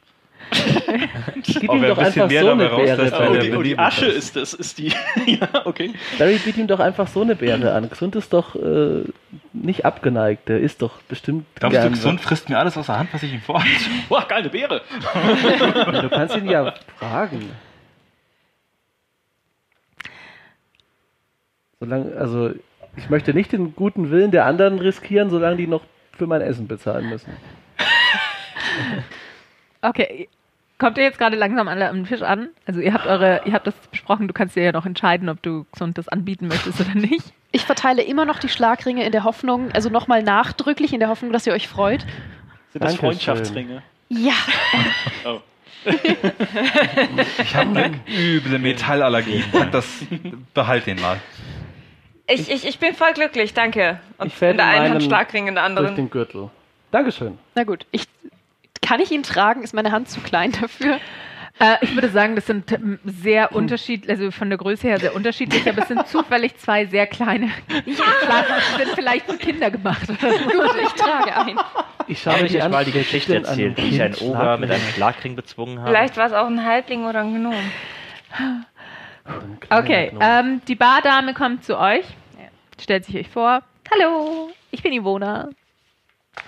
Gib ihm doch einfach mehr so eine Beere. Oh, die, oh, die Asche ist. ist das, ist die. ja, okay. Barry, biet ihm doch einfach so eine Beere an. Gesund ist doch äh, nicht abgeneigt. Der ist doch bestimmt Glaubst du, gern. gesund frisst mir alles aus der Hand, was ich ihm vorhalte? Boah, geile Beere. Du kannst ihn ja fragen. Solange, also ich möchte nicht den guten Willen der anderen riskieren, solange die noch für mein Essen bezahlen müssen. Okay, kommt ihr jetzt gerade langsam alle am Tisch an? Also ihr habt eure, ihr habt das besprochen, du kannst dir ja noch entscheiden, ob du gesund das anbieten möchtest oder nicht. Ich verteile immer noch die Schlagringe in der Hoffnung, also nochmal nachdrücklich in der Hoffnung, dass ihr euch freut. Sind das Dankeschön. Freundschaftsringe? Ja, Oh. Ich habe eine üble Metallallergie. Das, behalt den mal. Ich, ich, ich bin voll glücklich, danke. Und Ich in der einen Hand Schlagring, in der Durch anderen. den Gürtel. Dankeschön. na gut. Ich, kann ich ihn tragen? Ist meine Hand zu klein dafür? Äh, ich würde sagen, das sind sehr unterschiedlich, also von der Größe her sehr unterschiedlich, aber es sind zufällig zwei sehr kleine. Schlagen sind vielleicht für Kinder gemacht. Gut, ich trage einen. Ich die euch mal die Geschichte erzählen, wie ich einen Oger mit einem Schlagring? Bezwungen habe? Vielleicht war es auch ein Halbling oder ein Gnom. Okay, ähm, die Bardame kommt zu euch, stellt sich euch vor. Hallo, ich bin Ivona.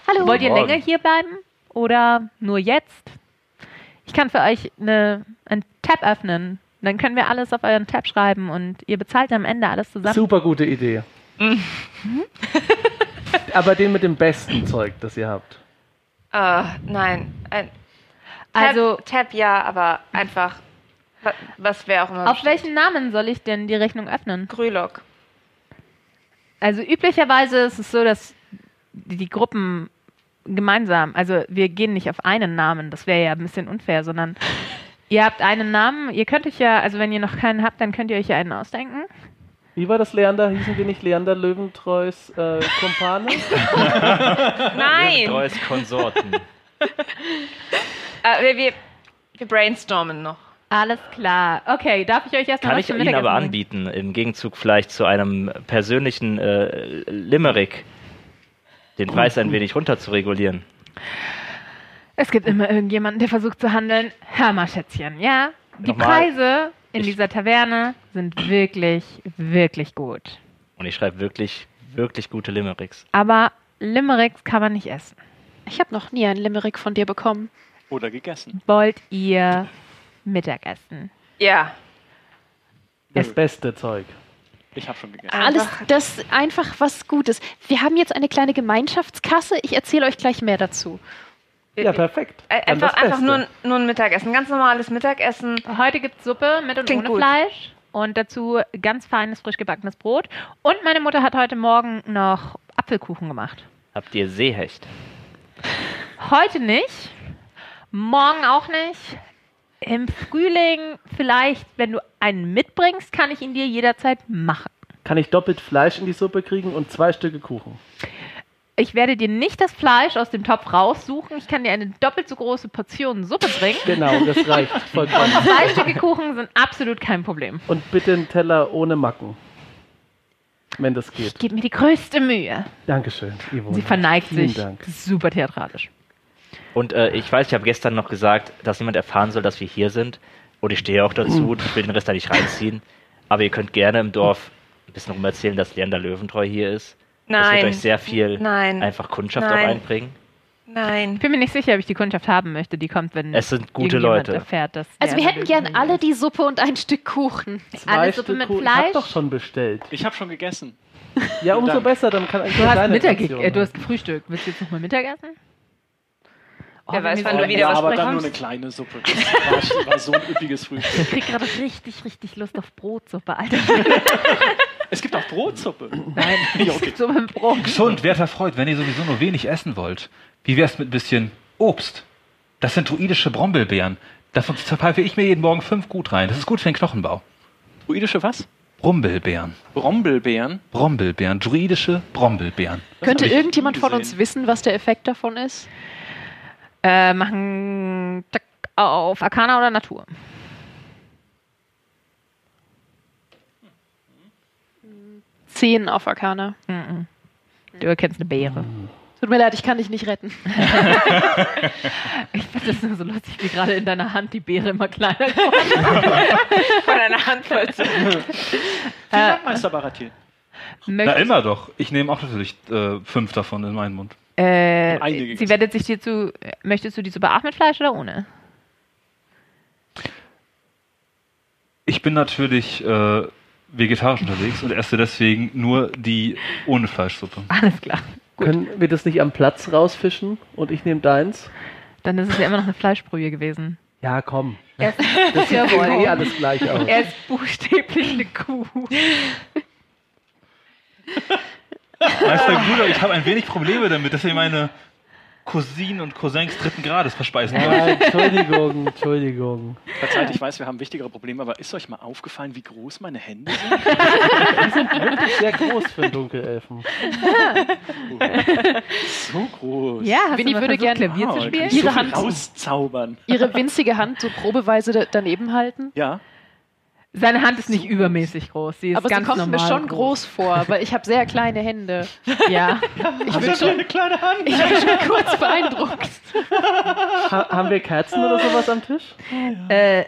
Hallo. Wollt ihr länger hier bleiben oder nur jetzt? Ich kann für euch eine, einen Tab öffnen. Dann können wir alles auf euren Tab schreiben und ihr bezahlt am Ende alles zusammen. Super gute Idee. Aber den mit dem besten Zeug, das ihr habt. Ah, nein. Ein, Also, Tab, Tab ja, aber einfach. wa- Was wäre auch immer. auf welchen Namen soll ich denn die Rechnung öffnen? Grülock. Also üblicherweise ist es so, dass die die Gruppen gemeinsam. Also wir gehen nicht auf einen Namen, das wäre ja ein bisschen unfair, sondern ihr habt einen Namen. Ihr könnt euch ja, also wenn ihr noch keinen habt, dann könnt ihr euch ja einen ausdenken. Wie war das, Leander? Hießen wir nicht Leander Löwentreus äh, Kumpane? Nein! Treues Konsorten. Äh, wir, wir, wir brainstormen noch. Alles klar. Okay, darf ich euch erstmal Kann ich Ihnen aber anbieten, im Gegenzug vielleicht zu einem persönlichen äh, Limerick, den Preis ein wenig runter zu regulieren. Es gibt immer irgendjemanden, der versucht zu handeln. Hör mal, Schätzchen, ja? Die Nochmal. Preise in Ich- dieser Taverne sind wirklich, wirklich gut. Und ich schreibe wirklich, wirklich gute Limericks. Aber Limericks kann man nicht essen. Ich habe noch nie einen Limerick von dir bekommen. Oder gegessen. Wollt ihr Mittagessen? Ja. Das beste Zeug. Ich habe schon gegessen. Alles, das ist einfach was Gutes. Wir haben jetzt eine kleine Gemeinschaftskasse. Ich erzähle euch gleich mehr dazu. Ja, perfekt. Äh, Dann Einfach, einfach nur, ein- nur ein Mittagessen. Ganz normales Mittagessen. Heute gibt es Suppe mit und Klingt ohne gut. Fleisch. Und dazu ganz feines, frisch gebackenes Brot. Und meine Mutter hat heute Morgen noch Apfelkuchen gemacht. Habt ihr Seehecht? Heute nicht. Morgen auch nicht. Im Frühling vielleicht, wenn du einen mitbringst, kann ich ihn dir jederzeit machen. Kann ich doppelt Fleisch in die Suppe kriegen und zwei Stücke Kuchen? Ich werde dir nicht das Fleisch aus dem Topf raussuchen. Ich kann dir eine doppelt so große Portion Suppe bringen. Genau, das reicht vollkommen. Zwei Stücke Kuchen sind absolut kein Problem. Und bitte einen Teller ohne Macken. Wenn das geht. Gib mir die größte Mühe. Dankeschön, Yvonne. Sie verneigt Vielen sich. Dank. Super theatralisch. Und äh, ich weiß, ich habe gestern noch gesagt, dass niemand erfahren soll, dass wir hier sind. Und ich stehe auch dazu. Ich will den Rest da nicht reinziehen. Aber ihr könnt gerne im Dorf ein bisschen rum erzählen, dass Leander Löwentreu hier ist. Das wird Nein. euch sehr viel Nein. einfach Kundschaft Nein. auch einbringen. Nein. Ich bin mir nicht sicher, ob ich die Kundschaft haben möchte. Die kommt, wenn Es sind gute Leute. erfährt, dass Also wir hätten gern alle die Suppe und ein Stück Kuchen. Zwei Alles Suppe Stück mit Kuchen. Ich Fleisch? hab doch schon bestellt. Ich habe schon gegessen. Ja, umso besser, dann kann ich Du hast Mittag, äh, du hast gefrühstückt. Willst du jetzt nochmal Mittagessen? Oh, Wer weiß, wann du wieder ja, was aber dann nur eine kleine Suppe. Das war, war so ein üppiges Frühstück. Ich krieg gerade richtig, richtig Lust auf Brotsuppe, Alter. Es gibt auch Brotsuppe. Nein, Ja, okay. so mit Brot. Gesund, werter Freund, wenn ihr sowieso nur wenig essen wollt. Wie wär's mit ein bisschen Obst? Das sind druidische Brombeerbeeren. Davon zerpfeife ich mir jeden Morgen fünf gut rein. Das ist gut für den Knochenbau. Druidische was? Brombeerbeeren. Brombeelbeeren. Brombeerbeeren. Druidische Brombeerbeeren. Könnte irgendjemand von uns wissen, was der Effekt davon ist? Äh, machen Tack auf Arcana oder Natur. Zehn auf Arcana. Mhm. Du erkennst eine Beere. Tut mir leid, ich kann dich nicht retten. Ich finde das nur so lustig, wie gerade in deiner Hand die Beere immer kleiner wird. Von einer Handvoll. Vielen Dank, Meister Baratil. Na, immer doch. Ich nehme auch natürlich äh, fünf davon in meinen Mund. Äh, sie gegessen. wendet sich dir zu. Möchtest du die Suppe auch mit Fleisch oder ohne? Ich bin natürlich äh, vegetarisch unterwegs und esse deswegen nur die ohne Fleischsuppe. Alles klar. Können wir das nicht am Platz rausfischen und ich nehme deins? Dann ist es ja immer noch eine Fleischbrühe gewesen. Ja, komm. Er ist, Das sieht Jawohl. eh alles gleich aus. er ist buchstäblich eine Kuh. Meister Bruder, ich habe ein wenig Probleme damit, dass ihr meine Cousinen und Cousins dritten Grades verspeisen Ja, wollt. Entschuldigung, Entschuldigung. Verzeiht, ich weiß, wir haben wichtigere Probleme, aber ist euch mal aufgefallen, wie groß meine Hände sind? Die sind wirklich sehr groß für einen Dunkelelfen. So groß. Ja, Winnie würde versucht, gern- Klavier Wow, zu da spielen? so Ihre viel Hand- rauszaubern. Ihre winzige Hand so probeweise da- daneben halten. Ja, Seine Hand ist nicht übermäßig groß. Sie ist Aber sie ganz kommt mir normal schon groß vor, weil ich habe sehr kleine Hände. Ja. Ich bin schon, eine kleine Hand. ich bin schon kurz beeindruckt. Ha haben wir Kerzen oder sowas am Tisch? Äh,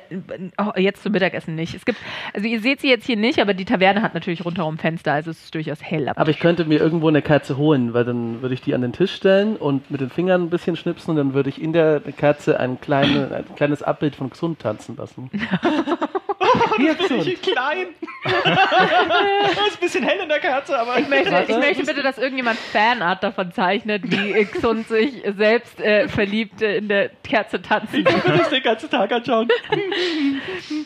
oh, jetzt zum Mittagessen nicht. Es gibt, also ihr seht sie jetzt hier nicht, aber die Taverne hat natürlich rundherum Fenster, also es ist durchaus hell. Aber ich könnte mir irgendwo eine Kerze holen, weil dann würde ich die an den Tisch stellen und mit den Fingern ein bisschen schnipsen und dann würde ich in der Kerze ein, kleine, ein kleines Abbild von Xund tanzen lassen. Hier, Xund. Richtig klein. das ist ein bisschen hell in der Kerze, aber ich möchte, ich möchte bitte, dass irgendjemand Fanart davon zeichnet, wie Xund sich selbst äh, verliebt äh, in der Kerze tanzen. ich will das den ganzen Tag anschauen.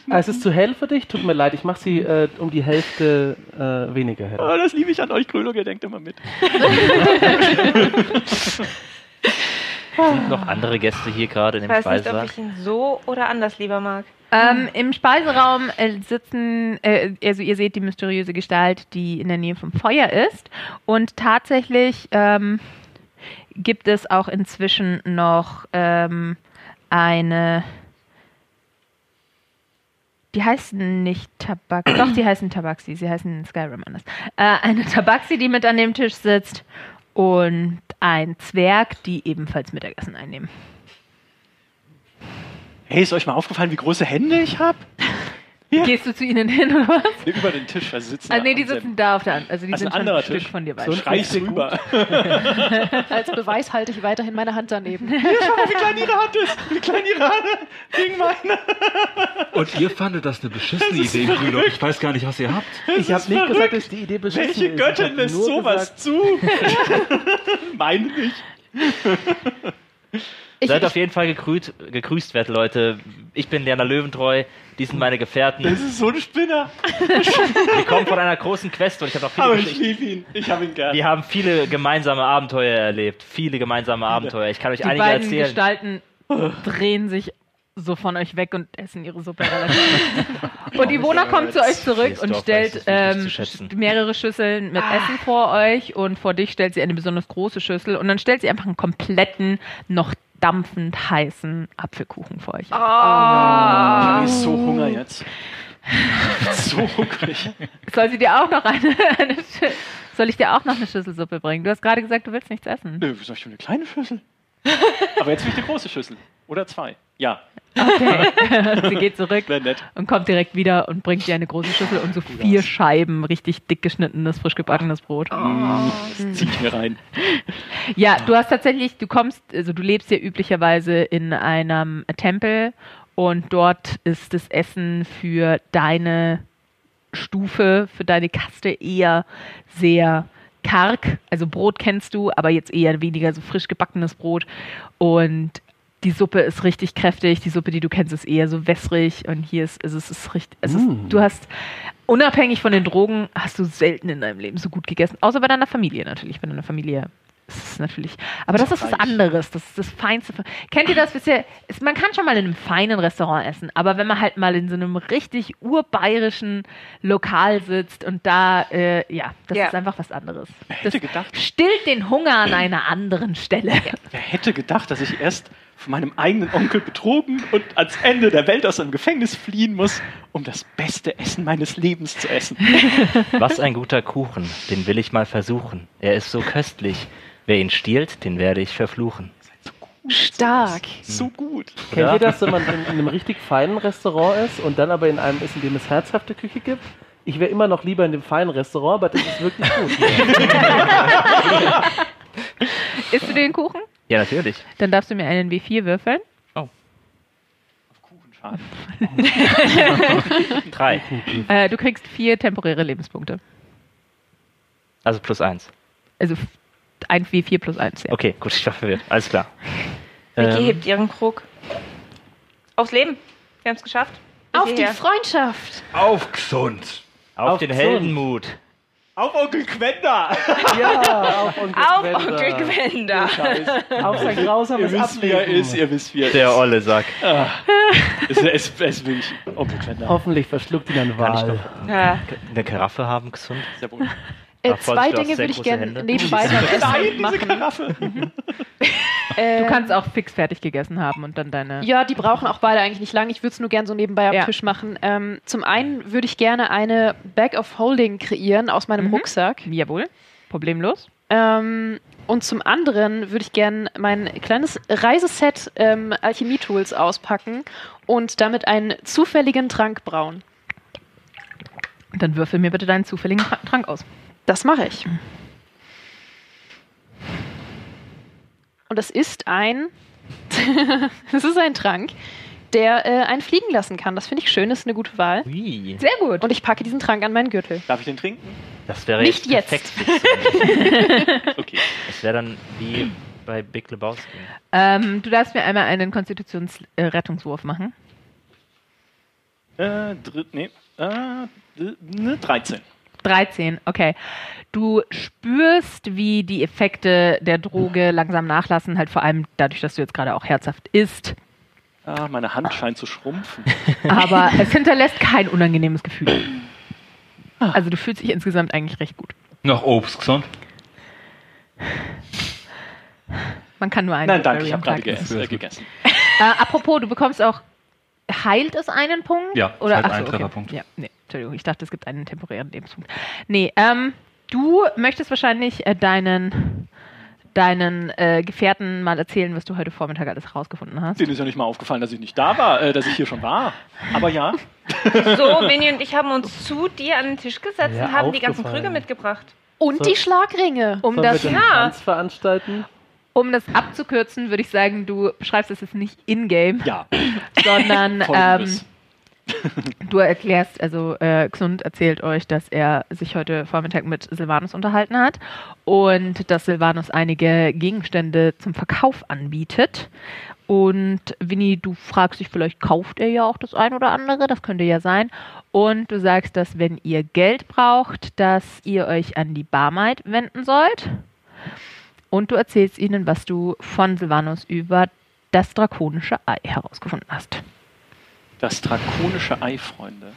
Ah, es ist zu hell für dich? Tut mir leid, ich mache sie äh, um die Hälfte äh, weniger hell. Oh, das liebe ich an euch, Grülo, ihr denkt immer mit. Sind noch andere Gäste hier gerade in Ich dem weiß nicht, ob Speisesaal? ich ihn so oder anders lieber mag. Ähm, Im Speiseraum äh, sitzen, äh, also ihr seht die mysteriöse Gestalt, die in der Nähe vom Feuer ist. Und tatsächlich ähm, gibt es auch inzwischen noch ähm, eine. Die heißen nicht Tabak, doch, die heißen Tabaxi, sie heißen Skyrim anders. Äh, eine Tabaxi, die mit an dem Tisch sitzt und ein Zwerg, die ebenfalls Mittagessen einnehmen. Hey, ist euch mal aufgefallen, wie große Hände ich habe? Ja. Gehst du zu ihnen hin oder was? Nee, über den Tisch, also sitzen Also da nee, die sitzen da auf der anderen. Also die Also sind ein schon ein anderer Stück Tisch. von dir So weit. ein rüber. Als Beweis halte ich weiterhin meine Hand daneben. Schau mal, wie klein ihre Hand ist. Wie klein ihre Hand gegen meine. Und ihr fandet das eine beschissene Idee, Grülock. Ich weiß gar nicht, was ihr habt. Ich habe nicht gesagt, dass die Idee beschissen Welche ist. Göttin Ich hab lässt sowas gesagt, zu? Meine nicht. Ich, Seid ich, auf jeden Fall gegrüßt, gegrüßt, werte Leute. Ich bin Lerner Löwentreu, die sind meine Gefährten. Das ist so ein Spinner. Wir kommen von einer großen Quest und ich habe noch viele Aber ich liebe ihn. Ich habe ihn gern. Wir haben viele gemeinsame Abenteuer erlebt. Viele gemeinsame Abenteuer. Ich kann euch Die einige beiden erzählen. Gestalten drehen sich so von euch weg und essen ihre Suppe relativ. und Ivona kommt zu euch zurück und stellt ähm, mehrere Schüsseln mit Essen vor euch und vor dich stellt sie eine besonders große Schüssel und dann stellt sie einfach einen kompletten, noch dampfend heißen Apfelkuchen vor euch. Ich habe so Hunger jetzt. so hungrig. Soll sie dir auch noch eine, eine soll ich dir auch noch eine Schüssel Suppe bringen? Du hast gerade gesagt, du willst nichts essen. Nö, wieso ich eine kleine Schüssel? Aber jetzt will ich eine große Schüssel. Oder zwei. Ja, Okay. sie geht zurück und kommt direkt wieder und bringt dir eine große Schüssel und so vier Scheiben richtig dick geschnittenes, frisch gebackenes Brot. Das zieh ich mir rein. Ja, du hast tatsächlich, du kommst, also du lebst ja üblicherweise in einem Tempel und dort ist das Essen für deine Stufe, für deine Kaste eher sehr karg. Also Brot kennst du, aber jetzt eher weniger so frisch gebackenes Brot. Und die Suppe ist richtig kräftig. Die Suppe, die du kennst, ist eher so wässrig. Und hier ist, also es ist richtig, es ist, Mm. du hast, unabhängig von den Drogen, hast du selten in deinem Leben so gut gegessen. Außer bei deiner Familie natürlich. Bei deiner Familie ist es natürlich, aber das ist was anderes. Das ist das Feinste. Kennt ihr das? Es, man kann schon mal in einem feinen Restaurant essen, aber wenn man halt mal in so einem richtig urbayerischen Lokal sitzt und da, äh, ja, das Ja. ist einfach was anderes. Das hätte gedacht, stillt den Hunger an einer anderen Stelle. wer hätte gedacht, dass ich erst von meinem eigenen Onkel betrogen und ans Ende der Welt aus einem Gefängnis fliehen muss, um das beste Essen meines Lebens zu essen. Was ein guter Kuchen, den will ich mal versuchen. Er ist so köstlich. Wer ihn stiehlt, den werde ich verfluchen. stark. So gut. Kennt Ja. ihr das, wenn man in, in einem richtig feinen Restaurant ist und dann aber in einem ist, in dem es herzhafte Küche gibt? Ich wäre immer noch lieber in dem feinen Restaurant, aber das ist wirklich gut. Isst du den Kuchen? Ja, natürlich. Dann darfst du mir einen W4 würfeln. Kuchenschaden. Drei. Äh, du kriegst vier temporäre Lebenspunkte. Also plus eins. Also ein W4 plus eins. Ja. Okay, gut, ich war verwirrt. Alles klar. Vicky Ähm, hebt ihren Krug. Aufs Leben. Wir haben es geschafft. Bis Auf die hierher. Freundschaft. Auf gesund! auf, Auf den gesund. Heldenmut. Auf Onkel Quenda! ja, auf Onkel Auf Quenda. Onkel Gwenda. Auf sein Ihr grausames wisst, wie er ist, ihr wisst, wie er Der ist. olle Sack. Es ist, es ist wirklich Onkel Quenda. Hoffentlich verschluckt ihn ein Kann ich Wal. noch eine Karaffe haben, gesund? Sehr wohl. Äh, zwei Dinge würde ich gerne nebenbei Nein, Essen diese machen. Karaffe. Ähm, Du kannst auch fix fertig gegessen haben und dann deine. Ja, die brauchen auch beide eigentlich nicht lang. Ich würde es nur gern so nebenbei am Ja. Tisch machen. Ähm, zum einen würde ich gerne eine Bag of Holding kreieren aus meinem Mhm. Rucksack. Jawohl. Problemlos. Ähm, und zum anderen würde ich gerne mein kleines Reiseset ähm, Alchemie-Tools auspacken und damit einen zufälligen Trank brauen. Dann würfel mir bitte deinen zufälligen Tra- Trank aus. Das mache ich. Und das ist ein. das ist ein Trank, der äh, einen fliegen lassen kann. Das finde ich schön, das ist eine gute Wahl. Ui. Sehr gut. Und ich packe diesen Trank an meinen Gürtel. Darf ich den trinken? Das wäre Nicht jetzt perfekt. Okay. Das wäre dann wie bei Big Lebowski. Ähm, du darfst mir einmal einen Konstitutionsrettungswurf machen. Äh, dritt, nee. Äh, d- ne, 13. 13, okay. Du spürst, wie die Effekte der Droge langsam nachlassen, halt vor allem dadurch, dass du jetzt gerade auch herzhaft isst. Ah, meine Hand scheint zu schrumpfen. Aber es hinterlässt kein unangenehmes Gefühl. Also du fühlst dich insgesamt eigentlich recht gut. Noch Obst, gesund? Man kann nur einen Nein, danke, ich habe gerade gegessen. Äh, gegessen. Äh, apropos, du bekommst auch. Heilt es einen Punkt? Ja, Oder halt ach so, einen okay. Trefferpunkt. Ja, nee, Entschuldigung, ich dachte, es gibt einen temporären Lebenspunkt. Nee, ähm, du möchtest wahrscheinlich äh, deinen, deinen äh, Gefährten mal erzählen, was du heute Vormittag alles herausgefunden hast. Denen ist ja nicht mal aufgefallen, dass ich nicht da war, äh, dass ich hier schon war. Aber ja, So, Vinny und ich haben uns zu dir an den Tisch gesetzt Ja, und haben die ganzen. Krüge mitgebracht. Und So. die Schlagringe. Um das, den ja. Tanz veranstalten? um das abzukürzen, würde ich sagen, du beschreibst es jetzt nicht in-game, ja. sondern ähm. Du erklärst, also äh, Xund erzählt euch, dass er sich heute Vormittag mit Silvanus unterhalten hat und dass Silvanus einige Gegenstände zum Verkauf anbietet. Und Winnie, du fragst dich, vielleicht kauft er ja auch das ein oder andere, das könnte ja sein. Und du sagst, dass wenn ihr Geld braucht, dass ihr euch an die Barmaid wenden sollt. Und du erzählst ihnen, was du von Silvanus über das drakonische Ei herausgefunden hast. Das drakonische Ei, Freunde,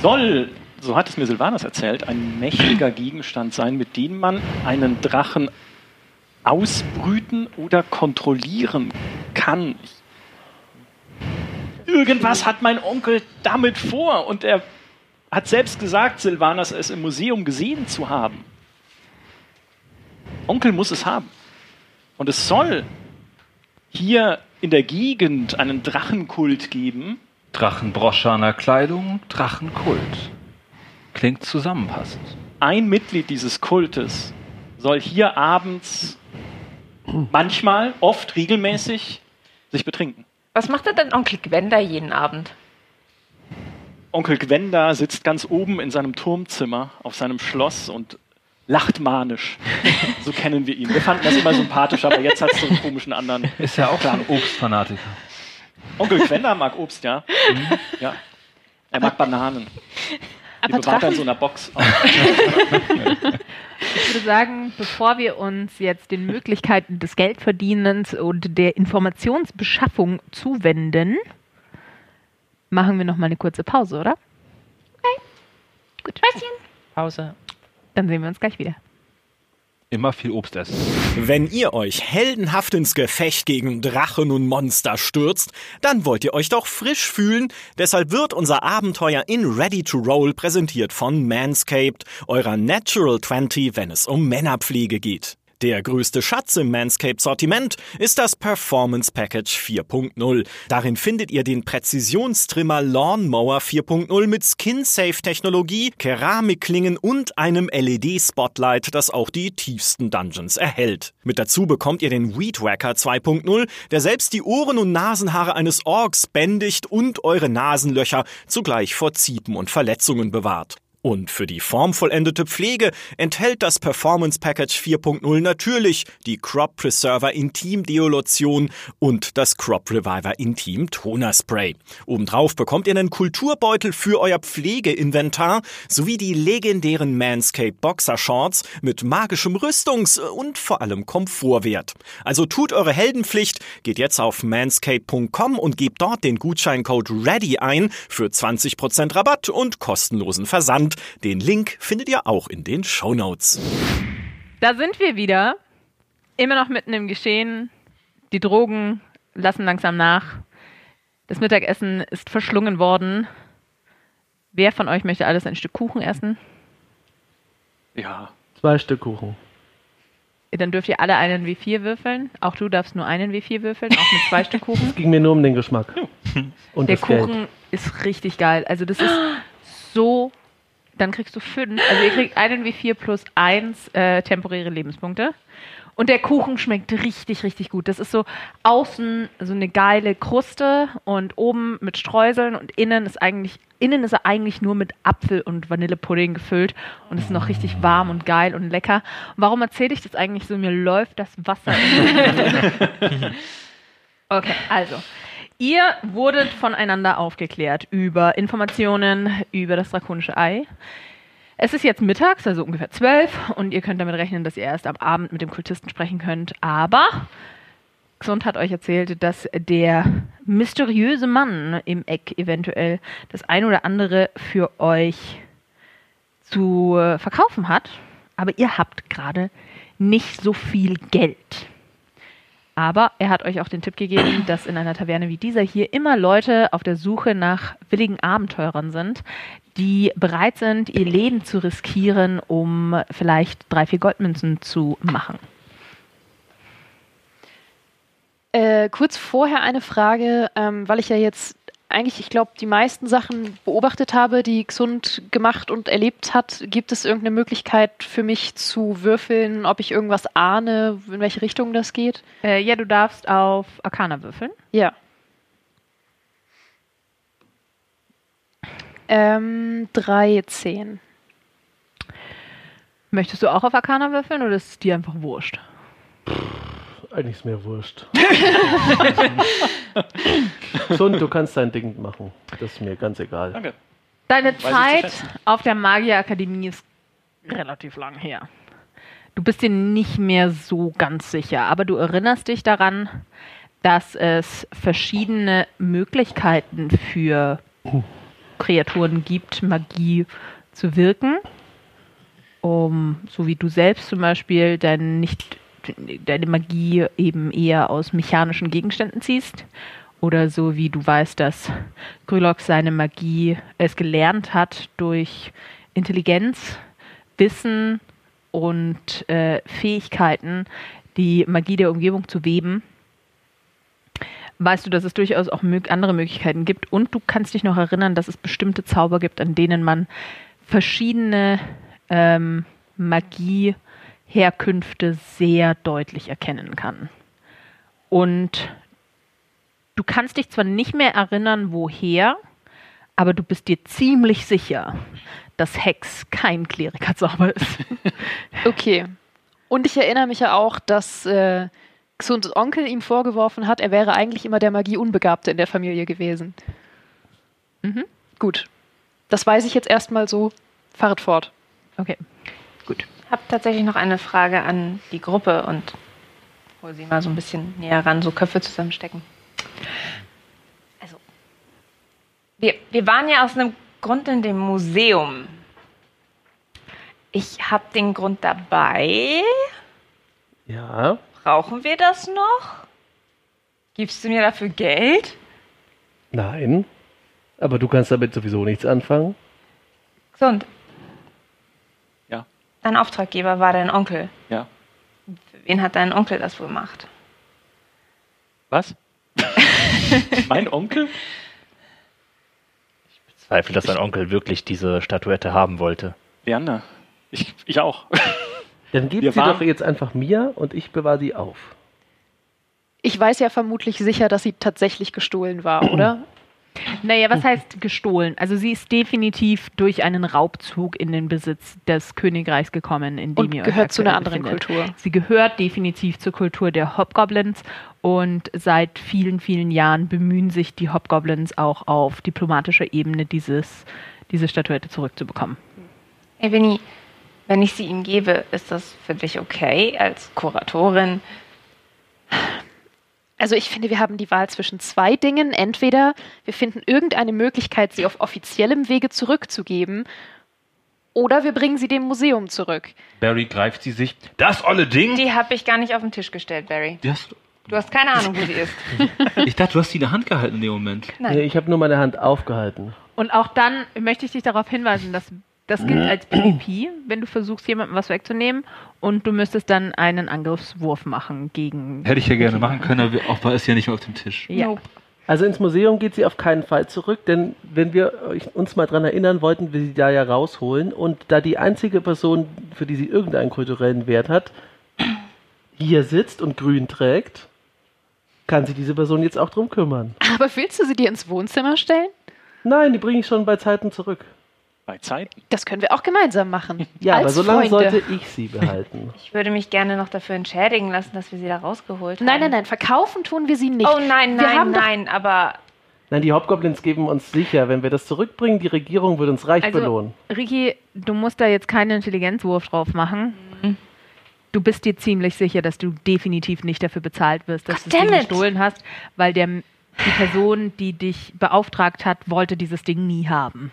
soll, so hat es mir Silvanus erzählt, ein mächtiger Gegenstand sein, mit dem man einen Drachen ausbrüten oder kontrollieren kann. Irgendwas hat mein Onkel damit vor und er hat selbst gesagt, Silvanas es im Museum gesehen zu haben. Onkel muss es haben. Und es soll hier in der Gegend einen Drachenkult geben. Drachenbrosche an der Kleidung, Drachenkult. Klingt zusammenpassend. Ein Mitglied dieses Kultes soll hier abends manchmal, oft, regelmäßig sich betrinken. Was macht denn Onkel Gwenda jeden Abend? Onkel Gwenda sitzt ganz oben in seinem Turmzimmer auf seinem Schloss und lacht manisch. So kennen wir ihn. Wir fanden das immer sympathisch, aber jetzt hat es so einen komischen anderen. Ist ja auch ein Obstfanatiker. Onkel Gwenda mag Obst, ja. ja. Er mag Bananen. Die Aber bewahrt er in so einer Box. Ich würde sagen, bevor wir uns jetzt den Möglichkeiten des Geldverdienens und der Informationsbeschaffung zuwenden, machen wir noch mal eine kurze Pause, oder? Okay. Gut. Pause. Dann sehen wir uns gleich wieder. Immer viel Obst essen. Wenn ihr euch heldenhaft ins Gefecht gegen Drachen und Monster stürzt, dann wollt ihr euch doch frisch fühlen. Deshalb wird unser Abenteuer in Ready to Roll präsentiert von Manscaped, eurer Natural 20, wenn es um Männerpflege geht. Der größte Schatz im Manscaped-Sortiment ist das Performance Package 4.0. Darin findet ihr den Präzisionstrimmer Lawnmower 4.0 mit Skin-Safe-Technologie, Keramikklingen und einem LED-Spotlight, das auch die tiefsten Dungeons erhält. Mit dazu bekommt ihr den Weed Wacker 2.0, der selbst die Ohren und Nasenhaare eines Orks bändigt und eure Nasenlöcher zugleich vor Ziepen und Verletzungen bewahrt. Und für die formvollendete Pflege enthält das Performance Package 4.0 natürlich die Crop Preserver Intim Deolution und das Crop Reviver Intim Toner Spray. Obendrauf bekommt ihr einen Kulturbeutel für euer Pflegeinventar sowie die legendären Manscaped Boxer Shorts mit magischem Rüstungs- und vor allem Komfortwert. Also tut eure Heldenpflicht, geht jetzt auf manscaped.com und gebt dort den Gutscheincode READY ein für 20% Rabatt und kostenlosen Versand. Den Link findet ihr auch in den Shownotes. Da sind wir wieder. Immer noch mitten im Geschehen. Die Drogen lassen langsam nach. Das Mittagessen ist verschlungen worden. Wer von euch möchte alles ein Stück Kuchen essen? Ja. Zwei Stück Kuchen. Dann dürft ihr alle einen W4 würfeln. Auch du darfst nur einen W4 würfeln, auch mit zwei Stück Kuchen. Es ging mir nur um den Geschmack. Und Der das Geld. Kuchen ist richtig geil. Also das ist so. Dann kriegst du fünf. Also ihr kriegt einen W4 plus eins äh, temporäre Lebenspunkte. Und der Kuchen schmeckt richtig, richtig gut. Das ist so außen so eine geile Kruste und oben mit Streuseln und innen ist eigentlich, innen ist er eigentlich nur mit Apfel und Vanillepudding gefüllt und ist noch richtig warm und geil und lecker. Und warum erzähle ich das eigentlich so? Mir läuft das Wasser. in okay, also. Ihr wurdet voneinander aufgeklärt über Informationen über das drakonische Ei. Es ist jetzt mittags, also ungefähr zwölf, und ihr könnt damit rechnen, dass ihr erst am Abend mit dem Kultisten sprechen könnt. Aber Xund hat euch erzählt, dass der mysteriöse Mann im Eck eventuell das ein oder andere für euch zu verkaufen hat. Aber ihr habt gerade nicht so viel Geld. Aber er hat euch auch den Tipp gegeben, dass in einer Taverne wie dieser hier immer Leute auf der Suche nach willigen Abenteurern sind, die bereit sind, ihr Leben zu riskieren, um vielleicht drei, vier Goldmünzen zu machen. Äh, kurz vorher eine Frage, ähm, weil ich ja jetzt eigentlich, ich glaube, die meisten Sachen beobachtet habe, die Xund gemacht und erlebt hat. Gibt es irgendeine Möglichkeit für mich zu würfeln, ob ich irgendwas ahne, in welche Richtung das geht? Äh, ja, du darfst auf Arcana würfeln. Ja. Ähm, 13. Möchtest du auch auf Arcana würfeln oder ist es dir einfach wurscht? Eigentlich ist mir wurscht. Sund, du kannst dein Ding machen. Das ist mir ganz egal. Danke. Deine Zeit auf der Magierakademie ist relativ lang her. Du bist dir nicht mehr so ganz sicher, aber du erinnerst dich daran, dass es verschiedene Möglichkeiten für Kreaturen gibt, Magie zu wirken. Um, so wie du selbst zum Beispiel dein nicht, deine Magie eben eher aus mechanischen Gegenständen ziehst. Oder so wie du weißt, dass Grylock seine Magie es gelernt hat durch Intelligenz, Wissen und äh, Fähigkeiten, die Magie der Umgebung zu weben. Weißt du, dass es durchaus auch andere Möglichkeiten gibt und du kannst dich noch erinnern, dass es bestimmte Zauber gibt, an denen man verschiedene ähm, Magieherkünfte sehr deutlich erkennen kann. Und du kannst dich zwar nicht mehr erinnern, woher, aber du bist dir ziemlich sicher, dass Hex kein Klerikerzauber ist. Okay. Und ich erinnere mich ja auch, dass äh, Xunds Onkel ihm vorgeworfen hat, er wäre eigentlich immer der Magie-Unbegabte in der Familie gewesen. Mhm. Gut. Das weiß ich jetzt erstmal so. Fahret fort. Okay, gut. Ich habe tatsächlich noch eine Frage an die Gruppe und hol sie mal so ein bisschen näher ran, so Köpfe zusammenstecken. Also, wir, wir waren ja aus einem Grund in dem Museum. Ich habe den Grund dabei. Ja, Brauchen wir das noch? Gibst du mir dafür Geld? nein. Aber du kannst damit sowieso nichts anfangen. Gesund. Dein Auftraggeber war dein Onkel. Ja. Für wen hat dein Onkel das wohl gemacht? Was? mein Onkel? Zweifel, dass sein Onkel wirklich diese Statuette haben wollte. Leander. Ich, ich auch. Dann gib Wir sie doch jetzt einfach mir und ich bewahre sie auf. Ich weiß ja vermutlich sicher, dass sie tatsächlich gestohlen war, oder? Naja, was heißt gestohlen? Also sie ist definitiv durch einen Raubzug in den Besitz des Königreichs gekommen, in dem Und ihr euch gehört zu einer anderen befindet. Kultur. Sie gehört definitiv zur Kultur der Hobgoblins und seit vielen, vielen Jahren bemühen sich die Hobgoblins auch auf diplomatischer Ebene dieses, diese Statuette zurückzubekommen. Hey Winnie, wenn ich sie ihm gebe, ist das für dich okay als Kuratorin? Also ich finde, wir haben die Wahl zwischen zwei Dingen. Entweder wir finden irgendeine Möglichkeit, sie auf offiziellem Wege zurückzugeben, oder wir bringen sie dem Museum zurück. Barry greift sie sich. Das olle Ding! Die habe ich gar nicht auf den Tisch gestellt, Barry. Hast, Du hast keine Ahnung, wo sie ist. ich dachte, du hast sie in der Hand gehalten in dem Moment. Nein. Nee, ich habe nur meine Hand aufgehalten. Und auch dann möchte ich dich darauf hinweisen, dass das gilt als PvP, wenn du versuchst, jemandem was wegzunehmen und du müsstest dann einen Angriffswurf machen gegen. Hätte ich ja gerne machen können, aber auch ist ja nicht mehr auf dem Tisch. Ja. Nope. Also ins Museum geht sie auf keinen Fall zurück, denn wenn wir euch- uns mal dran erinnern, wollten wir sie da ja rausholen und da die einzige Person, für die sie irgendeinen kulturellen Wert hat, hier sitzt und grün trägt, kann sich diese Person jetzt auch drum kümmern. Aber willst du sie dir ins Wohnzimmer stellen? Nein, die bringe ich schon bei Zeiten zurück. Bei Zeiten. Das können wir auch gemeinsam machen. Ja, Als aber so lange Freunde. sollte ich sie behalten. Ich würde mich gerne noch dafür entschädigen lassen, dass wir sie da rausgeholt haben. Nein, nein, nein, verkaufen tun wir sie nicht. Oh nein, Wir nein, nein, aber Nein, die Hobgoblins geben uns sicher, wenn wir das zurückbringen, die Regierung wird uns reich Also, belohnen. Ricky, du musst da jetzt keinen Intelligenzwurf drauf machen. Mhm. Du bist dir ziemlich sicher, dass du definitiv nicht dafür bezahlt wirst, dass du das Goddammit. Ding gestohlen hast, weil der, die Person, die dich beauftragt hat, wollte dieses Ding nie haben.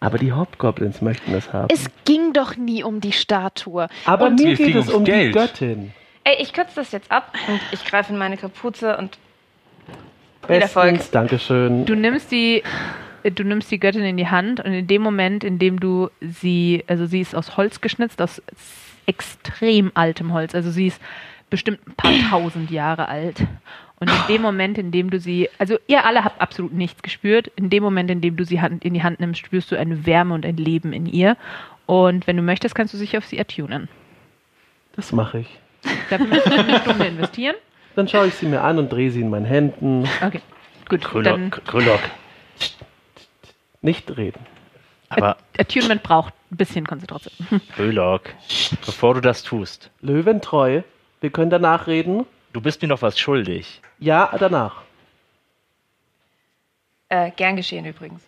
Aber die Hobgoblins möchten es haben. Es ging doch nie um die Statue. Aber Und mir geht ging es um die Geld. Göttin. Ey, ich kürze das jetzt ab und ich greife in meine Kapuze und. Bestens, Dankeschön. Du nimmst die, du nimmst die Göttin in die Hand und in dem Moment, in dem du sie, also sie ist aus Holz geschnitzt, aus extrem altem Holz, also sie ist bestimmt ein paar tausend Jahre alt. Und in dem Moment, in dem du sie, also ihr alle habt absolut nichts gespürt, in dem Moment, in dem du sie Hand, in die Hand nimmst, spürst du eine Wärme und ein Leben in ihr. Und wenn du möchtest, kannst du dich auf sie attunen. Das mache ich. Dafür musst du eine Stunde investieren. Dann schaue ich sie mir an und drehe sie in meinen Händen. Okay, gut. Dann Krülok, Krülok. Nicht reden. Aber Attunement braucht ein bisschen Konzentration. Krülok, bevor du das tust, Löwentreu, wir können danach reden. Du bist mir noch was schuldig. Ja, danach. äh, gern geschehen übrigens.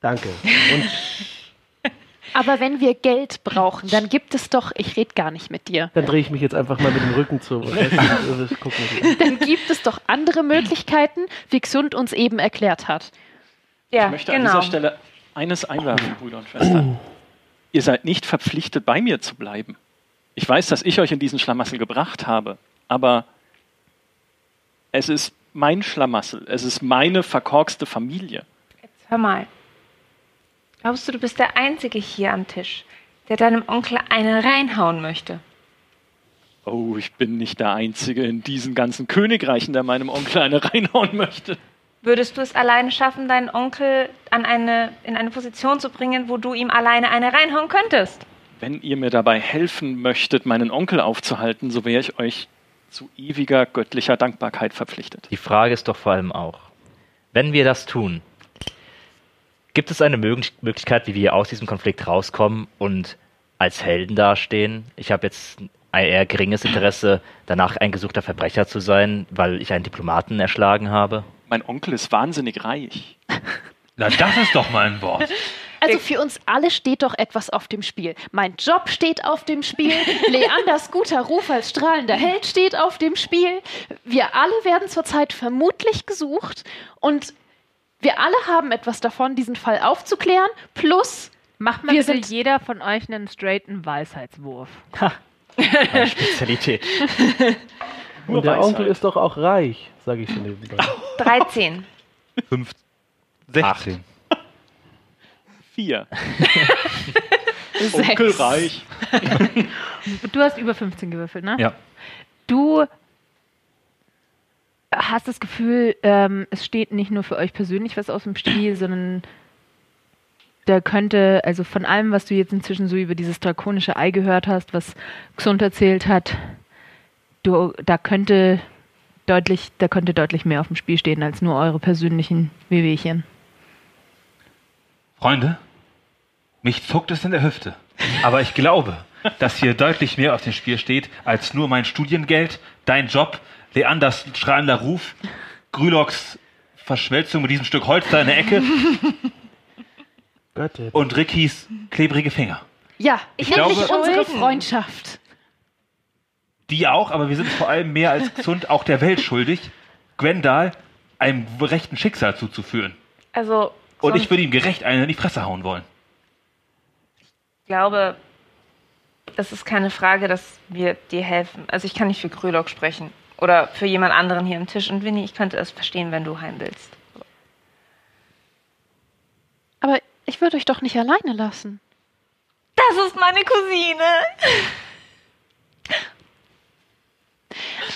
Danke. Und Aber wenn wir Geld brauchen, dann gibt es doch, ich rede gar nicht mit dir, dann drehe ich mich jetzt einfach mal mit dem Rücken zu. Und das- das- guck mal. dann gibt es doch andere Möglichkeiten, wie Xund uns eben erklärt hat. Ja, Ich möchte an genau. dieser Stelle eines einwerfen, Brüder und Schwestern. Ihr seid nicht verpflichtet, bei mir zu bleiben. Ich weiß, dass ich euch in diesen Schlamassel gebracht habe, aber es ist mein Schlamassel. Es ist meine verkorkste Familie. Jetzt hör mal. Glaubst du, du bist der Einzige hier am Tisch, der deinem Onkel eine reinhauen möchte? Oh, ich bin nicht der Einzige in diesen ganzen Königreichen, der meinem Onkel eine reinhauen möchte. Würdest du es alleine schaffen, deinen Onkel an eine, in eine Position zu bringen, wo du ihm alleine eine reinhauen könntest? Wenn ihr mir dabei helfen möchtet, meinen Onkel aufzuhalten, so wäre ich euch zu ewiger göttlicher Dankbarkeit verpflichtet. Die Frage ist doch vor allem auch, wenn wir das tun, gibt es eine Möglich- Möglichkeit, wie wir aus diesem Konflikt rauskommen und als Helden dastehen? Ich habe jetzt ein eher geringes Interesse, danach ein gesuchter Verbrecher zu sein, weil ich einen Diplomaten erschlagen habe. Mein Onkel ist wahnsinnig reich. Na, das ist doch mal ein Wort. Also für uns alle steht doch etwas auf dem Spiel. Mein Job steht auf dem Spiel. Leanders guter Ruf als strahlender Held steht auf dem Spiel. Wir alle werden zurzeit vermutlich gesucht und wir alle haben etwas davon, diesen Fall aufzuklären. Plus, Macht mal Wir bitte sind- jeder von euch einen straighten Weisheitswurf. Meine Spezialität. Nur Und der Weisheit. Onkel ist doch auch reich, sage ich schon nebenbei. 13. 5, 16. Vier. sechs. Onkel reich. Du hast über 15 gewürfelt, ne? Ja. Du hast das Gefühl, ähm, es steht nicht nur für euch persönlich was aus dem Spiel, sondern da könnte, also von allem, was du jetzt inzwischen so über dieses drakonische Ei gehört hast, was Xund erzählt hat, du, da könnte deutlich, da könnte deutlich mehr auf dem Spiel stehen als nur eure persönlichen Wehwehchen. Freunde, mich zuckt es in der Hüfte. Aber ich glaube, dass hier deutlich mehr auf dem Spiel steht, als nur mein Studiengeld, dein Job, Leanders strahlender Ruf, Grüloks Verschmelzung mit diesem Stück Holz da in der Ecke und Rickys klebrige Finger. Ja, Ich nämlich glaube- unsere. Freundschaft. Die auch, aber wir sind vor allem mehr als gesund auch der Welt schuldig, Gwendal einem rechten Schicksal zuzuführen. Also, Und ich würde ihm gerecht einen in die Fresse hauen wollen. Glaube, das ist keine Frage, dass wir dir helfen. Also ich kann nicht für Grülok sprechen. Oder für jemand anderen hier am Tisch. Und Winnie, ich könnte es verstehen, wenn du heim willst. Aber ich würde euch doch nicht alleine lassen. Das ist meine Cousine.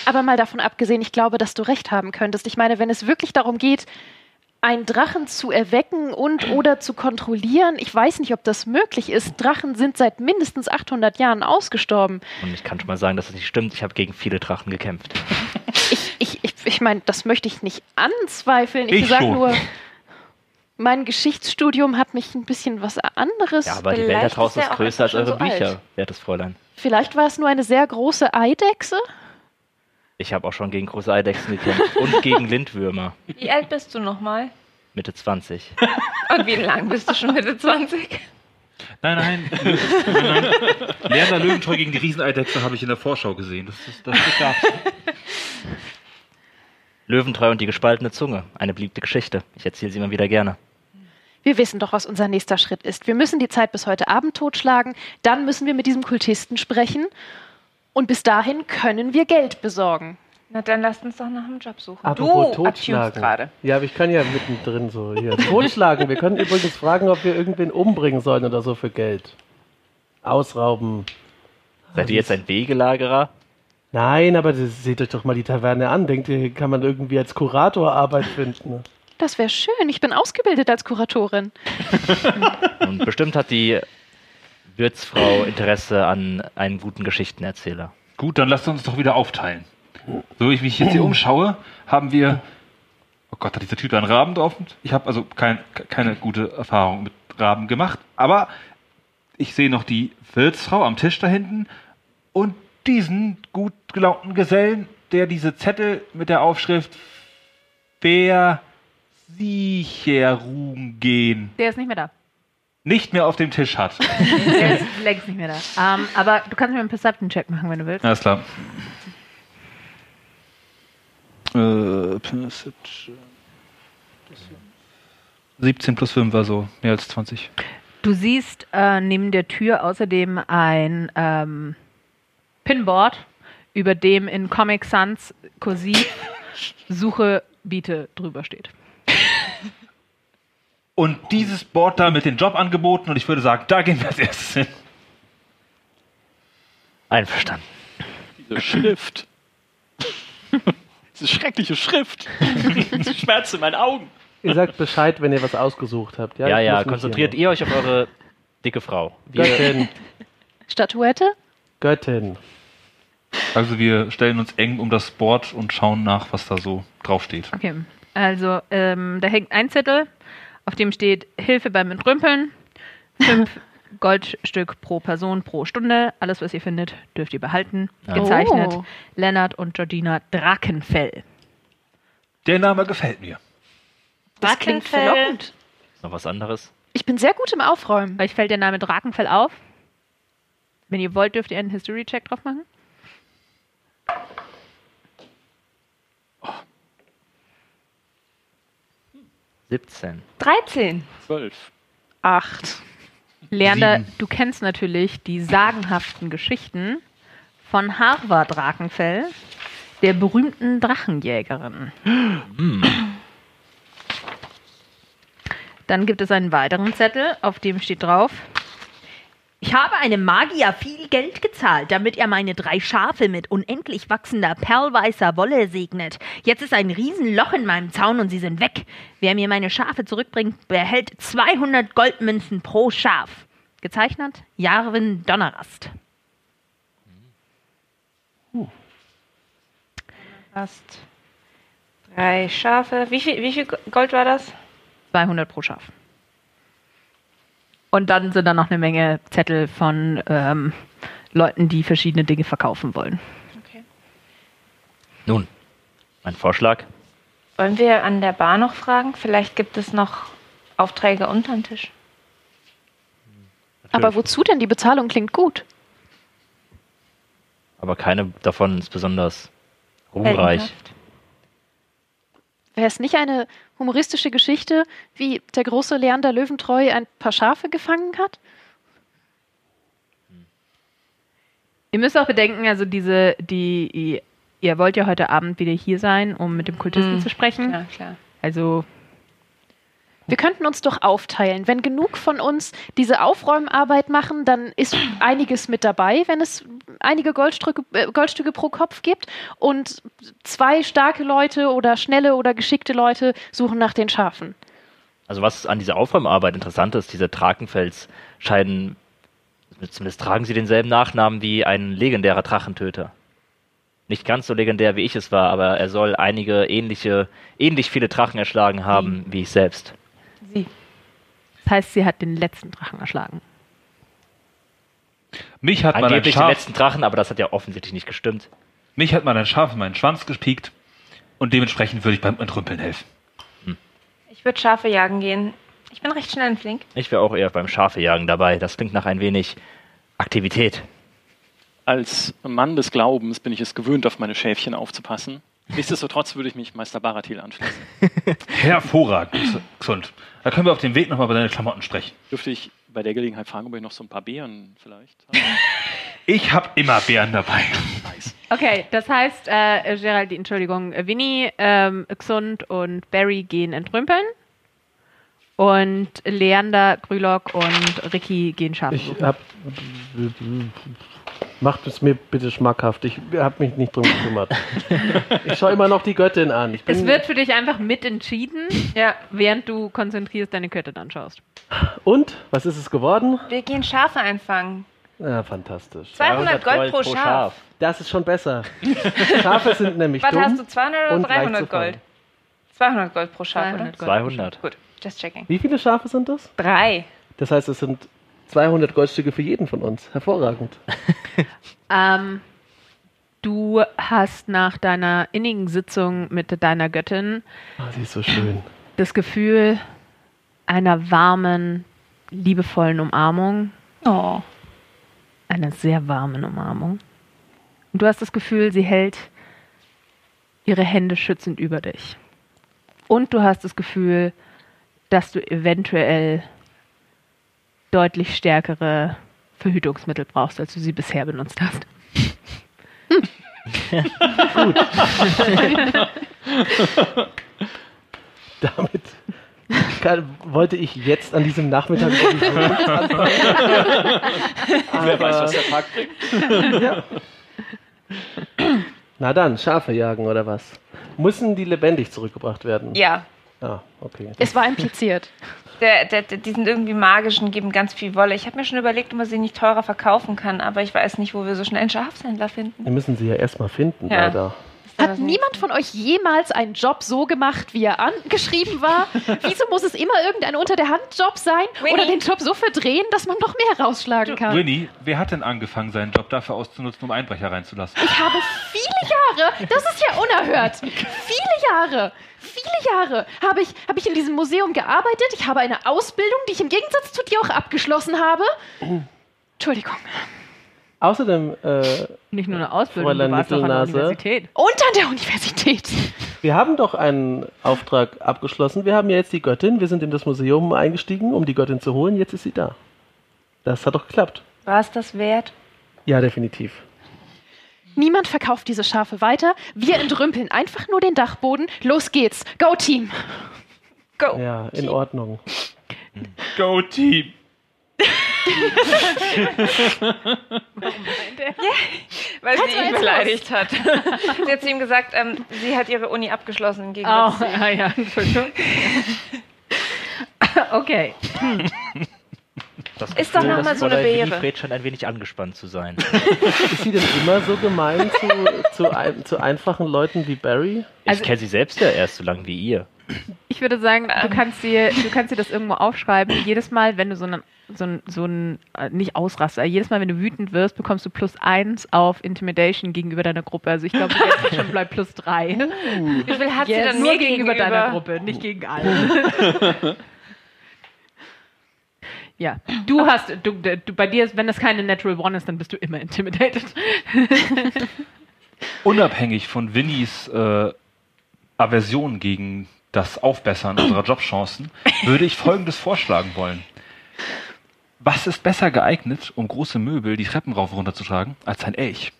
Aber mal davon abgesehen, ich glaube, dass du recht haben könntest. Ich meine, wenn es wirklich darum geht, einen Drachen zu erwecken und oder zu kontrollieren, ich weiß nicht, ob das möglich ist. Drachen sind seit mindestens 800 Jahren ausgestorben. Und ich kann schon mal sagen, dass das nicht stimmt. Ich habe gegen viele Drachen gekämpft. Ich, ich, ich, ich meine, das möchte ich nicht anzweifeln. Ich, Ich sage nur, mein Geschichtsstudium hat mich ein bisschen was anderes. Ja, aber die Vielleicht Welt da draußen ist ist größer als eure so Bücher, alt. wertes Fräulein. Vielleicht war es nur eine sehr große Eidechse. Ich habe auch schon gegen große Eidechsen gekämpft und gegen Lindwürmer. Wie alt bist du nochmal? Mitte 20. Und wie lang bist du schon Mitte 20? Nein, nein, Lö- nein, nein. Lerner Löwentreu gegen die Rieseneidechse habe ich in der Vorschau gesehen. Das, ist, das, das gab's. Löwentreu und die gespaltene Zunge. Eine beliebte Geschichte. Ich erzähle sie immer wieder gerne. Wir wissen doch, was unser nächster Schritt ist. Wir müssen die Zeit bis heute Abend totschlagen, dann müssen wir mit diesem Kultisten sprechen und bis dahin können wir Geld besorgen. Na, dann lasst uns doch nach einem Job suchen. Apropos du totschlagen. gerade. Ja, aber ich kann ja mittendrin so hier. Totschlagen. Wir können übrigens fragen, ob wir irgendwen umbringen sollen oder so für Geld. Ausrauben. Seid ihr jetzt ein Wegelagerer? Nein, aber das, seht euch doch mal die Taverne an. Denkt ihr, kann man irgendwie als Kurator Arbeit finden? Das wäre schön. Ich bin ausgebildet als Kuratorin. Und bestimmt hat die Wirtsfrau Interesse an einem guten Geschichtenerzähler. Gut, dann lasst uns doch wieder aufteilen. So wie ich mich jetzt hier umschaue, haben wir. Oh Gott, hat dieser Typ da einen Raben drauf? Ich habe also kein, keine gute Erfahrung mit Raben gemacht. Aber ich sehe noch die Wirtsfrau am Tisch da hinten und diesen gut gelaunten Gesellen, der diese Zettel mit der Aufschrift Versicherung gehen Der ist nicht mehr da. Nicht mehr auf dem Tisch hat. Der ist längst nicht mehr da. Ähm, aber du kannst mir einen Perception-Check machen, wenn du willst. Alles klar. Äh, Perception. 17 plus 5 war so, mehr als 20. Du siehst äh, neben der Tür außerdem ein ähm, Pinboard, über dem in Comic Sans kursiv Suche, biete drüber steht. Und dieses Board da mit den Jobangeboten und ich würde sagen, da gehen wir als erstes hin. Einverstanden. Diese Schrift. Diese schreckliche Schrift. Diese Schmerz in meinen Augen. Ihr sagt Bescheid, wenn ihr was ausgesucht habt. Ja, Ja, Ich ja, konzentriert ihr euch auf eure dicke Frau. Wir, Göttin. Statuette? Göttin. Also wir stellen uns eng um das Board und schauen nach, was da so draufsteht. Okay, also ähm, da hängt ein Zettel, auf dem steht Hilfe beim Entrümpeln, fünf Goldstück pro Person pro Stunde. Alles, was ihr findet, dürft ihr behalten. Ja. Gezeichnet Oh. Lennart und Georgina Drakenfell. Der Name gefällt mir. Das klingt verlockend. noch was anderes? Ich bin sehr gut im Aufräumen. Euch fällt der Name Drakenfell auf? Wenn ihr wollt, dürft ihr einen History-Check drauf machen. 17. 13. Zwölf. Acht. Leander, Sieben. du kennst natürlich die sagenhaften Geschichten von Harvard Drakenfell, der berühmten Drachenjägerin. Dann gibt es einen weiteren Zettel, auf dem steht drauf: Ich habe einem Magier viel Geld gezahlt, damit er meine drei Schafe mit unendlich wachsender perlweißer Wolle segnet. Jetzt ist ein Riesenloch in meinem Zaun und sie sind weg. Wer mir meine Schafe zurückbringt, behält 200 Goldmünzen pro Schaf. Gezeichnet Jarwin Donnerast. Hast drei Schafe. Wie viel, wie viel Gold war das? 200 pro Schaf. Und dann sind da noch eine Menge Zettel von ähm, Leuten, die verschiedene Dinge verkaufen wollen. Okay. Nun, mein Vorschlag. Wollen wir an der Bar noch fragen? Vielleicht gibt es noch Aufträge unter den Tisch. Aber wozu denn? Die Bezahlung klingt gut. Aber keine davon ist besonders ruhmreich. Wäre es nicht eine humoristische Geschichte, wie der große Leander Löwentreu ein paar Schafe gefangen hat? Ihr müsst auch bedenken, also diese, die, ihr wollt ja heute Abend wieder hier sein, um mit dem Kultisten Mhm. zu sprechen. Ja, klar. Also Wir könnten uns doch aufteilen. Wenn genug von uns diese Aufräumarbeit machen, dann ist einiges mit dabei, wenn es einige Goldstücke, äh, Goldstücke pro Kopf gibt. Und zwei starke Leute oder schnelle oder geschickte Leute suchen nach den Schafen. Also was an dieser Aufräumarbeit interessant ist, diese Drakenfels scheinen, zumindest tragen sie denselben Nachnamen wie ein legendärer Drachentöter. Nicht ganz so legendär wie ich es war, aber er soll einige ähnliche, ähnlich viele Drachen erschlagen haben wie ich selbst. Das heißt, sie hat den letzten Drachen erschlagen. Mich hat man ein Angeblich den Schaf, letzten Drachen, aber das hat ja offensichtlich nicht gestimmt. Mich hat mal ein Schaf in meinen Schwanz gespiekt und dementsprechend würde ich beim Entrümpeln helfen. Ich würde Schafe jagen gehen. Ich bin recht schnell und flink. Ich wäre auch eher beim Schafejagen dabei. Das klingt nach ein wenig Aktivität. Als Mann des Glaubens bin ich es gewöhnt, auf meine Schäfchen aufzupassen. Nichtsdestotrotz würde ich mich Meister Baratil anschließen. Hervorragend, gesund. Da können wir auf dem Weg nochmal über deine Klamotten sprechen. Dürfte ich bei der Gelegenheit fragen, ob ich noch so ein paar Beeren vielleicht habe? Ich habe immer Bären dabei. Nice. Okay, das heißt, äh, Gerald, Entschuldigung, Winnie, ähm, Xund und Barry gehen entrümpeln. Und Leander, Grülock und Ricky gehen Schafe Ich suchen. Macht es mir bitte schmackhaft. Ich habe mich nicht drum gekümmert. ich schaue immer noch die Göttin an. Ich bin, Es wird für dich einfach mit entschieden, Ja, während du konzentrierst deine Göttin anschaust. Und? Was ist es geworden? wir gehen Schafe einfangen. Ja, fantastisch. 200 Gold pro Schaf. Das ist schon besser. Schafe sind nämlich dumm. hast du 200 oder und leicht zu 300 fangen. Gold? 200 Gold pro Schaf, 200 oder? Gold. 200. Gut, just checking. Wie viele Schafe sind das? Drei. Das heißt, es sind 200 Goldstücke für jeden von uns. Hervorragend. Ähm, du hast nach deiner innigen Sitzung mit deiner Göttin Ah, sie ist so schön. das Gefühl einer warmen, liebevollen Umarmung, Oh. einer sehr warmen Umarmung. Und du hast das Gefühl, sie hält ihre Hände schützend über dich. Und du hast das Gefühl, dass du eventuell deutlich stärkere Verhütungsmittel brauchst, als du sie bisher benutzt hast. Damit kann, wollte ich jetzt an diesem Nachmittag anfangen. Wer weiß, was der Tag bringt. ja. Na dann, Schafe jagen oder was? Müssen die lebendig zurückgebracht werden? Ja, Ah, okay. Es war impliziert. Der, der, der, die sind irgendwie magisch und geben ganz viel Wolle. Ich habe mir schon überlegt, ob man sie nicht teurer verkaufen kann, aber ich weiß nicht, wo wir so schnell einen Schafshändler finden. Wir müssen sie ja erstmal finden, Ja. leider. Hat niemand von euch jemals einen Job so gemacht, wie er angeschrieben war? Wieso muss es immer irgendein Unter-der-Hand-Job sein? Winnie. Oder den Job so verdrehen, dass man noch mehr rausschlagen kann? Winnie, wer hat denn angefangen, seinen Job dafür auszunutzen, um Einbrecher reinzulassen? Ich habe viele Jahre, das ist ja unerhört, viele Jahre, viele Jahre habe ich, habe ich in diesem Museum gearbeitet. Ich habe eine Ausbildung, die ich im Gegensatz zu dir auch abgeschlossen habe. Entschuldigung. Außerdem, äh, Nicht nur eine Ausbildung, Fräulein du warst doch an der. Universität. Und an der Universität. wir haben doch einen Auftrag abgeschlossen. Wir haben ja jetzt die Göttin. Wir sind in das Museum eingestiegen, um die Göttin zu holen. Jetzt ist sie da. Das hat doch geklappt. War es das wert? Ja, definitiv. Niemand verkauft diese Schafe weiter. Wir entrümpeln einfach nur den Dachboden. Los geht's. Go Team. Go. Ja, in Ordnung. Go Team! Weil Kannst sie du ihn jetzt beleidigt hat. sie hat zu ihm gesagt, ähm, sie hat ihre Uni abgeschlossen im Oh, Gegensatz zu ihm. ah, ja, Entschuldigung. okay. Das Ist doch Gefühl, noch mal dass so eine Beere. Winifred scheint ein wenig angespannt zu sein. Ist sie denn immer so gemein zu, zu, ein, zu einfachen Leuten wie Barry? Also- ich kenne sie selbst ja erst so lange wie ihr. Ich würde sagen, du Ähm. kannst dir, du kannst dir das irgendwo aufschreiben. Jedes Mal, wenn du so einen, so ein, so ein, äh, nicht Ausraster, jedes Mal, wenn du wütend wirst, bekommst du plus eins auf Intimidation gegenüber deiner Gruppe. Also ich glaube, jetzt schon bleibt plus drei. Wie viel hat sie dann nur gegenüber, gegenüber? deiner Gruppe, nicht gegen alle. ja, du hast, du, du, bei dir, ist, wenn das keine Natural One ist, dann bist du immer intimidated. Unabhängig von Winnies äh, Aversion gegen das Aufbessern unserer Jobchancen, würde ich Folgendes vorschlagen wollen. Was ist besser geeignet, um große Möbel die Treppen rauf und runter zu tragen, als ein Elch?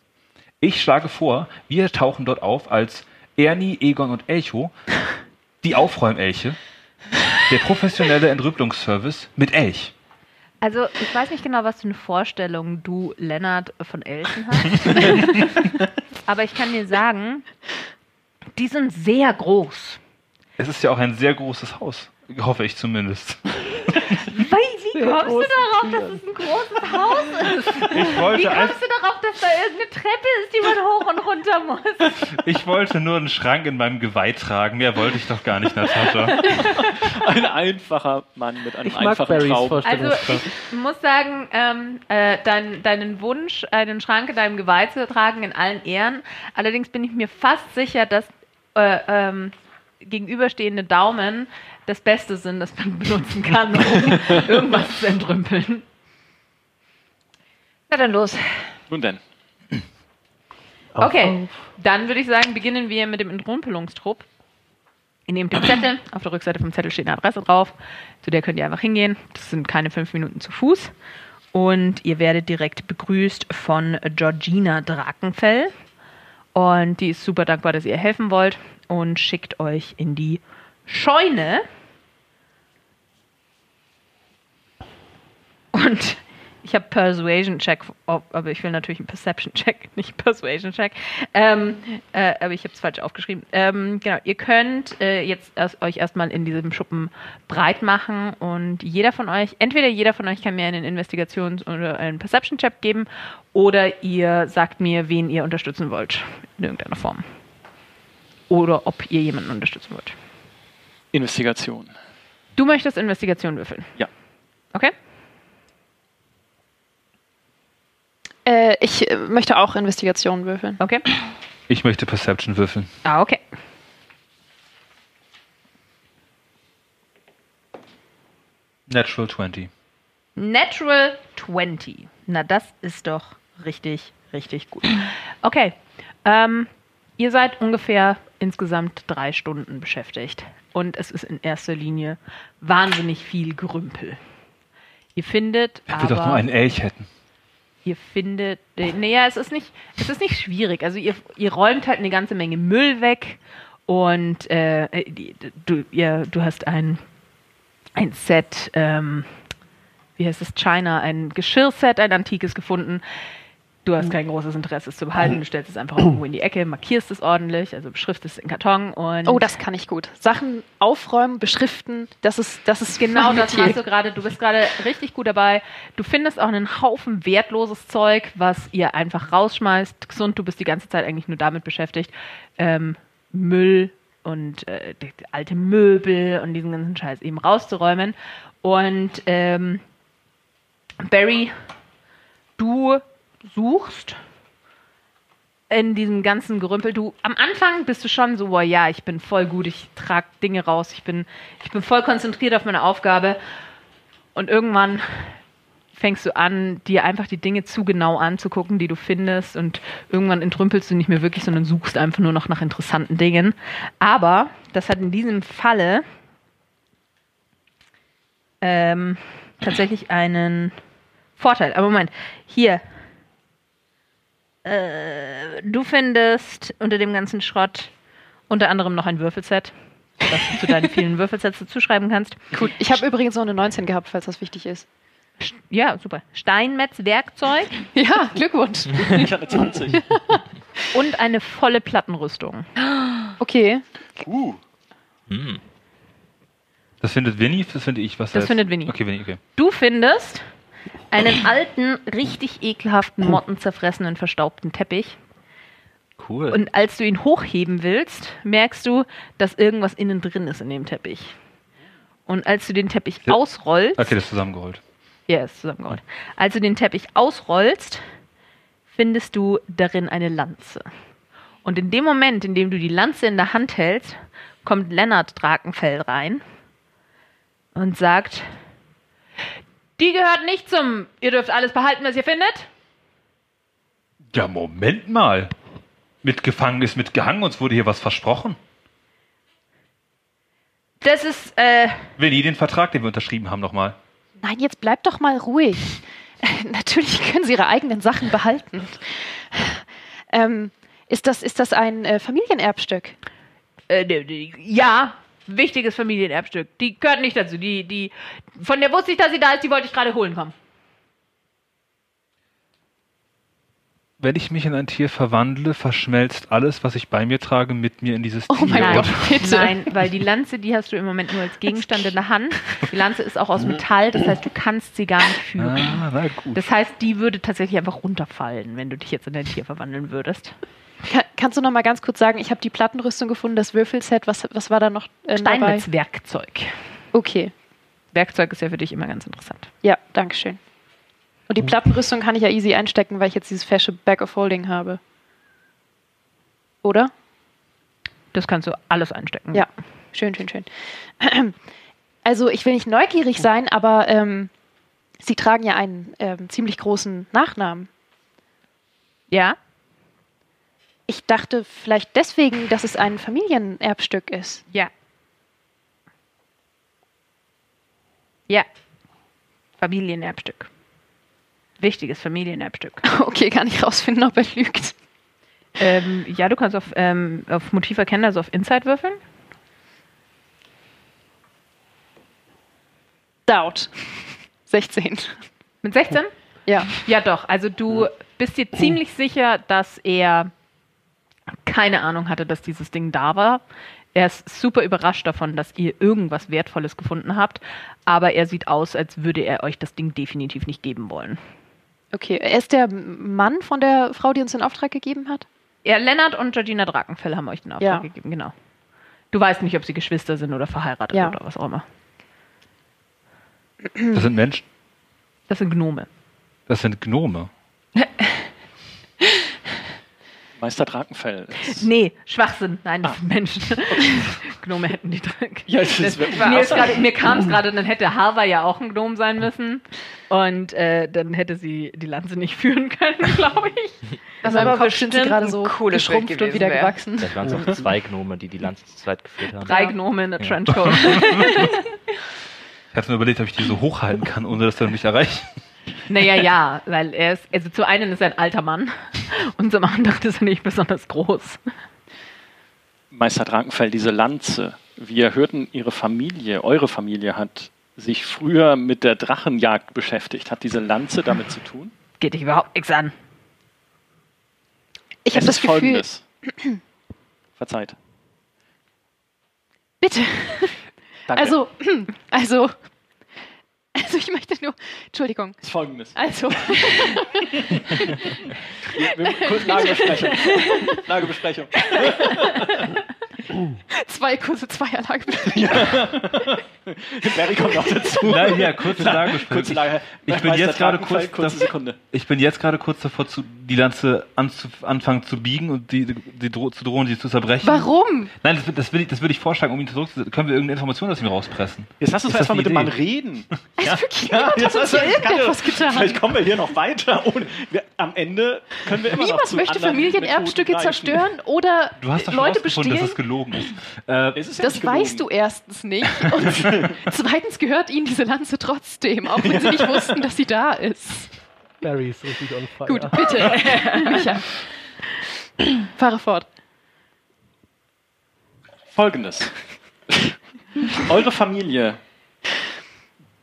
Ich schlage vor, wir tauchen dort auf als Ernie, Egon und Elcho, die Aufräumelche, der professionelle Entrüppelungsservice mit Elch. Also, ich weiß nicht genau, was für eine Vorstellung du, Lennart, von Elchen hast. Aber ich kann dir sagen, die sind sehr groß. Es ist ja auch ein sehr großes Haus, hoffe ich zumindest. Weil, wie Wie kommst du darauf, dass es ein großes Haus ist? Ich Wie wollte, ein, kommst du darauf, dass da irgendeine Treppe ist, die man hoch und runter muss? ich wollte nur einen Schrank in meinem Geweih tragen. Mehr wollte ich doch gar nicht, Natascha. Ein einfacher Mann mit einem Ich mag einfachen Barrys Traum. Vorstellung. Also ich muss sagen, ähm, äh, dein, deinen Wunsch, einen Schrank in deinem Geweih zu tragen, in allen Ehren. Allerdings bin ich mir fast sicher, dass äh, ähm, gegenüberstehende Daumen das Beste sind, das man benutzen kann, um irgendwas zu entrümpeln. Na dann los. Nun denn. Okay, dann würde ich sagen, beginnen wir mit dem Entrümpelungstrupp. Ihr nehmt den Zettel, auf der Rückseite vom Zettel steht eine Adresse drauf, zu der könnt ihr einfach hingehen. Das sind keine fünf Minuten zu Fuß. Und ihr werdet direkt begrüßt von Georgina Drakenfell. Und die ist super dankbar, dass ihr helfen wollt und schickt euch in die Scheune. Und ich habe Persuasion Check, ob- aber ich will natürlich einen Perception Check, nicht Persuasion Check. Ähm, äh, aber ich habe es falsch aufgeschrieben. Ähm, genau, ihr könnt äh, jetzt erst, euch erstmal in diesem Schuppen breit machen und jeder von euch, entweder jeder von euch kann mir einen Investigations- oder einen Perception Check geben oder ihr sagt mir, wen ihr unterstützen wollt in irgendeiner Form. Oder ob ihr jemanden unterstützen wollt. Investigation. Du möchtest Investigation würfeln? Ja. Okay. Äh, ich äh, möchte auch Investigationen würfeln. Okay. Ich möchte Perception würfeln. Ah, okay. Natural 20. Natural 20. Na, das ist doch richtig, richtig gut. Okay. Ähm, ihr seid ungefähr insgesamt drei Stunden beschäftigt. Und es ist in erster Linie wahnsinnig viel Gerümpel. Ihr findet Wenn wir doch nur einen Elch hätten. ihr findet, äh, naja, es ist nicht, es ist nicht schwierig. Also ihr, ihr räumt halt eine ganze Menge Müll weg und äh, die, du, ihr, du hast ein, ein Set, ähm, wie heißt es, China, ein Geschirrset, ein antikes gefunden. Du hast kein großes Interesse, es zu behalten. Du stellst es einfach irgendwo in die Ecke, markierst es ordentlich, also beschriftest es in Karton und Oh, das kann ich gut. Sachen aufräumen, beschriften, das ist, das ist Genau das machst du gerade. Du bist gerade richtig gut dabei. Du findest auch einen Haufen wertloses Zeug, was ihr einfach rausschmeißt. Gesund, du bist die ganze Zeit eigentlich nur damit beschäftigt. Ähm, Müll und äh, alte Möbel und diesen ganzen Scheiß eben rauszuräumen. Und ähm, Barry, du suchst in diesem ganzen Gerümpel. Du am Anfang bist du schon so, boah, ja, ich bin voll gut, ich trage Dinge raus, ich bin, ich bin voll konzentriert auf meine Aufgabe. Und irgendwann fängst du an, dir einfach die Dinge zu genau anzugucken, die du findest. Und irgendwann entrümpelst du nicht mehr wirklich, sondern suchst einfach nur noch nach interessanten Dingen. Aber das hat in diesem Falle ähm, tatsächlich einen Vorteil. Aber Moment, hier. Äh, du findest unter dem ganzen Schrott unter anderem noch ein Würfelset, das du zu deinen vielen Würfelsets dazuschreiben kannst. Gut. Ich habe übrigens noch eine 19 gehabt, falls das wichtig ist. Ja, super. Steinmetz-Werkzeug Ja, Glückwunsch. Ich hatte 20. und eine volle Plattenrüstung. Okay. Uh. Hm. Das findet Winnie, das finde ich. Was Das jetzt? findet Winnie. Okay, Winnie, okay. Du findest einen alten, richtig ekelhaften, mottenzerfressenen, verstaubten Teppich. Cool. Und als du ihn hochheben willst, merkst du, dass irgendwas innen drin ist in dem Teppich. Und als du den Teppich Ja. ausrollst, Okay, das ist zusammengeholt. ja, ist zusammengeholt. Als du den Teppich ausrollst, findest du darin eine Lanze. Und in dem Moment, in dem du die Lanze in der Hand hältst, kommt Lennart Drakenfell rein und sagt, die gehört nicht zum, ihr dürft alles behalten, was ihr findet. Ja, Moment mal. Mit gefangen ist mitgehangen, uns wurde hier was versprochen. Das ist, äh, Winnie, den Vertrag, den wir unterschrieben haben, nochmal. Nein, jetzt bleibt doch mal ruhig. Natürlich können Sie Ihre eigenen Sachen behalten. Ähm, ist, das, ist das ein äh, Familienerbstück? äh, ja, wichtiges Familienerbstück. Die gehört nicht dazu. Die, die, von der wusste ich, dass sie da ist, die wollte ich gerade holen kommen. wenn ich mich in ein Tier verwandle, verschmelzt alles, was ich bei mir trage, mit mir in dieses Oh Tier. mein Nein, Gott, bitte. nein, weil die Lanze, die hast du im Moment nur als Gegenstand in der Hand. Die Lanze ist auch aus Metall, das heißt, du kannst sie gar nicht führen. Ah, na gut. Das heißt, die würde tatsächlich einfach runterfallen, wenn du dich jetzt in ein Tier verwandeln würdest. Kann, kannst du noch mal ganz kurz sagen, ich habe die Plattenrüstung gefunden, das Würfelset, was, was war da noch äh, dabei? Steinmetzwerkzeug. Okay, Werkzeug ist ja für dich immer ganz interessant. ja, danke schön. Und die Plattenrüstung kann ich ja easy einstecken, weil ich jetzt dieses fesche Bag of Holding habe. Oder? Das kannst du alles einstecken. Ja, schön, schön, schön. Also ich will nicht neugierig sein, aber ähm, Sie tragen ja einen ähm, ziemlich großen Nachnamen. Ja? Ich dachte vielleicht deswegen, dass es ein Familienerbstück ist. Ja. Ja. Familienerbstück. Wichtiges Familienerbstück. Okay, kann ich rausfinden, ob er lügt. ähm, ja, du kannst auf, ähm, auf Motiv erkennen, also auf Insight würfeln. Doubt. 16. Mit 16? Ja. Ja, doch. Also du bist dir ziemlich sicher, dass er keine Ahnung hatte, dass dieses Ding da war. Er ist super überrascht davon, dass ihr irgendwas Wertvolles gefunden habt, aber er sieht aus, als würde er euch das Ding definitiv nicht geben wollen. Okay, er ist der Mann von der Frau, die uns den Auftrag gegeben hat? Ja, Lennart und Georgina Drakenfell haben euch den Auftrag Ja. gegeben, genau. Du weißt nicht, ob sie Geschwister sind oder verheiratet Ja. oder was auch immer. Das sind Menschen. Das sind Gnome. Das sind Gnome. Meister Drakenfell. ist- Nee, Schwachsinn. Nein, Ah. das sind Menschen. Gnome hätten die drin. Ja, das ist- mir, grade- mir kam es gerade, dann hätte Harva ja auch ein Gnome sein müssen. Und äh, dann hätte sie die Lanze nicht führen können, glaube ich. Das In meinem aber Kopf sind sie bestimmt gerade so geschrumpft und wieder wär. gewachsen. Vielleicht waren es auch zwei Gnome, die die Lanze zu zweit geführt haben. Drei Ja. Gnome in der Ja. Trenchcoat. Ich hatte nur überlegt, ob ich die so hochhalten kann, ohne dass er mich erreicht. Naja, ja, weil er ist, also zu einen ist er ein alter Mann und zum anderen ist er nicht besonders groß. Meister Drakenfell, diese Lanze. Wir hörten, Ihre Familie, eure Familie hat sich früher mit der Drachenjagd beschäftigt. Hat diese Lanze damit zu tun? Geht dich überhaupt nichts an. Ich habe das ist Gefühl. Folgendes. Verzeiht. Bitte. Danke. Also, also, also ich möchte nur, Entschuldigung. ist Folgendes. Also, Wir, wir, kurz Lagebesprechung. Lagebesprechung. zwei kurze Zweierlage. Barry kommt noch dazu. Nein, ja, kurze Lagebesprechung. Kurze Lage. Ich bin Meister jetzt gerade kurz kurze das- Sekunde. Ich bin jetzt gerade kurz davor, zu, die Lanze anzu, anfangen zu biegen und die, die dro zu drohen, sie zu zerbrechen. Warum? Nein, das, das, will ich, das würde ich vorschlagen, um ihn zurückzusetzen. Können wir irgendeine Information aus ihm rauspressen? Jetzt lass uns Ist das erstmal mit dem Mann reden. Also wirklich, niemand jetzt hat uns lass- hier kann ja- irgendetwas getan. Vielleicht kommen wir hier noch weiter. Ohne, wir, am Ende können wir immer noch Niemand zu möchte Familienerbstücke zerstören oder Du hast doch schon Leute rausgefunden, dass bestehlen. es gelogen ist. Äh, Es ist ja Das weißt du erstens nicht. Und zweitens gehört ihnen diese Lanze trotzdem, auch wenn sie nicht wussten, dass sie da ist. Barry ist richtig on fire. Gut, bitte. Micha. Fahre fort. Folgendes. Eure Familie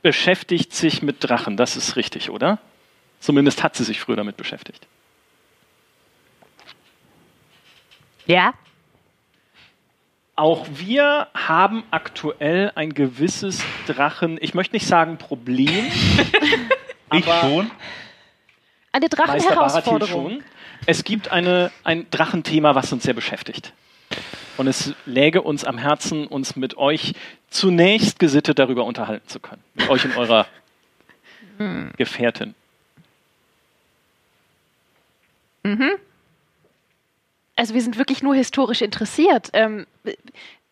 beschäftigt sich mit Drachen, das ist richtig, oder? Zumindest hat sie sich früher damit beschäftigt. Ja? Auch wir haben aktuell ein gewisses Drachen, ich möchte nicht sagen Problem, ich aber schon. Eine Drachenherausforderung. schon. Es gibt eine, ein Drachenthema, was uns sehr beschäftigt. Und es läge uns am Herzen, uns mit euch zunächst gesittet darüber unterhalten zu können. Mit euch und eurer Gefährtin. Also wir sind wirklich nur historisch interessiert. Ähm,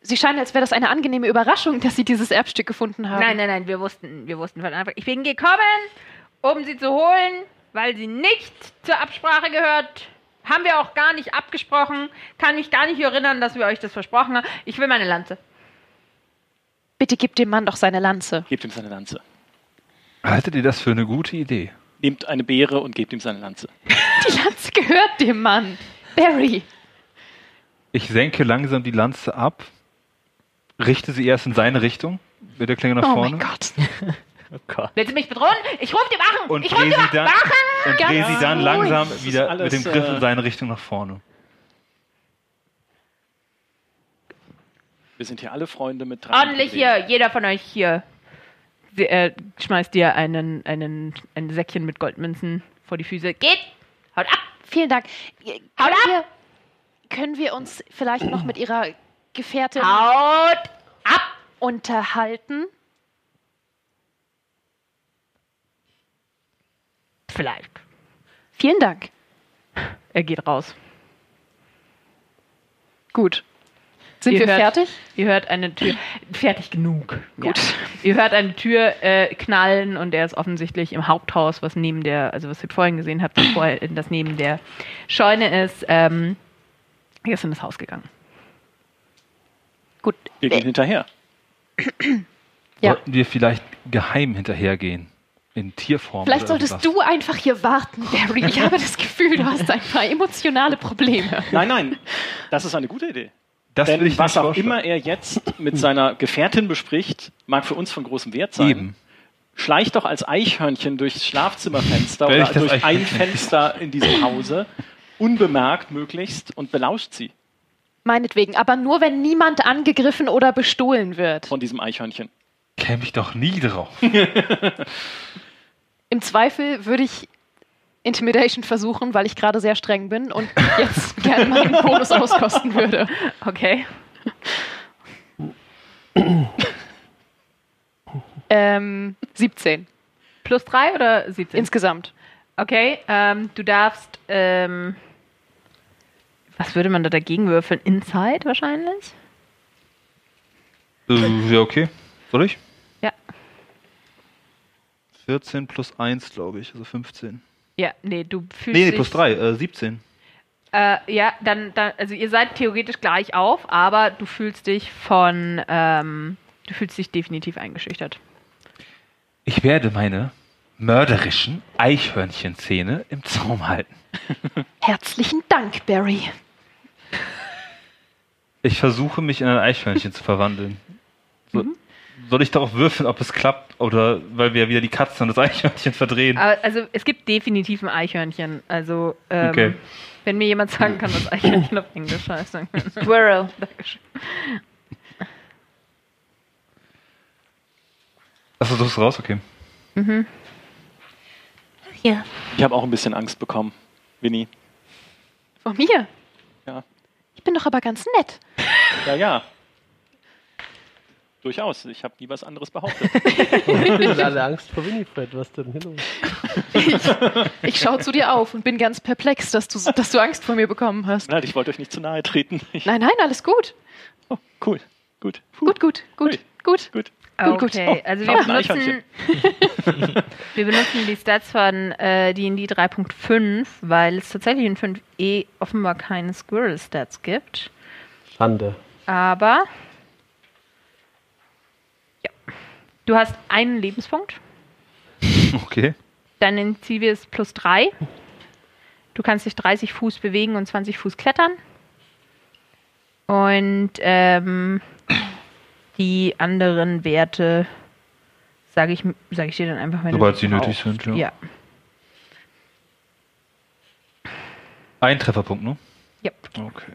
Sie scheinen, als wäre das eine angenehme Überraschung, dass Sie dieses Erbstück gefunden haben. Nein, nein, nein, wir wussten, wir wussten von Anfang. Ich bin gekommen, um sie zu holen, weil sie nicht zur Absprache gehört. Haben wir auch gar nicht abgesprochen. Kann mich gar nicht erinnern, dass wir euch das versprochen haben. Ich will meine Lanze. Bitte gib dem Mann doch seine Lanze. Gebt ihm seine Lanze. Haltet ihr das für eine gute Idee? Nehmt eine Beere und gebt ihm seine Lanze. Die Lanze gehört dem Mann. Barry. Ich senke langsam die Lanze ab, richte sie erst in seine Richtung, mit der Klinge nach Oh vorne. mein Gott. Oh Gott. Willst du mich bedrohen? Ich rufe die Wachen! Und ich rufe dreh die sie Wachen! dann, und dreh sie dann ruhig. langsam wieder alles, mit dem Griff äh, in seine Richtung nach vorne. Wir sind hier alle Freunde mit Drachen. Ordentlich hier, jeder von euch hier. Sie, äh, schmeißt dir einen, einen, ein Säckchen mit Goldmünzen vor die Füße. Geht! Haut ab! Vielen Dank. Können wir, können wir uns vielleicht noch mit Ihrer Gefährtin Haut ab! unterhalten? Vielleicht. Vielen Dank. Er geht raus. Gut. Sind Ihr wir hört- fertig? Ihr hört eine Tür. Fertig genug. Gut. Ihr hört eine Tür äh, knallen und er ist offensichtlich im Haupthaus, was neben der, also was ihr vorhin gesehen habt, das, vorher, das neben der Scheune ist. Ähm, er ist in das Haus gegangen. Gut. Wir gehen hinterher. Ja. Sollten wir vielleicht geheim hinterhergehen? In Tierform? Vielleicht solltest irgendwas? du einfach hier warten, Barry. Ich habe das Gefühl, du hast ein paar emotionale Probleme. Nein, nein, das ist eine gute Idee. Das Denn will ich was nicht auch immer er jetzt mit seiner Gefährtin bespricht, mag für uns von großem Wert sein. Eben. Schleich doch als Eichhörnchen durchs Schlafzimmerfenster oder durch ein? Fenster in diesem Hause, unbemerkt möglichst, und belauscht sie Meinetwegen, aber nur wenn niemand angegriffen oder bestohlen wird. von diesem Eichhörnchen. Käme ich doch nie drauf. Im Zweifel würde ich Intimidation versuchen, weil ich gerade sehr streng bin und jetzt gerne meinen Bonus auskosten würde. Okay. Ähm, 17 Plus drei oder 17? insgesamt. Okay, ähm, du darfst, ähm, was würde man da dagegen würfeln? Inside wahrscheinlich? äh, ja, okay. Soll ich? Ja. 14 plus 1, glaube ich, also 15. Ja, nee, du fühlst Nee, nee, plus 3, äh, 17. Äh, ja, dann, dann, also ihr seid theoretisch gleich auf, aber du fühlst dich von, ähm, du fühlst dich definitiv eingeschüchtert. Ich werde meine mörderischen Eichhörnchenzähne im Zaum halten. Herzlichen Dank, Barry. Ich versuche mich in ein Eichhörnchen zu verwandeln. So, Mhm. Soll ich darauf würfeln, ob es klappt oder weil wir wieder die Katze und das Eichhörnchen verdrehen? Aber, also es gibt definitiv ein Eichhörnchen. Also ähm, Okay. wenn mir jemand sagen kann, was Eichhörnchen auf Englisch heißt, dann Squirrel. Dankeschön. Achso, du bist raus, okay. Hier. Ich habe auch ein bisschen Angst bekommen, Winnie. Von mir? Ja. Ich bin doch aber ganz nett. Ja, ja. Durchaus. Ich habe nie was anderes behauptet. Haben alle Angst vor Winifred. Was denn hier los? Ich schaue zu dir auf und bin ganz perplex, dass du, dass du Angst vor mir bekommen hast. Nein, ich wollte euch nicht zu nahe treten. Ich, Nein, nein, alles gut. oh, cool. Gut. Puh, Gut, gut, gut, Ui. gut. Gut. Gut, gut. Okay, Oh, also wir benutzen, wir benutzen die Stats von äh, D&D 3.5, weil es tatsächlich in 5e offenbar keine Squirrel-Stats gibt. Schande. Aber ja. Du hast einen Lebenspunkt. Okay. Dein Initiative ist plus 3. Du kannst dich 30 Fuß bewegen und 20 Fuß klettern. Und ähm, die anderen Werte sage ich, sag ich dir dann einfach, du Sobald sie nötig sind, ja. Ja. Ein Trefferpunkt, ne? ja. Okay.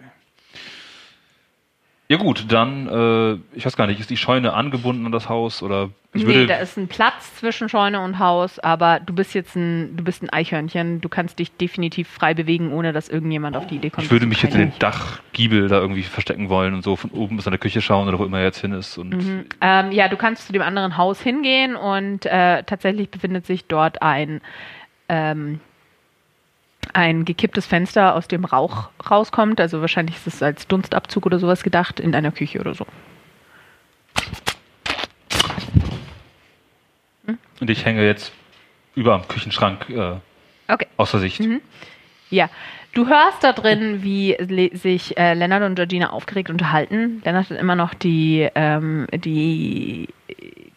Ja gut, dann, äh, ich weiß gar nicht, ist die Scheune angebunden an das Haus oder ich nee, würde, da ist ein Platz zwischen Scheune und Haus, aber du bist jetzt ein, du bist ein Eichhörnchen. Du kannst dich definitiv frei bewegen, ohne dass irgendjemand auf die Idee kommt. ich würde mich jetzt in den. Dachgiebel da irgendwie verstecken wollen und so von oben bis an der Küche schauen oder wo immer er jetzt hin ist. Und Mhm. Ähm, ja, du kannst zu dem anderen Haus hingehen und äh, tatsächlich befindet sich dort ein, ähm, ein gekipptes Fenster, aus dem Rauch rauskommt. Also wahrscheinlich ist es als Dunstabzug oder sowas gedacht in einer Küche oder so. und ich hänge jetzt über am Küchenschrank äh, Okay. außer Sicht. Ja, du hörst da drin, wie sich äh, Lennart und Georgina aufgeregt unterhalten. Lennart hat immer noch die, ähm, die,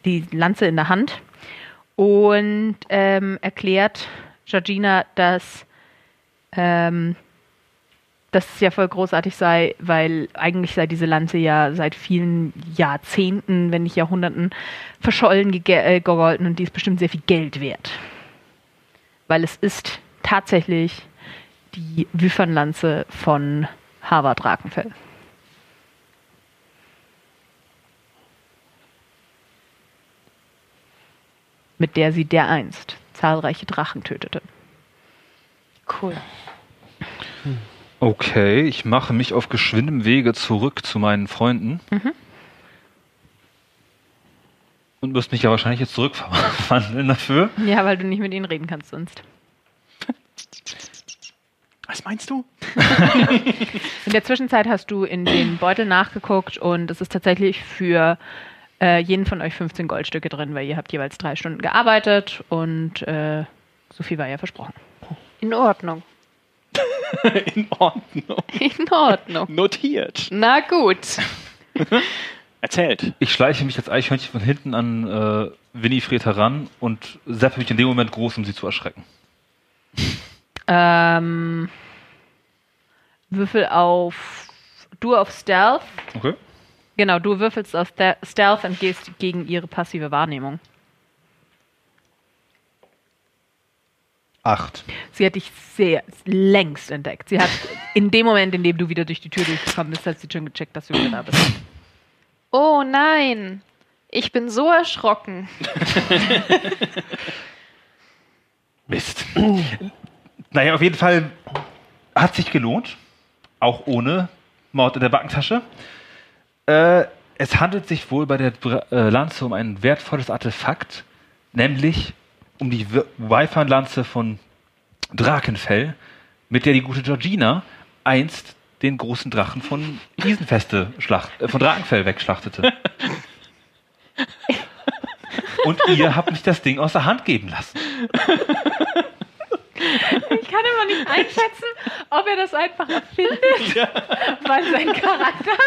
die Lanze in der Hand und ähm, erklärt Georgina, dass ähm, dass es ja voll großartig sei, weil eigentlich sei diese Lanze ja seit vielen Jahrzehnten, wenn nicht Jahrhunderten, verschollen äh, gegolten und die ist bestimmt sehr viel Geld wert. Weil es ist tatsächlich die Wyvernlanze von Harvard Rakenfell. Mit der sie dereinst zahlreiche Drachen tötete. Cool. Okay, ich mache mich auf geschwindem Wege zurück zu meinen Freunden. Und müsste mich ja wahrscheinlich jetzt zurückverwandeln dafür. Ja, weil du nicht mit ihnen reden kannst sonst. Was meinst du? In der Zwischenzeit hast du in den Beutel nachgeguckt und es ist tatsächlich für äh, jeden von euch 15 Goldstücke drin, weil ihr habt jeweils drei Stunden gearbeitet und äh, so viel war ja versprochen. In Ordnung. In Ordnung. In Ordnung. Notiert. Na gut. Erzählt. Ich schleiche mich als Eichhörnchen von hinten an äh, Winifred heran und seppe mich in dem Moment groß, um sie zu erschrecken. Ähm, Würfel auf. Du auf Stealth. Okay. Genau, du würfelst auf Ste- Stealth und gehst gegen ihre passive Wahrnehmung. Acht. Sie hat dich sehr längst entdeckt. Sie hat in dem Moment, in dem du wieder durch die Tür durchgekommen bist, hat sie schon gecheckt, dass du wieder da bist. Oh nein. Ich bin so erschrocken. Mist. naja, auf jeden Fall hat sich gelohnt. Auch ohne Mord in der Backentasche. Äh, es handelt sich wohl bei der Bra äh, Lanze um ein wertvolles Artefakt, nämlich um die Wyvern-Lanze von Drakenfell, mit der die gute Georgina einst den großen Drachen von Isenfeste schlacht, äh, von Drakenfell wegschlachtete. Und ihr habt mich das Ding aus der Hand geben lassen. Ich kann immer nicht einschätzen, ob er das einfach erfindet, weil sein Charakter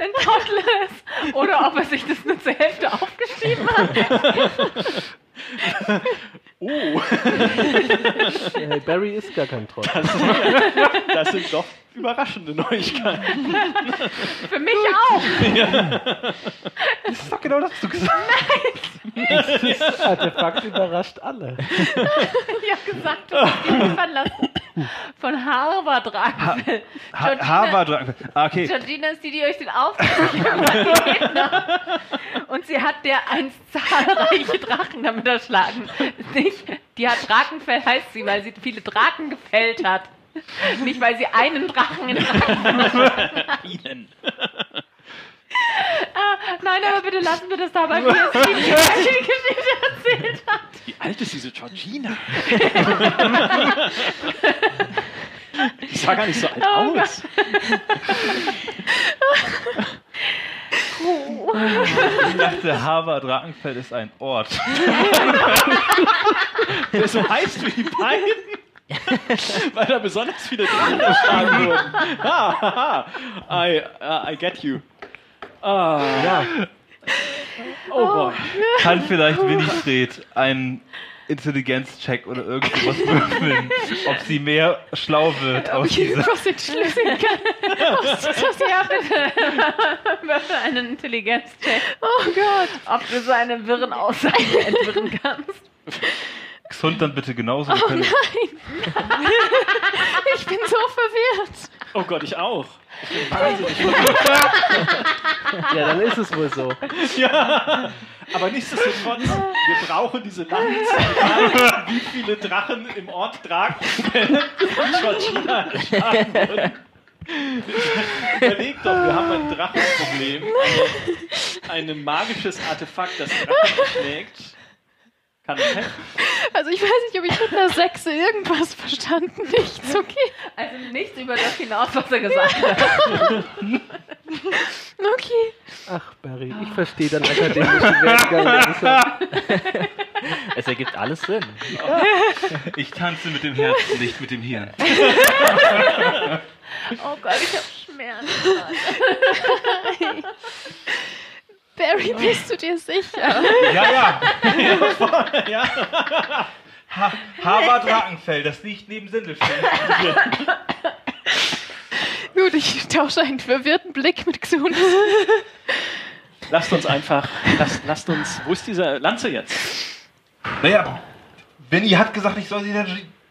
ein Trottel ist, oder ob er sich das nur zur Hälfte aufgeschrieben hat. Oh, Hey, Barry ist gar kein Trottel. das sind doch überraschende Neuigkeiten. Für mich auch. Das ist doch genau das, was du gesagt Das Artefakt überrascht alle. Ich habe gesagt, du hast ihn liefern lassen. Von Harvard Ragnfell. Ha Harvard Drakenfell. Ah, okay. Georgina ist die, die euch den Auftrag gegeben hat. Und sie hat der einst zahlreiche Drachen damit erschlagen. Nicht, die hat Drakenfell heißt sie, weil sie viele Drachen gefällt hat. Nicht, weil sie einen Drachen in Drachen. Ihnen. Ah, nein, aber bitte lassen wir das dabei, wie es die Geschichte erzählt hat. Wie alt ist diese Georgina? Die sah gar nicht so alt Oh aus. Ich dachte, Harvard Drakenfell ist ein Ort. Der so heißt wie die beiden. Weil da besonders viele Drachen erschlagen wurden. Ha, ha, ha. I, uh, I get you. Ah, Ja, oh boy. Kann vielleicht Winifred einen Intelligenzcheck oder irgendwas würfeln, ob sie mehr schlau wird aus dieser. Was entschlüsseln kann. Ja, bitte. Würfel einen Intelligenzcheck, Oh Gott. ob du seine wirren Aussagen entwirren kannst. Gesund dann bitte genauso. Oh nein. Ich bin so verwirrt. Oh Gott, ich auch. Ich bin wahnsinnig. ja, dann ist es wohl so. ja. Aber nichtsdestotrotz, wir brauchen diese Lanze, egal wie viele Drachen im Ort tragen, von Georgina erschlagen wurden. Überleg doch, wir haben ein Drachenproblem. Ein, ein magisches Artefakt, das Drachen schlägt. Kann. Also ich weiß nicht, ob ich mit einer Sechse irgendwas verstanden. Nichts, okay. Also nichts über das hinaus, was er gesagt hat. Okay. Ach, Barry, ich verstehe deinen akademischen Werdegang. Es ergibt alles Sinn. Ich tanze mit dem Herzen, nicht mit dem Hirn. Oh Gott, ich hab Schmerzen. Barry, bist du dir sicher? Ja, ja. Ja. Ha Harvard Drakenfell, das liegt neben Sindelfingen. Gut, ich tausche einen verwirrten Blick mit Xun. Lasst uns einfach, lasst, lasst uns, wo ist diese Lanze jetzt? Naja, Benny hat gesagt, ich soll sie der.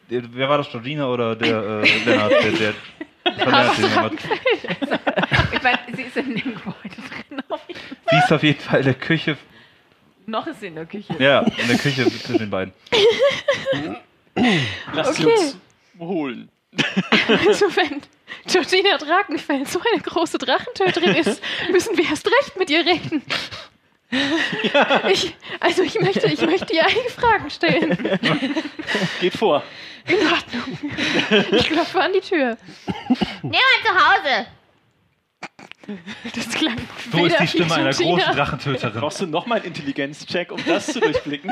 Wer war das? Georgina oder der äh, Lennart? Der, der. Ich meine, sie ist in dem Gebäude drin. auf jeden Fall. Sie ist auf jeden Fall in der Küche. Noch ist sie in der Küche. Ja, in der Küche zwischen den beiden. Lasst sie Okay. uns holen. Also wenn Georgina Drakenfeld so eine große Drachentöterin ist, müssen wir erst recht mit ihr reden. Ich, also ich möchte, ich möchte ihr einige Fragen stellen. Geht vor. In Ordnung. Ich klopfe an die Tür. Niemand zu Hause. Das klang So ist die Stimme einer großen Drachentöterin. Brauchst du nochmal einen Intelligenzcheck, um das zu durchblicken?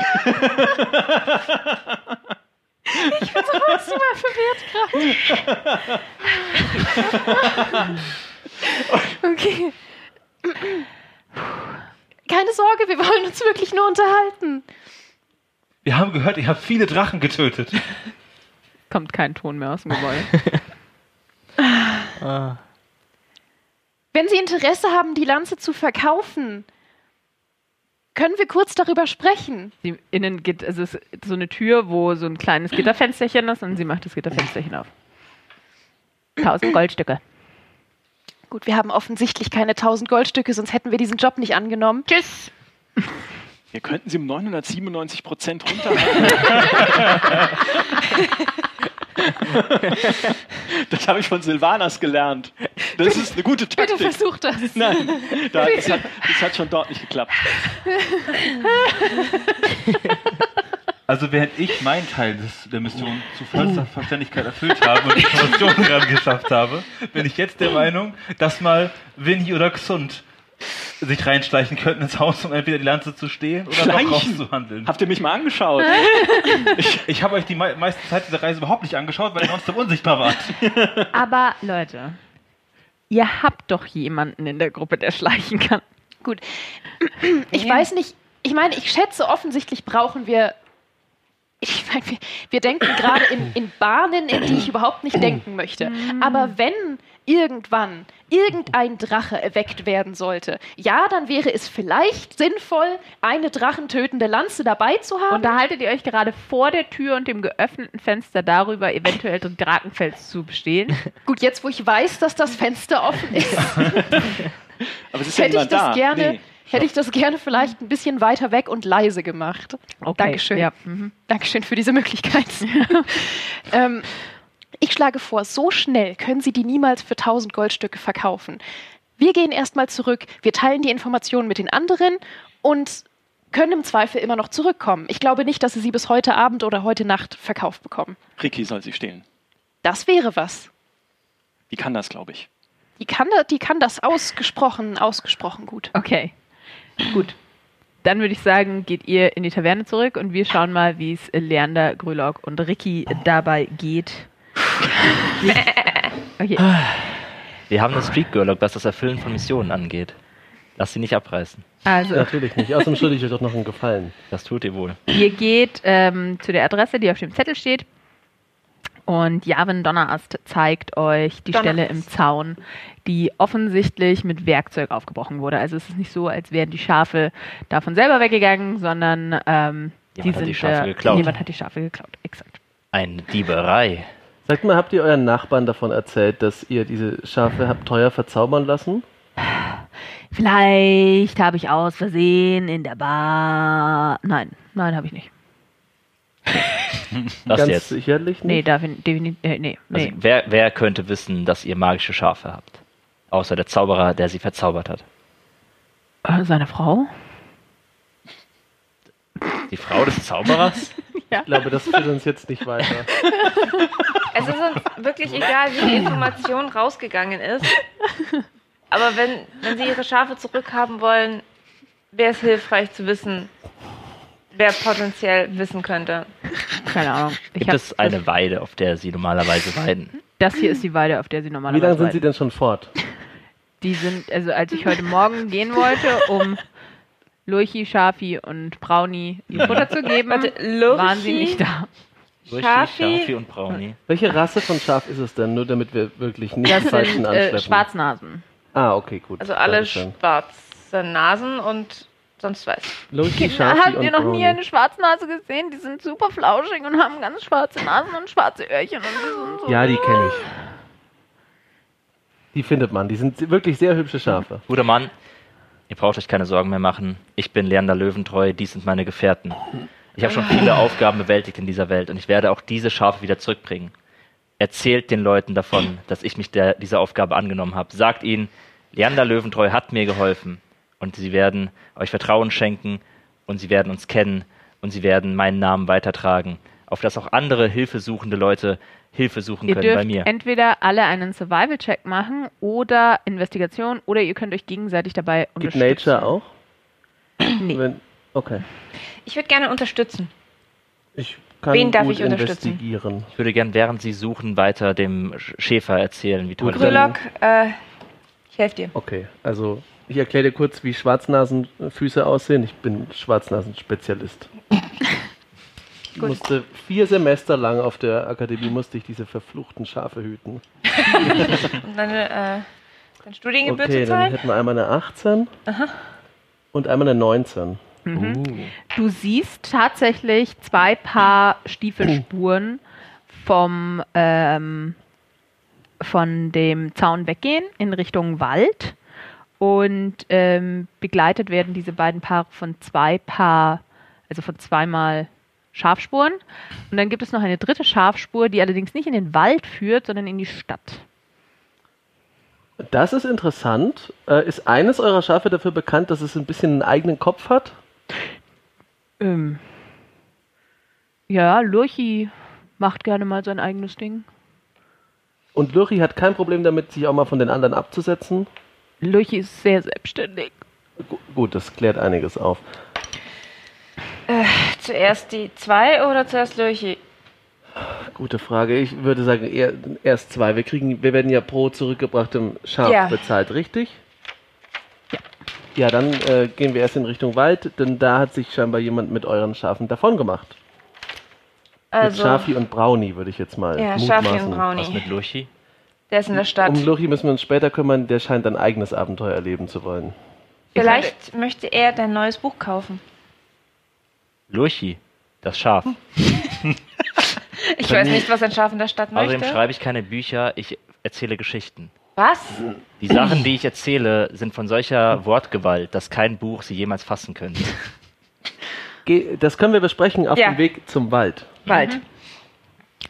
Was du mal verwirrt gerade. Okay. Keine Sorge, wir wollen uns wirklich nur unterhalten. Wir haben gehört, ihr habt viele Drachen getötet. Kommt kein Ton mehr aus dem Gebäude. Wenn Sie Interesse haben, die Lanze zu verkaufen, können wir kurz darüber sprechen. Sie, innen geht, also es ist so eine Tür, wo so ein kleines Gitterfensterchen ist und sie macht das Gitterfensterchen auf. 1000 Goldstücke. Gut, wir haben offensichtlich keine 1000 Goldstücke, sonst hätten wir diesen Job nicht angenommen. Tschüss. Wir könnten sie um 997 Prozent runterhalten. das habe ich von Silvanas gelernt. Das ist eine gute Bitte Taktik. versuch das. Nein, da, das, hat, das hat schon dort nicht geklappt. Also während ich meinen Teil des, der Mission zu vollster Verständlichkeit erfüllt habe und Informationen ran geschafft habe, bin ich jetzt der Meinung, dass mal Winnie oder Xund sich reinschleichen könnten ins Haus, um entweder die Lanze zu stehlen oder doch Schleichen? rauszuhandeln. Habt ihr mich mal angeschaut? Ich habe euch die mei meiste Zeit dieser Reise überhaupt nicht angeschaut, weil ihr sonst so unsichtbar wart. Aber Leute, ihr habt doch jemanden in der Gruppe, der schleichen kann. Gut. Ich weiß nicht, ich meine, ich schätze, offensichtlich brauchen wir. Ich meine, wir, wir denken gerade in, in Bahnen, in die ich überhaupt nicht denken möchte. Aber wenn irgendwann irgendein Drache erweckt werden sollte, ja, dann wäre es vielleicht sinnvoll, eine drachentötende Lanze dabei zu haben. Unterhaltet ihr euch gerade vor der Tür und dem geöffneten Fenster darüber, eventuell den Drakenfels zu bestehlen? Gut, jetzt wo ich weiß, dass das Fenster offen ist, Aber es ist ja hätte ich niemand das da. gerne, Nee. Hätte ich das gerne vielleicht ein bisschen weiter weg und leise gemacht. Dankeschön. Ja. Mhm. Dankeschön für diese Möglichkeit. ähm, ich schlage vor, so schnell können Sie die niemals für 1000 Goldstücke verkaufen. Wir gehen erstmal zurück, wir teilen die Informationen mit den anderen und können im Zweifel immer noch zurückkommen. Ich glaube nicht, dass Sie sie bis heute Abend oder heute Nacht verkauft bekommen. Ricky soll sie stehlen. Das wäre was. Die kann das, glaube ich. Die kann, die kann das ausgesprochen, ausgesprochen gut. Okay, gut. Dann würde ich sagen, geht ihr in die Taverne zurück und wir schauen mal, wie es Leander, Grülock und Ricky dabei geht. Okay. Wir haben eine Street Girlock, was das Erfüllen von Missionen angeht. Lass sie nicht abreißen. Also, Natürlich nicht. Außerdem schulde ich euch doch noch einen Gefallen. Das tut ihr wohl. ihr geht ähm, zu der Adresse, die auf dem Zettel steht. Und Javin Donnerast zeigt euch die Donnerast. Stelle im Zaun, die offensichtlich mit Werkzeug aufgebrochen wurde. Also es ist nicht so, als wären die Schafe davon selber weggegangen, sondern ähm, die Jemand hat sind die Schafe äh, geklaut. Jemand hat die Schafe geklaut. Exakt. Eine Dieberei. Sagt mal, habt ihr euren Nachbarn davon erzählt, dass ihr diese Schafe habt teuer verzaubern lassen? Vielleicht habe ich aus Versehen in der Bar. Nein, nein, habe ich nicht. Was Ganz jetzt? sicherlich Nee, nicht. definitiv. Äh, nee, Also, nee. wer, wer könnte wissen, dass ihr magische Schafe habt? Außer der Zauberer, der sie verzaubert hat. Äh, seine Frau? Die Frau des Zauberers? Ich glaube, das führt uns jetzt nicht weiter. Es ist uns wirklich egal, wie die Information rausgegangen ist. Aber wenn, wenn Sie Ihre Schafe zurückhaben wollen, wäre es hilfreich zu wissen, wer potenziell wissen könnte. Keine Ahnung. Ich Gibt es eine Weide, auf der sie normalerweise weiden? das hier ist die Weide, auf der sie Wie normalerweise lange sind sie denn schon fort? Die sind, also als ich heute Morgen gehen wollte, um Lurchi, Schafi und Brownie ihr Futter zu geben, Warte, waren sie Lurchi? nicht da. Lurchi, Schafi. Schafi und Brownie. Welche Rasse von Schaf ist es denn? Nur damit wir wirklich nicht Das die falschen sind anschleppen. äh, Schwarznasen. Ah, okay, gut. Also alle Dankeschön. schwarze Nasen und sonst Kinder, Schafi habt ihr noch Brownie. nie eine Schwarznase gesehen? Die sind super flauschig und haben ganz schwarze Nasen und schwarze Öhrchen und die sind so. Ja, die kenne ich. Die findet man. Die sind wirklich sehr hübsche Schafe. Guter Mann, ihr braucht euch keine Sorgen mehr machen. Ich bin Leander Löwentreu, dies sind meine Gefährten. Ich habe schon viele Aufgaben bewältigt in dieser Welt und ich werde auch diese Schafe wieder zurückbringen. Erzählt den Leuten davon, dass ich mich der, dieser Aufgabe angenommen habe. Sagt ihnen, Leander Löwentreu hat mir geholfen und sie werden euch Vertrauen schenken und sie werden uns kennen und sie werden meinen Namen weitertragen, auf dass auch andere hilfesuchende Leute Hilfe suchen Ihr können bei dürft mir. entweder alle einen Survival-Check machen oder Investigation oder ihr könnt euch gegenseitig dabei Gibt unterstützen. Nature auch? Nee. Wenn, okay. Ich würde gerne unterstützen. Ich kann Wen darf ich unterstützen? Ich würde gern, während sie suchen, weiter dem Sch- Schäfer erzählen, wie toll er Grülock, äh, ich helfe dir. Okay, also ich erkläre dir kurz, wie Schwarznasenfüße aussehen. Ich bin Schwarznasenspezialist. Ich musste vier Semester lang auf der Akademie musste ich diese verfluchten Schafe hüten. Und deine, äh, deine Studiengebühr Okay, zu dann hätten wir einmal eine 18 und einmal eine 19. Mhm. Du siehst tatsächlich zwei Paar Stiefelspuren vom ähm, von dem Zaun weggehen in Richtung Wald und ähm, begleitet werden diese beiden Paare von zwei Paar, also von zweimal Schafspuren. Und dann gibt es noch eine dritte Schafspur, die allerdings nicht in den Wald führt, sondern in die Stadt. Das ist interessant. Äh, ist eines eurer Schafe dafür bekannt, dass es ein bisschen einen eigenen Kopf hat? Ähm, ja, Lurchi macht gerne mal sein eigenes Ding. Und Luri hat kein Problem damit, sich auch mal von den anderen abzusetzen? Lurchi ist sehr selbstständig. Gu- Gut, das klärt einiges auf. Zuerst die zwei oder zuerst Lurchi? Gute Frage. Ich würde sagen, eher, erst zwei. Wir, kriegen, wir werden ja pro zurückgebrachtem Schaf Ja. bezahlt, richtig? Ja. Ja, dann äh, gehen wir erst in Richtung Wald, denn da hat sich scheinbar jemand mit euren Schafen davon gemacht. mit Also, Schafi und Brownie, würde ich jetzt mal ja, Schafi und mutmaßen. Was Brownie. mit Lurchi? Der ist in der Stadt. Um Luri müssen wir uns später kümmern, der scheint ein eigenes Abenteuer erleben zu wollen. Vielleicht möchte er dein neues Buch kaufen. Lurchi, das Schaf. Ich weiß nicht, was ein Schaf in der Stadt Außerdem möchte. schreibe ich keine Bücher, ich erzähle Geschichten. Was? Die Sachen, die ich erzähle, sind von solcher Wortgewalt, dass kein Buch sie jemals fassen könnte. Das können wir besprechen auf Ja. dem Weg zum Wald. Wald.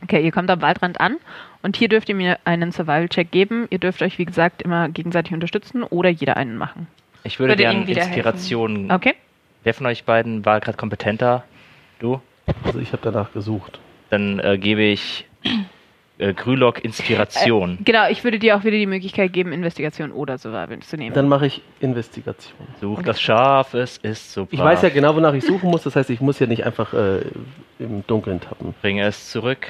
Okay, ihr kommt am Waldrand an und hier dürft ihr mir einen Survival-Check geben. Ihr dürft euch, wie gesagt, immer gegenseitig unterstützen oder jeder einen machen. Ich würde, Würde gerne. Inspirationen. Okay? Wer von euch beiden war gerade kompetenter? Du? Also ich habe danach gesucht. Dann äh, gebe ich äh, Grülock Inspiration. Genau, ich würde dir auch wieder die Möglichkeit geben, Investigation oder Survival zu nehmen. Dann mache ich Investigation. Such das Schaf, es ist so Ich weiß ja genau, wonach ich suchen muss. Das heißt, ich muss ja nicht einfach äh, im Dunkeln tappen. Bringe es zurück,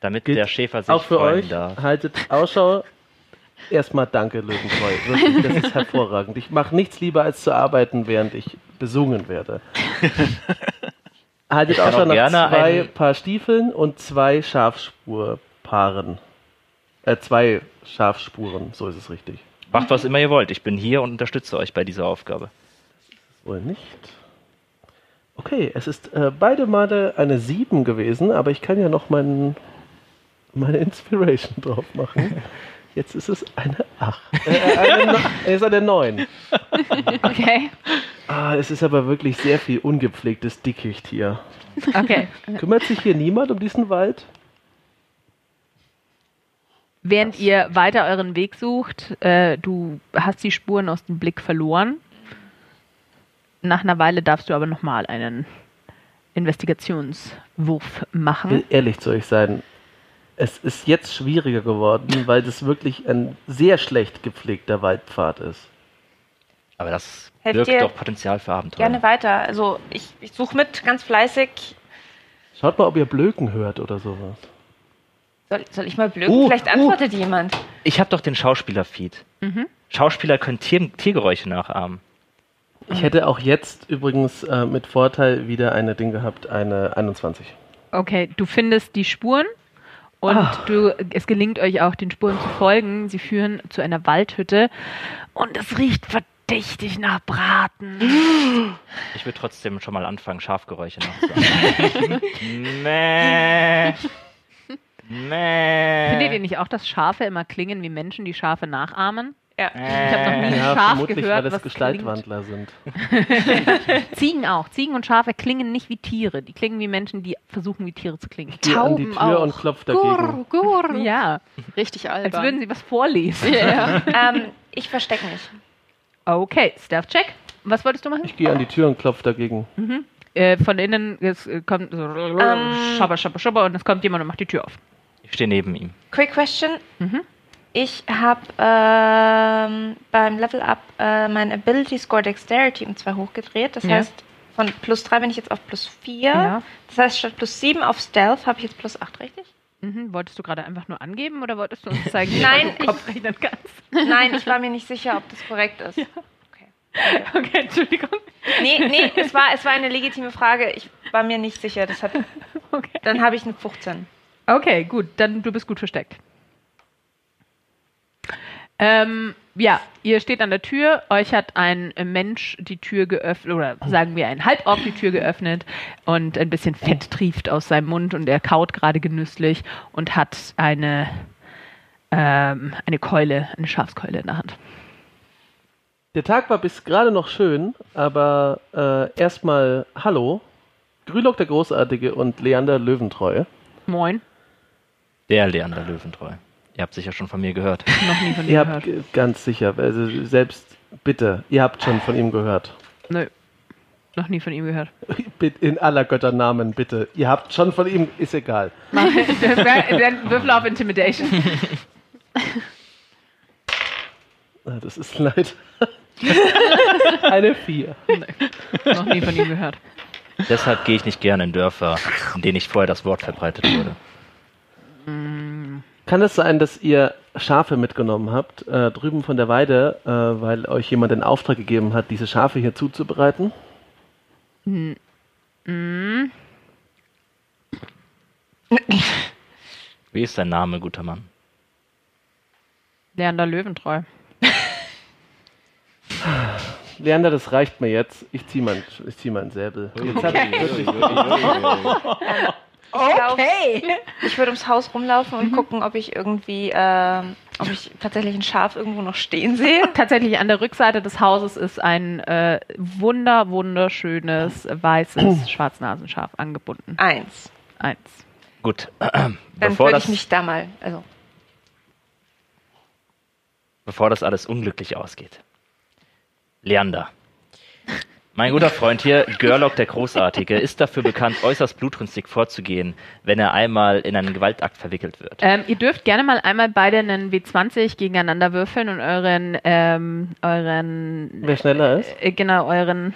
damit Gilt der Schäfer sich Auch für freuen euch. darf. Haltet Ausschau. Erstmal danke, Löwentreu. Wirklich, das ist hervorragend. Ich mache nichts lieber, als zu arbeiten, während ich besungen werde. Haltet Ausschau auch nach zwei ein- Paar Stiefeln und zwei Schafspurpaaren. Äh, zwei Schafspuren, so ist es richtig. Macht was immer ihr wollt. Ich bin hier und unterstütze euch bei dieser Aufgabe. Wohl nicht. Okay, es ist äh, beide Male eine 7 gewesen, aber ich kann ja noch meinen, meine Inspiration drauf machen. Jetzt ist es eine 8. Äh, eine, no- es ist eine 9. Okay. Ah, es ist aber wirklich sehr viel ungepflegtes Dickicht hier. Okay. Kümmert sich hier niemand um diesen Wald? Während ihr weiter euren Weg sucht, äh, du hast die Spuren aus dem Blick verloren. Nach einer Weile darfst du aber nochmal einen Investigationswurf Ich will machen. ehrlich zu euch sein. Es ist jetzt schwieriger geworden, weil das wirklich ein sehr schlecht gepflegter Waldpfad ist. Aber das Helft birgt doch Potenzial für Abenteuer. Gerne weiter. Also ich, ich suche mit, ganz fleißig. Schaut mal, ob ihr Blöken hört oder sowas. Soll, soll ich mal blöken? Uh, Vielleicht uh. antwortet jemand. Ich habe doch den Schauspieler-Feed. Mhm. Schauspieler können Tier Tiergeräusche nachahmen. Ich hätte auch jetzt übrigens äh, mit Vorteil wieder eine Ding gehabt, eine 21. Okay, du findest die Spuren und Ah. du, es gelingt euch auch, den Spuren zu folgen. Sie führen zu einer Waldhütte und es riecht verdächtig nach Braten. Ich würde trotzdem schon mal anfangen, Schafgeräusche nachzumachen. Mäh. Mäh. Findet ihr nicht auch, dass Schafe immer klingen wie Menschen, die Schafe nachahmen? Ja. Ich habe noch nie ein Ja, Schaf vermutlich, gehört, weil das was Gestaltwandler sind. klingt. Ziegen auch. Ziegen und Schafe klingen nicht wie Tiere. Die klingen wie Menschen, die versuchen, wie Tiere zu klingen. Geh an die Tauben Tür auch. und klopf dagegen. Gur, gur. Ja, Richtig albern. als würden sie was vorlesen. ja. ähm, ich verstecke mich. Okay, Stealth-Check. Was wolltest du machen? Ich gehe an die Tür und klopf dagegen. Äh, von innen es äh, kommt so Ähm. schabber, schabber, schabber und es kommt jemand und macht die Tür auf. Ich stehe neben ihm. Quick question. Mhm. Ich habe ähm, beim Level Up äh, mein Ability Score Dexterity um 2 hochgedreht. Das Ja. heißt, von plus 3 bin ich jetzt auf plus 4. Ja. Das heißt, statt plus 7 auf Stealth habe ich jetzt plus 8, richtig? Mhm. Wolltest du gerade einfach nur angeben oder wolltest du uns zeigen, Nein, wie du Kopf rechnen kannst? Nein, ich war mir nicht sicher, ob das korrekt ist. Okay. Okay, Entschuldigung. Nee, nee, es war, es war eine legitime Frage. Ich war mir nicht sicher. Das hat, Okay. dann habe ich eine 15. Okay, gut, dann du bist gut versteckt. Ähm, ja, ihr steht an der Tür, euch hat ein Mensch die Tür geöffnet, oder sagen wir ein Halborg die Tür geöffnet und ein bisschen Fett trieft aus seinem Mund und er kaut gerade genüsslich und hat eine, ähm, eine Keule, eine Schafskeule in der Hand. Der Tag war bis gerade noch schön, aber äh, erstmal Hallo, Grülock der Großartige und Leander Löwentreu. Moin, Der Leander Löwentreu. Ihr habt sicher schon von mir gehört. noch nie von dir Ihr gehört. habt ganz sicher, also selbst bitte, ihr habt schon von ihm gehört. Nö, noch nie von ihm gehört. In aller Götternamen, bitte. Ihr habt schon von ihm, ist egal. Würfel auf Intimidation. Ah, Das ist leid. Eine Vier. noch nie von ihm gehört. Deshalb gehe ich nicht gerne in Dörfer, in denen nicht vorher das Wort verbreitet wurde. Kann es sein, dass ihr Schafe mitgenommen habt, äh, drüben von der Weide, äh, weil euch jemand den Auftrag gegeben hat, diese Schafe hier zuzubereiten? Wie ist dein Name, guter Mann? Leander Löwentreu. Leander, das reicht mir jetzt. Ich zieh mein, ich zieh mein Säbel. Jetzt hab ich wirklich, Okay. Ich würde ums Haus rumlaufen und gucken, ob ich irgendwie, ähm, ob ich tatsächlich ein Schaf irgendwo noch stehen sehe. Tatsächlich an der Rückseite des Hauses ist ein äh, wunder, wunderschönes, weißes Schwarznasenschaf angebunden. Eins. Eins. Gut. Dann Bevor würde das, ich mich da mal, also bevor das alles unglücklich ausgeht. Leander. Mein guter Freund hier, Görlock der Großartige, ist dafür bekannt, äußerst blutrünstig vorzugehen, wenn er einmal in einen Gewaltakt verwickelt wird. Ähm, ihr dürft gerne mal einmal beide einen W20 gegeneinander würfeln und euren, ähm, euren, wer schneller ist. äh, genau, euren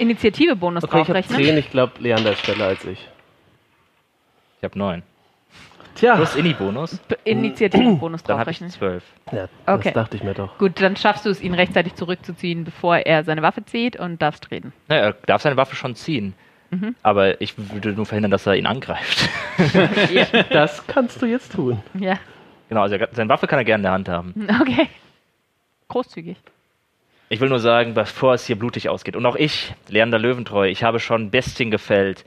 Initiative-Bonus Okay, ich habe draufrechnen. zehn. Ich glaube, Leander ist schneller als ich. Ich habe neun. Tja, Plus Inni-Bonus, Initiative-Bonus dann habe ich draufrechnen. zwölf. ja, Okay. das dachte ich mir doch. Gut, dann schaffst du es, ihn rechtzeitig zurückzuziehen, bevor er seine Waffe zieht und darfst reden. Naja, er darf seine Waffe schon ziehen. Mhm. Aber ich würde nur verhindern, dass er ihn angreift. Das kannst du jetzt tun. Ja, genau, also er, seine Waffe kann er gerne in der Hand haben. okay. Großzügig. Ich will nur sagen, bevor es hier blutig ausgeht. Und auch ich, Leander Löwentreu, ich habe schon Bestien gefällt,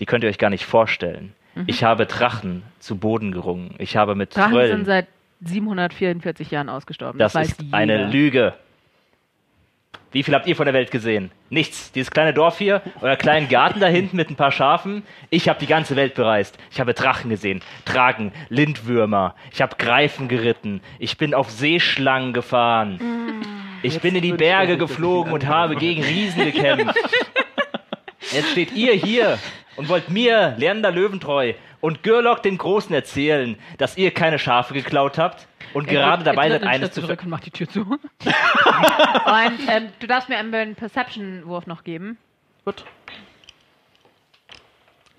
die könnt ihr euch gar nicht vorstellen. Ich habe Drachen zu Boden gerungen. Ich habe mit Mhm. Drachen Tröllen. sind seit 744 Jahren ausgestorben. das weiß ist jeder. eine Lüge. Wie viel habt ihr von der Welt gesehen? Nichts. Dieses kleine Dorf hier, euer kleinen Garten da hinten mit ein paar Schafen. Ich habe die ganze Welt bereist. Ich habe Drachen gesehen, Dragen, Lindwürmer. Ich habe Greifen geritten. Ich bin auf Seeschlangen gefahren. Ich bin in die er Berge geflogen und habe gegen Riesen gekämpft. Jetzt steht ihr hier und wollt mir, Leander Löwentreu und Gürlock dem Großen erzählen, dass ihr keine Schafe geklaut habt und Er gerade dabei seid, eines zu zurück und macht die Tür zu. und ähm, du darfst mir einen Perception-Wurf noch geben. Gut.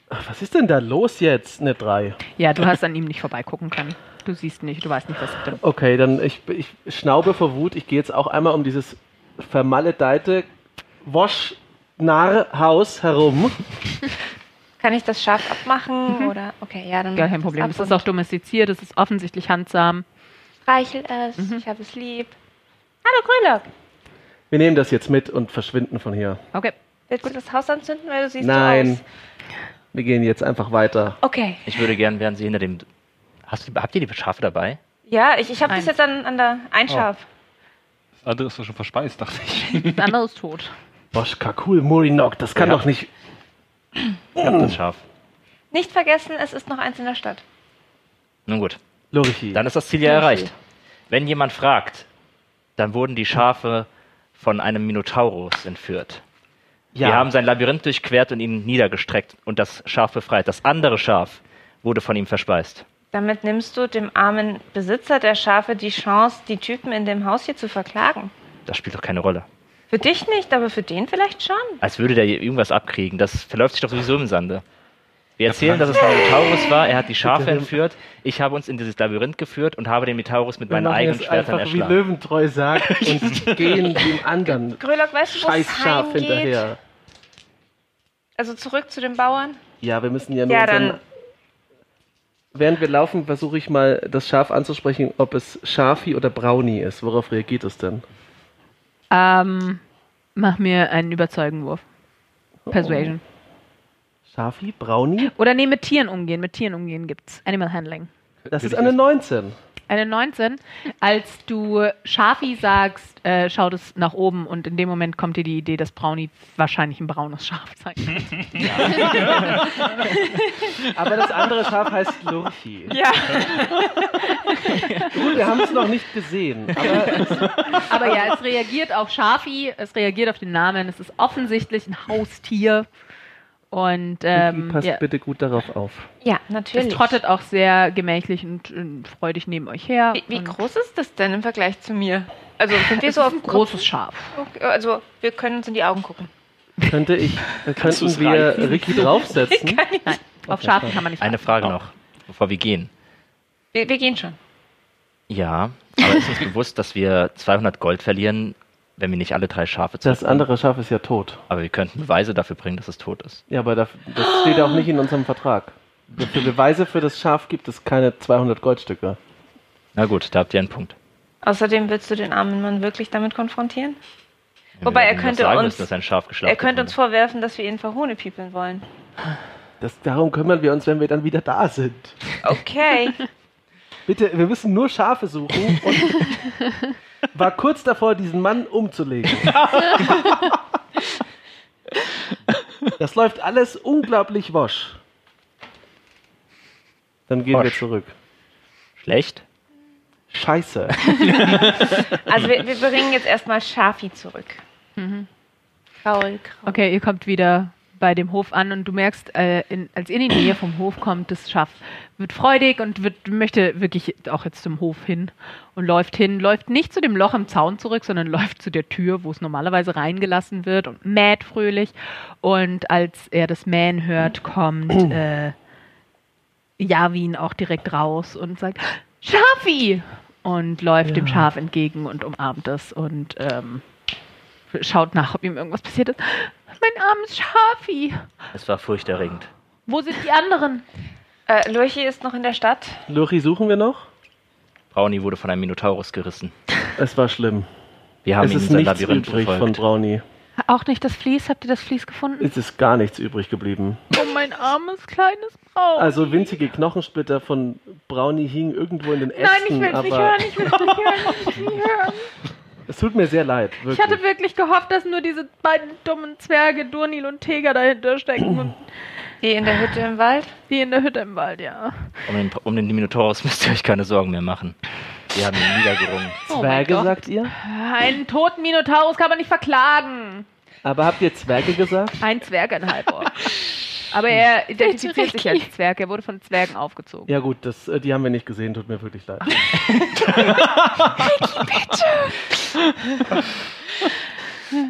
Ach, was ist denn da los jetzt? Eine 3. Ja, du hast an ihm nicht vorbeigucken können. Du siehst nicht, du weißt nicht, was drin Okay, dann ich, ich schnaube vor Wut. Ich gehe jetzt auch einmal um dieses vermaledeite Wosch-Narr-Haus herum Kann ich das Schaf abmachen oder? Okay, ja, dann Gar kein ich Problem. Das Es ist auch domestiziert, es ist offensichtlich handsam. und Streichel es. Mhm. Ich habe es lieb. Hallo Grülock. Wir nehmen das jetzt mit und verschwinden von hier. Okay. Willst du das Haus anzünden, weil du siehst Nein. so aus? Wir gehen jetzt einfach weiter. Okay. Ich würde gern, während Sie hinter dem. Hast du, habt ihr die Schafe dabei? Ja, ich, ich habe das jetzt an, an der ein Schaf. Das andere ist doch schon verspeist, dachte ich. Das andere ist tot. Boschka, cool, Murinok, das kann Ja. doch nicht. Ich hab das Schaf. Nicht vergessen, es ist noch eins in der Stadt. Nun gut. Lorichi. Dann ist das Ziel ja erreicht. Wenn jemand fragt, dann wurden die Schafe von einem Minotaurus entführt. ja. Wir haben sein Labyrinth durchquert und ihn niedergestreckt und das Schaf befreit. Das andere Schaf wurde von ihm verspeist. Damit nimmst du dem armen Besitzer der Schafe die Chance, die Typen in dem Haus hier zu verklagen. Das spielt doch keine Rolle. Für dich nicht, aber für den vielleicht schon. Als würde der irgendwas abkriegen. Das verläuft sich doch sowieso im Sande. Wir erzählen, dass es ein Minotaurus war. Er hat die Schafe entführt. Ich habe uns in dieses Labyrinth geführt und habe den Minotaurus mit wir meinen eigenen Schwertern einfach wie erschlagen. Löwentreu sagt und gehen dem anderen Grölock, weißt du, scheiß Schaf heimgeht? hinterher. Also zurück zu den Bauern? Ja, wir müssen ja nur Ja, unseren- dann Während wir laufen, versuche ich mal das Schaf anzusprechen, ob es Schafi oder Brownie ist. Worauf reagiert es denn? Ähm, mach mir einen Überzeugenwurf. Persuasion. Schafi? Brownie? Oder nee, mit Tieren umgehen. Mit Tieren umgehen gibt's. Animal Handling. Das ist eine 19. Eine 19. Als du Schafi sagst, äh, schaut es nach oben und in dem Moment kommt dir die Idee, dass Brownie wahrscheinlich ein braunes Schaf sein wird. Aber das andere Schaf heißt Lurchi. Ja. Gut, wir haben es noch nicht gesehen. Aber Aber ja, es reagiert auf Schafi, es reagiert auf den Namen. Es ist offensichtlich ein Haustier. Und ähm, passt ja, bitte gut darauf auf. Ja, es natürlich. trottet auch sehr gemächlich und, und freudig neben euch her. Wie, wie groß ist das denn im Vergleich zu mir? Also sind wir es so ist auf ein großes Schaf. Okay, Also wir können uns in die Augen gucken. Könnte ich, äh, Kannst könnten wir? Ricky draufsetzen? Nein, auf Schafen kann man nicht Eine. Frage noch, bevor wir gehen. Wir, wir gehen schon. Ja, aber ist uns bewusst, dass wir 200 Gold verlieren, wenn wir nicht alle drei Schafe Das zurückbringen? andere Schaf ist ja tot. Aber wir könnten Beweise dafür bringen, dass es tot ist. Ja, aber das, das steht auch nicht in unserem Vertrag. Für Beweise für das Schaf gibt es keine 200 Goldstücke. Na gut, da habt ihr einen Punkt. Außerdem willst du den armen Mann wirklich damit konfrontieren? Ja, Wobei, er könnte sagen uns- müssen, dass ein Schaf geschlachtet Er könnte uns vorwerfen, dass wir ihn verhohnepiepeln wollen. Das, darum kümmern wir uns, wenn wir dann wieder da sind. Okay. Bitte, wir müssen nur Schafe suchen und war kurz davor, diesen Mann umzulegen. Das läuft alles unglaublich wosch. Dann gehen wir Wosch. zurück. Schlecht? Scheiße. Also wir, wir bringen jetzt erstmal Schafi zurück. Mhm. Kraul, kraul. Okay, ihr kommt wieder bei dem Hof an und du merkst, äh, in, als ihr in die Nähe vom Hof kommt, das Schaf wird freudig und wird, möchte wirklich auch jetzt zum Hof hin und läuft hin, läuft nicht zu dem Loch im Zaun zurück, sondern läuft zu der Tür, wo es normalerweise reingelassen wird und mäht fröhlich. Und als er das Mähen hört, kommt äh, Javin auch direkt raus und sagt, Schafi! Und läuft dem Ja. Schaf entgegen und umarmt es und ähm, schaut nach, ob ihm irgendwas passiert ist. Mein armes Schafi. Es war furchterregend. Wo sind die anderen? Äh, Lurchi ist noch in der Stadt. Lori suchen wir noch? Brownie wurde von einem Minotaurus gerissen. Es war schlimm. Wir haben es ihn ist in sein nichts Labyrinth übrig von verfolgt. Brownie. Auch nicht das Vlies? Habt ihr das Vlies gefunden? Es ist gar nichts übrig geblieben. Oh, mein armes kleines Braun. Also winzige Knochensplitter von Brownie hingen irgendwo in den Ästen. Nein, ich will es aber nicht hören, ich will es nicht hören, ich will es nicht hören. Es tut mir sehr leid. Wirklich. Ich hatte wirklich gehofft, dass nur diese beiden dummen Zwerge, Durnil und Teger, dahinter stecken und Die in der Hütte im Wald. die in der Hütte im Wald, ja. Um den, um den Minotaurus müsst ihr euch keine Sorgen mehr machen. Wir haben ihn niedergerungen. Oh Zwerge, sagt ihr? Einen toten Minotaurus kann man nicht verklagen. Aber habt ihr Zwerge gesagt? Ein Zwerg, ein Halborg. Aber er identifiziert sich als Zwerg, er wurde von Zwergen aufgezogen. Ja gut, das, äh, die haben wir nicht gesehen, tut mir wirklich leid.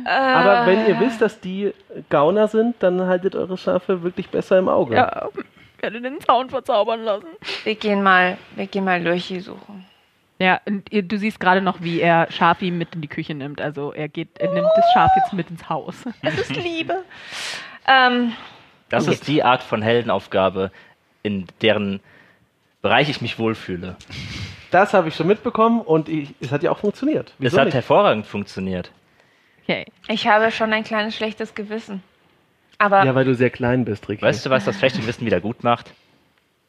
Aber wenn ihr wisst, dass die Gauner sind, dann haltet eure Schafe wirklich besser im Auge. Ja, werde den Zaun verzaubern lassen. Wir gehen mal, wir gehen mal Lurchi suchen. Ja, und ihr, du siehst gerade noch, wie er Schafi mit in die Küche nimmt. Also er geht, er nimmt das Schaf jetzt mit ins Haus. Es ist Liebe. Ähm, Das ist die Art von Heldenaufgabe, in deren Bereich ich mich wohlfühle. Das habe ich schon mitbekommen und ich, es hat ja auch funktioniert. Es Wieso hat nicht? hervorragend funktioniert. Okay. Ich habe schon ein kleines schlechtes Gewissen. Aber Ja, weil du sehr klein bist, Ricky. Weißt du, was das schlechte Gewissen wieder gut macht?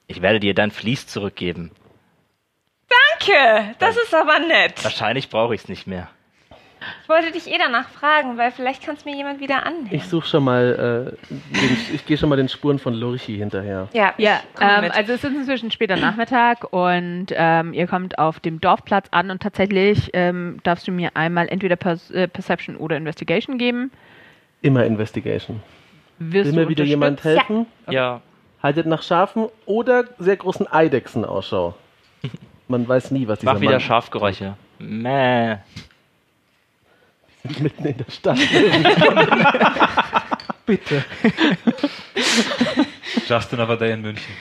Ich werde dir dein Vlies zurückgeben. danke, das ist aber nett. Wahrscheinlich brauche ich es nicht mehr. Ich wollte dich eh danach fragen, weil vielleicht kann es mir jemand wieder annehmen. Ich suche schon mal, äh, den, ich gehe schon mal den Spuren von Lurchi hinterher. ja, Ja, ähm, also es ist inzwischen später Nachmittag und ähm, ihr kommt auf dem Dorfplatz an und tatsächlich ähm, darfst du mir einmal entweder Pers äh, Perception oder Investigation geben. Immer Investigation. Wirst Will du mir wieder jemand helfen? Ja, Haltet nach Schafen oder sehr großen Eidechsen Ausschau. Man weiß nie, was dieser mach wieder Mann Schafgeräusche. Mäh. mitten in der Stadt. Bitte. Just another day in München.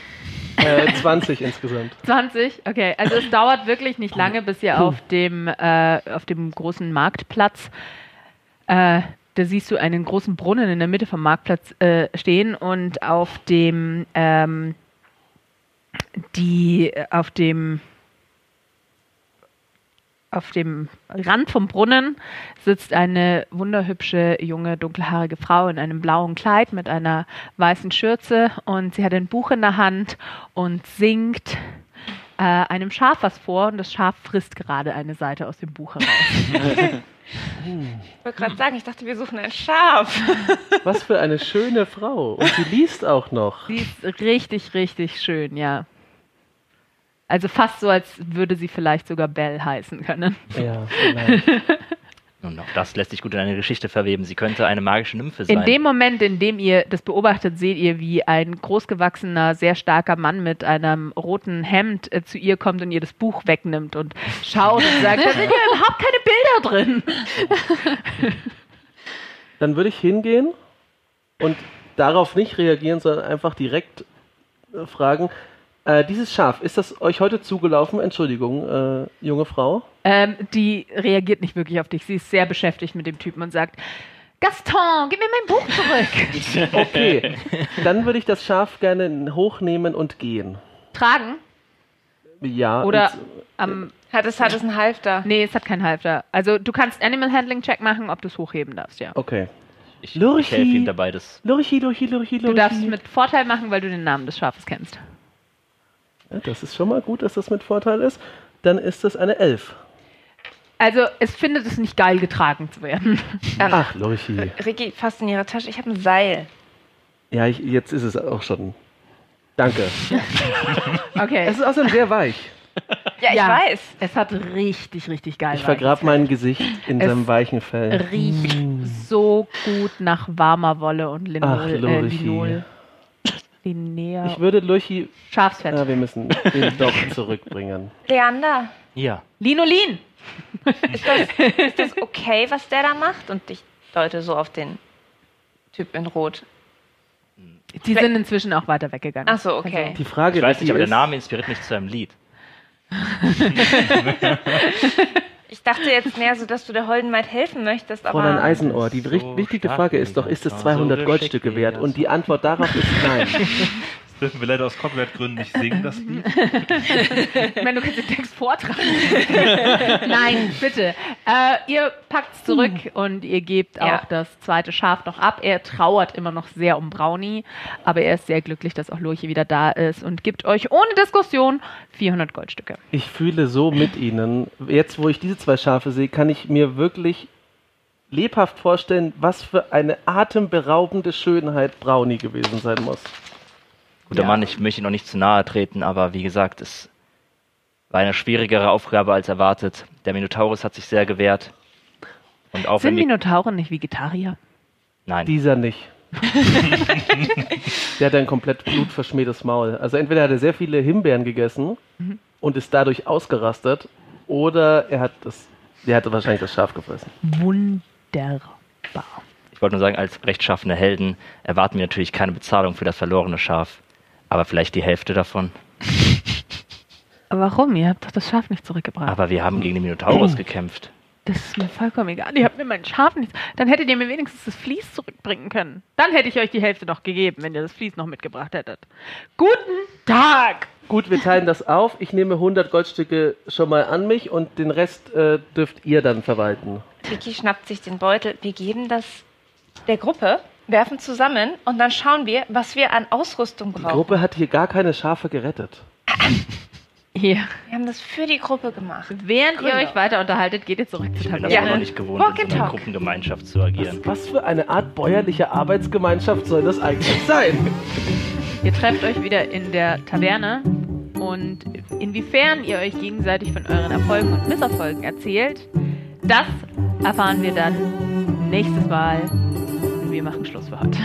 Äh, 20 insgesamt. 20? Okay, also es dauert wirklich nicht lange, bis ihr auf dem, äh, auf dem großen Marktplatz, äh, da siehst du einen großen Brunnen in der Mitte vom Marktplatz äh, stehen und auf dem, ähm, die, auf dem, auf dem Rand vom Brunnen sitzt eine wunderhübsche junge dunkelhaarige Frau in einem blauen Kleid mit einer weißen Schürze und sie hat ein Buch in der Hand und singt äh, einem Schaf was vor und das Schaf frisst gerade eine Seite aus dem Buch heraus. Ich wollte gerade sagen, ich dachte, wir suchen ein Schaf. Was für eine schöne Frau. Und sie liest auch noch. sie ist richtig, richtig schön, ja. Also fast so, als würde sie vielleicht sogar Belle heißen können. Ja, vielleicht. Und auch das lässt sich gut in eine Geschichte verweben. Sie könnte eine magische Nymphe sein. In dem Moment, in dem ihr das beobachtet, seht ihr, wie ein großgewachsener, sehr starker Mann mit einem roten Hemd äh, zu ihr kommt und ihr das Buch wegnimmt und schaut und sagt, da sind ja überhaupt keine Bilder drin. Dann würde ich hingehen und darauf nicht reagieren, sondern einfach direkt äh, fragen, äh, dieses Schaf, ist das euch heute zugelaufen? Entschuldigung, äh, junge Frau. Ähm, die reagiert nicht wirklich auf dich. Sie ist sehr beschäftigt mit dem Typen und sagt, Gaston, gib mir mein Buch zurück. Okay, dann würde ich das Schaf gerne hochnehmen und gehen. Tragen? Ja. Oder und, am... Hat es, hat es einen Halfter? Nee, es hat keinen Halfter. Also du kannst Animal Handling Check machen, ob du es hochheben darfst, ja. okay. ich, ich helfe ihm dabei, das Lurchi, Lurchi, Lurchi, Lurchi. Du darfst es mit Vorteil machen, weil du den Namen des Schafes kennst. Ja, das ist schon mal gut, dass das mit Vorteil ist. Dann ist das eine Elf. Also es findet es nicht geil, getragen zu werden. Ähm, Ach, Lurchi. Ricky fasst in ihre Tasche. Ich habe ein Seil. Ja, ich, jetzt ist es auch schon. Danke. Okay. Es ist außerdem sehr weich. Ja, ich Ja. weiß. Es hat richtig, richtig geil. Ich vergrab mein Gesicht in Es seinem weichen Fell. Riecht so gut nach warmer Wolle und Linol. Ach, äh, Lurchi. Linol. Linea. Ich würde Lurchi. Schafsfett. Ja, wir müssen ihn doch zurückbringen. Leander, Ja. Linolin! ist das, ist das okay, was der da macht? Und ich deute so auf den Typ in Rot. Die sind inzwischen auch weiter weggegangen. Ach so, okay. Also, Die Frage Ich weiß nicht, aber der Name inspiriert mich zu einem Lied. Ich dachte jetzt mehr so, dass du der Holden Maid helfen möchtest, aber... Fräulein Eisenohr, die So wichtige Frage ist doch, ist es das 200 so Goldstücke wert? Und die Antwort darauf ist nein. Dürfen wir leider aus Copyright-Gründen nicht singen, das Lied. ich meine, du kannst den Text vortragen. Nein, bitte. Äh, ihr packt es zurück und ihr gebt Ja. auch das zweite Schaf noch ab. Er trauert immer noch sehr um Brownie, aber er ist sehr glücklich, dass auch Lurche wieder da ist und gibt euch ohne Diskussion 400 Goldstücke. Ich fühle so mit Ihnen. Jetzt, wo ich diese zwei Schafe sehe, kann ich mir wirklich lebhaft vorstellen, was für eine atemberaubende Schönheit Brownie gewesen sein muss. Guter Ja. Mann, ich möchte ihn noch nicht zu nahe treten, aber wie gesagt, es war eine schwierigere Aufgabe als erwartet. Der Minotaurus hat sich sehr gewehrt. Und auch Sind Minotauren nicht Vegetarier? Nein, Dieser nicht. Der hat ein komplett blutverschmiertes Maul. Also entweder hat er sehr viele Himbeeren gegessen und ist dadurch ausgerastet, oder er hat das, der hatte wahrscheinlich das Schaf gefressen. Wunderbar. ich wollte nur sagen, als rechtschaffene Helden erwarten wir natürlich keine Bezahlung für das verlorene Schaf. Aber vielleicht die Hälfte davon. Warum? Ihr habt doch das Schaf nicht zurückgebracht. Aber wir haben gegen den Minotaurus gekämpft. Das ist mir vollkommen egal. Ihr habt mir mein Schaf nicht. Dann hättet ihr mir wenigstens das Vlies zurückbringen können. Dann hätte ich euch die Hälfte noch gegeben, wenn ihr das Vlies noch mitgebracht hättet. Guten Tag! Gut, wir teilen das auf. Ich nehme 100 Goldstücke schon mal an mich und den Rest äh, dürft ihr dann verwalten. Vicky schnappt sich den Beutel. Wir geben das der Gruppe, werfen zusammen und dann schauen wir, was wir an Ausrüstung Die brauchen. Gruppe hat hier gar keine Schafe gerettet. Hier. Wir haben das für die Gruppe gemacht. Während ihr Genau. euch weiter unterhaltet, geht ihr zurück zur Ich bin das auch noch nicht gewohnt, Walk in so einer. Gruppengemeinschaft zu agieren. Was für eine Art bäuerlicher Arbeitsgemeinschaft soll das eigentlich sein? Ihr trefft euch wieder in der Taverne und inwiefern ihr euch gegenseitig von euren Erfolgen und Misserfolgen erzählt, das erfahren wir dann nächstes Mal. Wir machen Schluss für heute.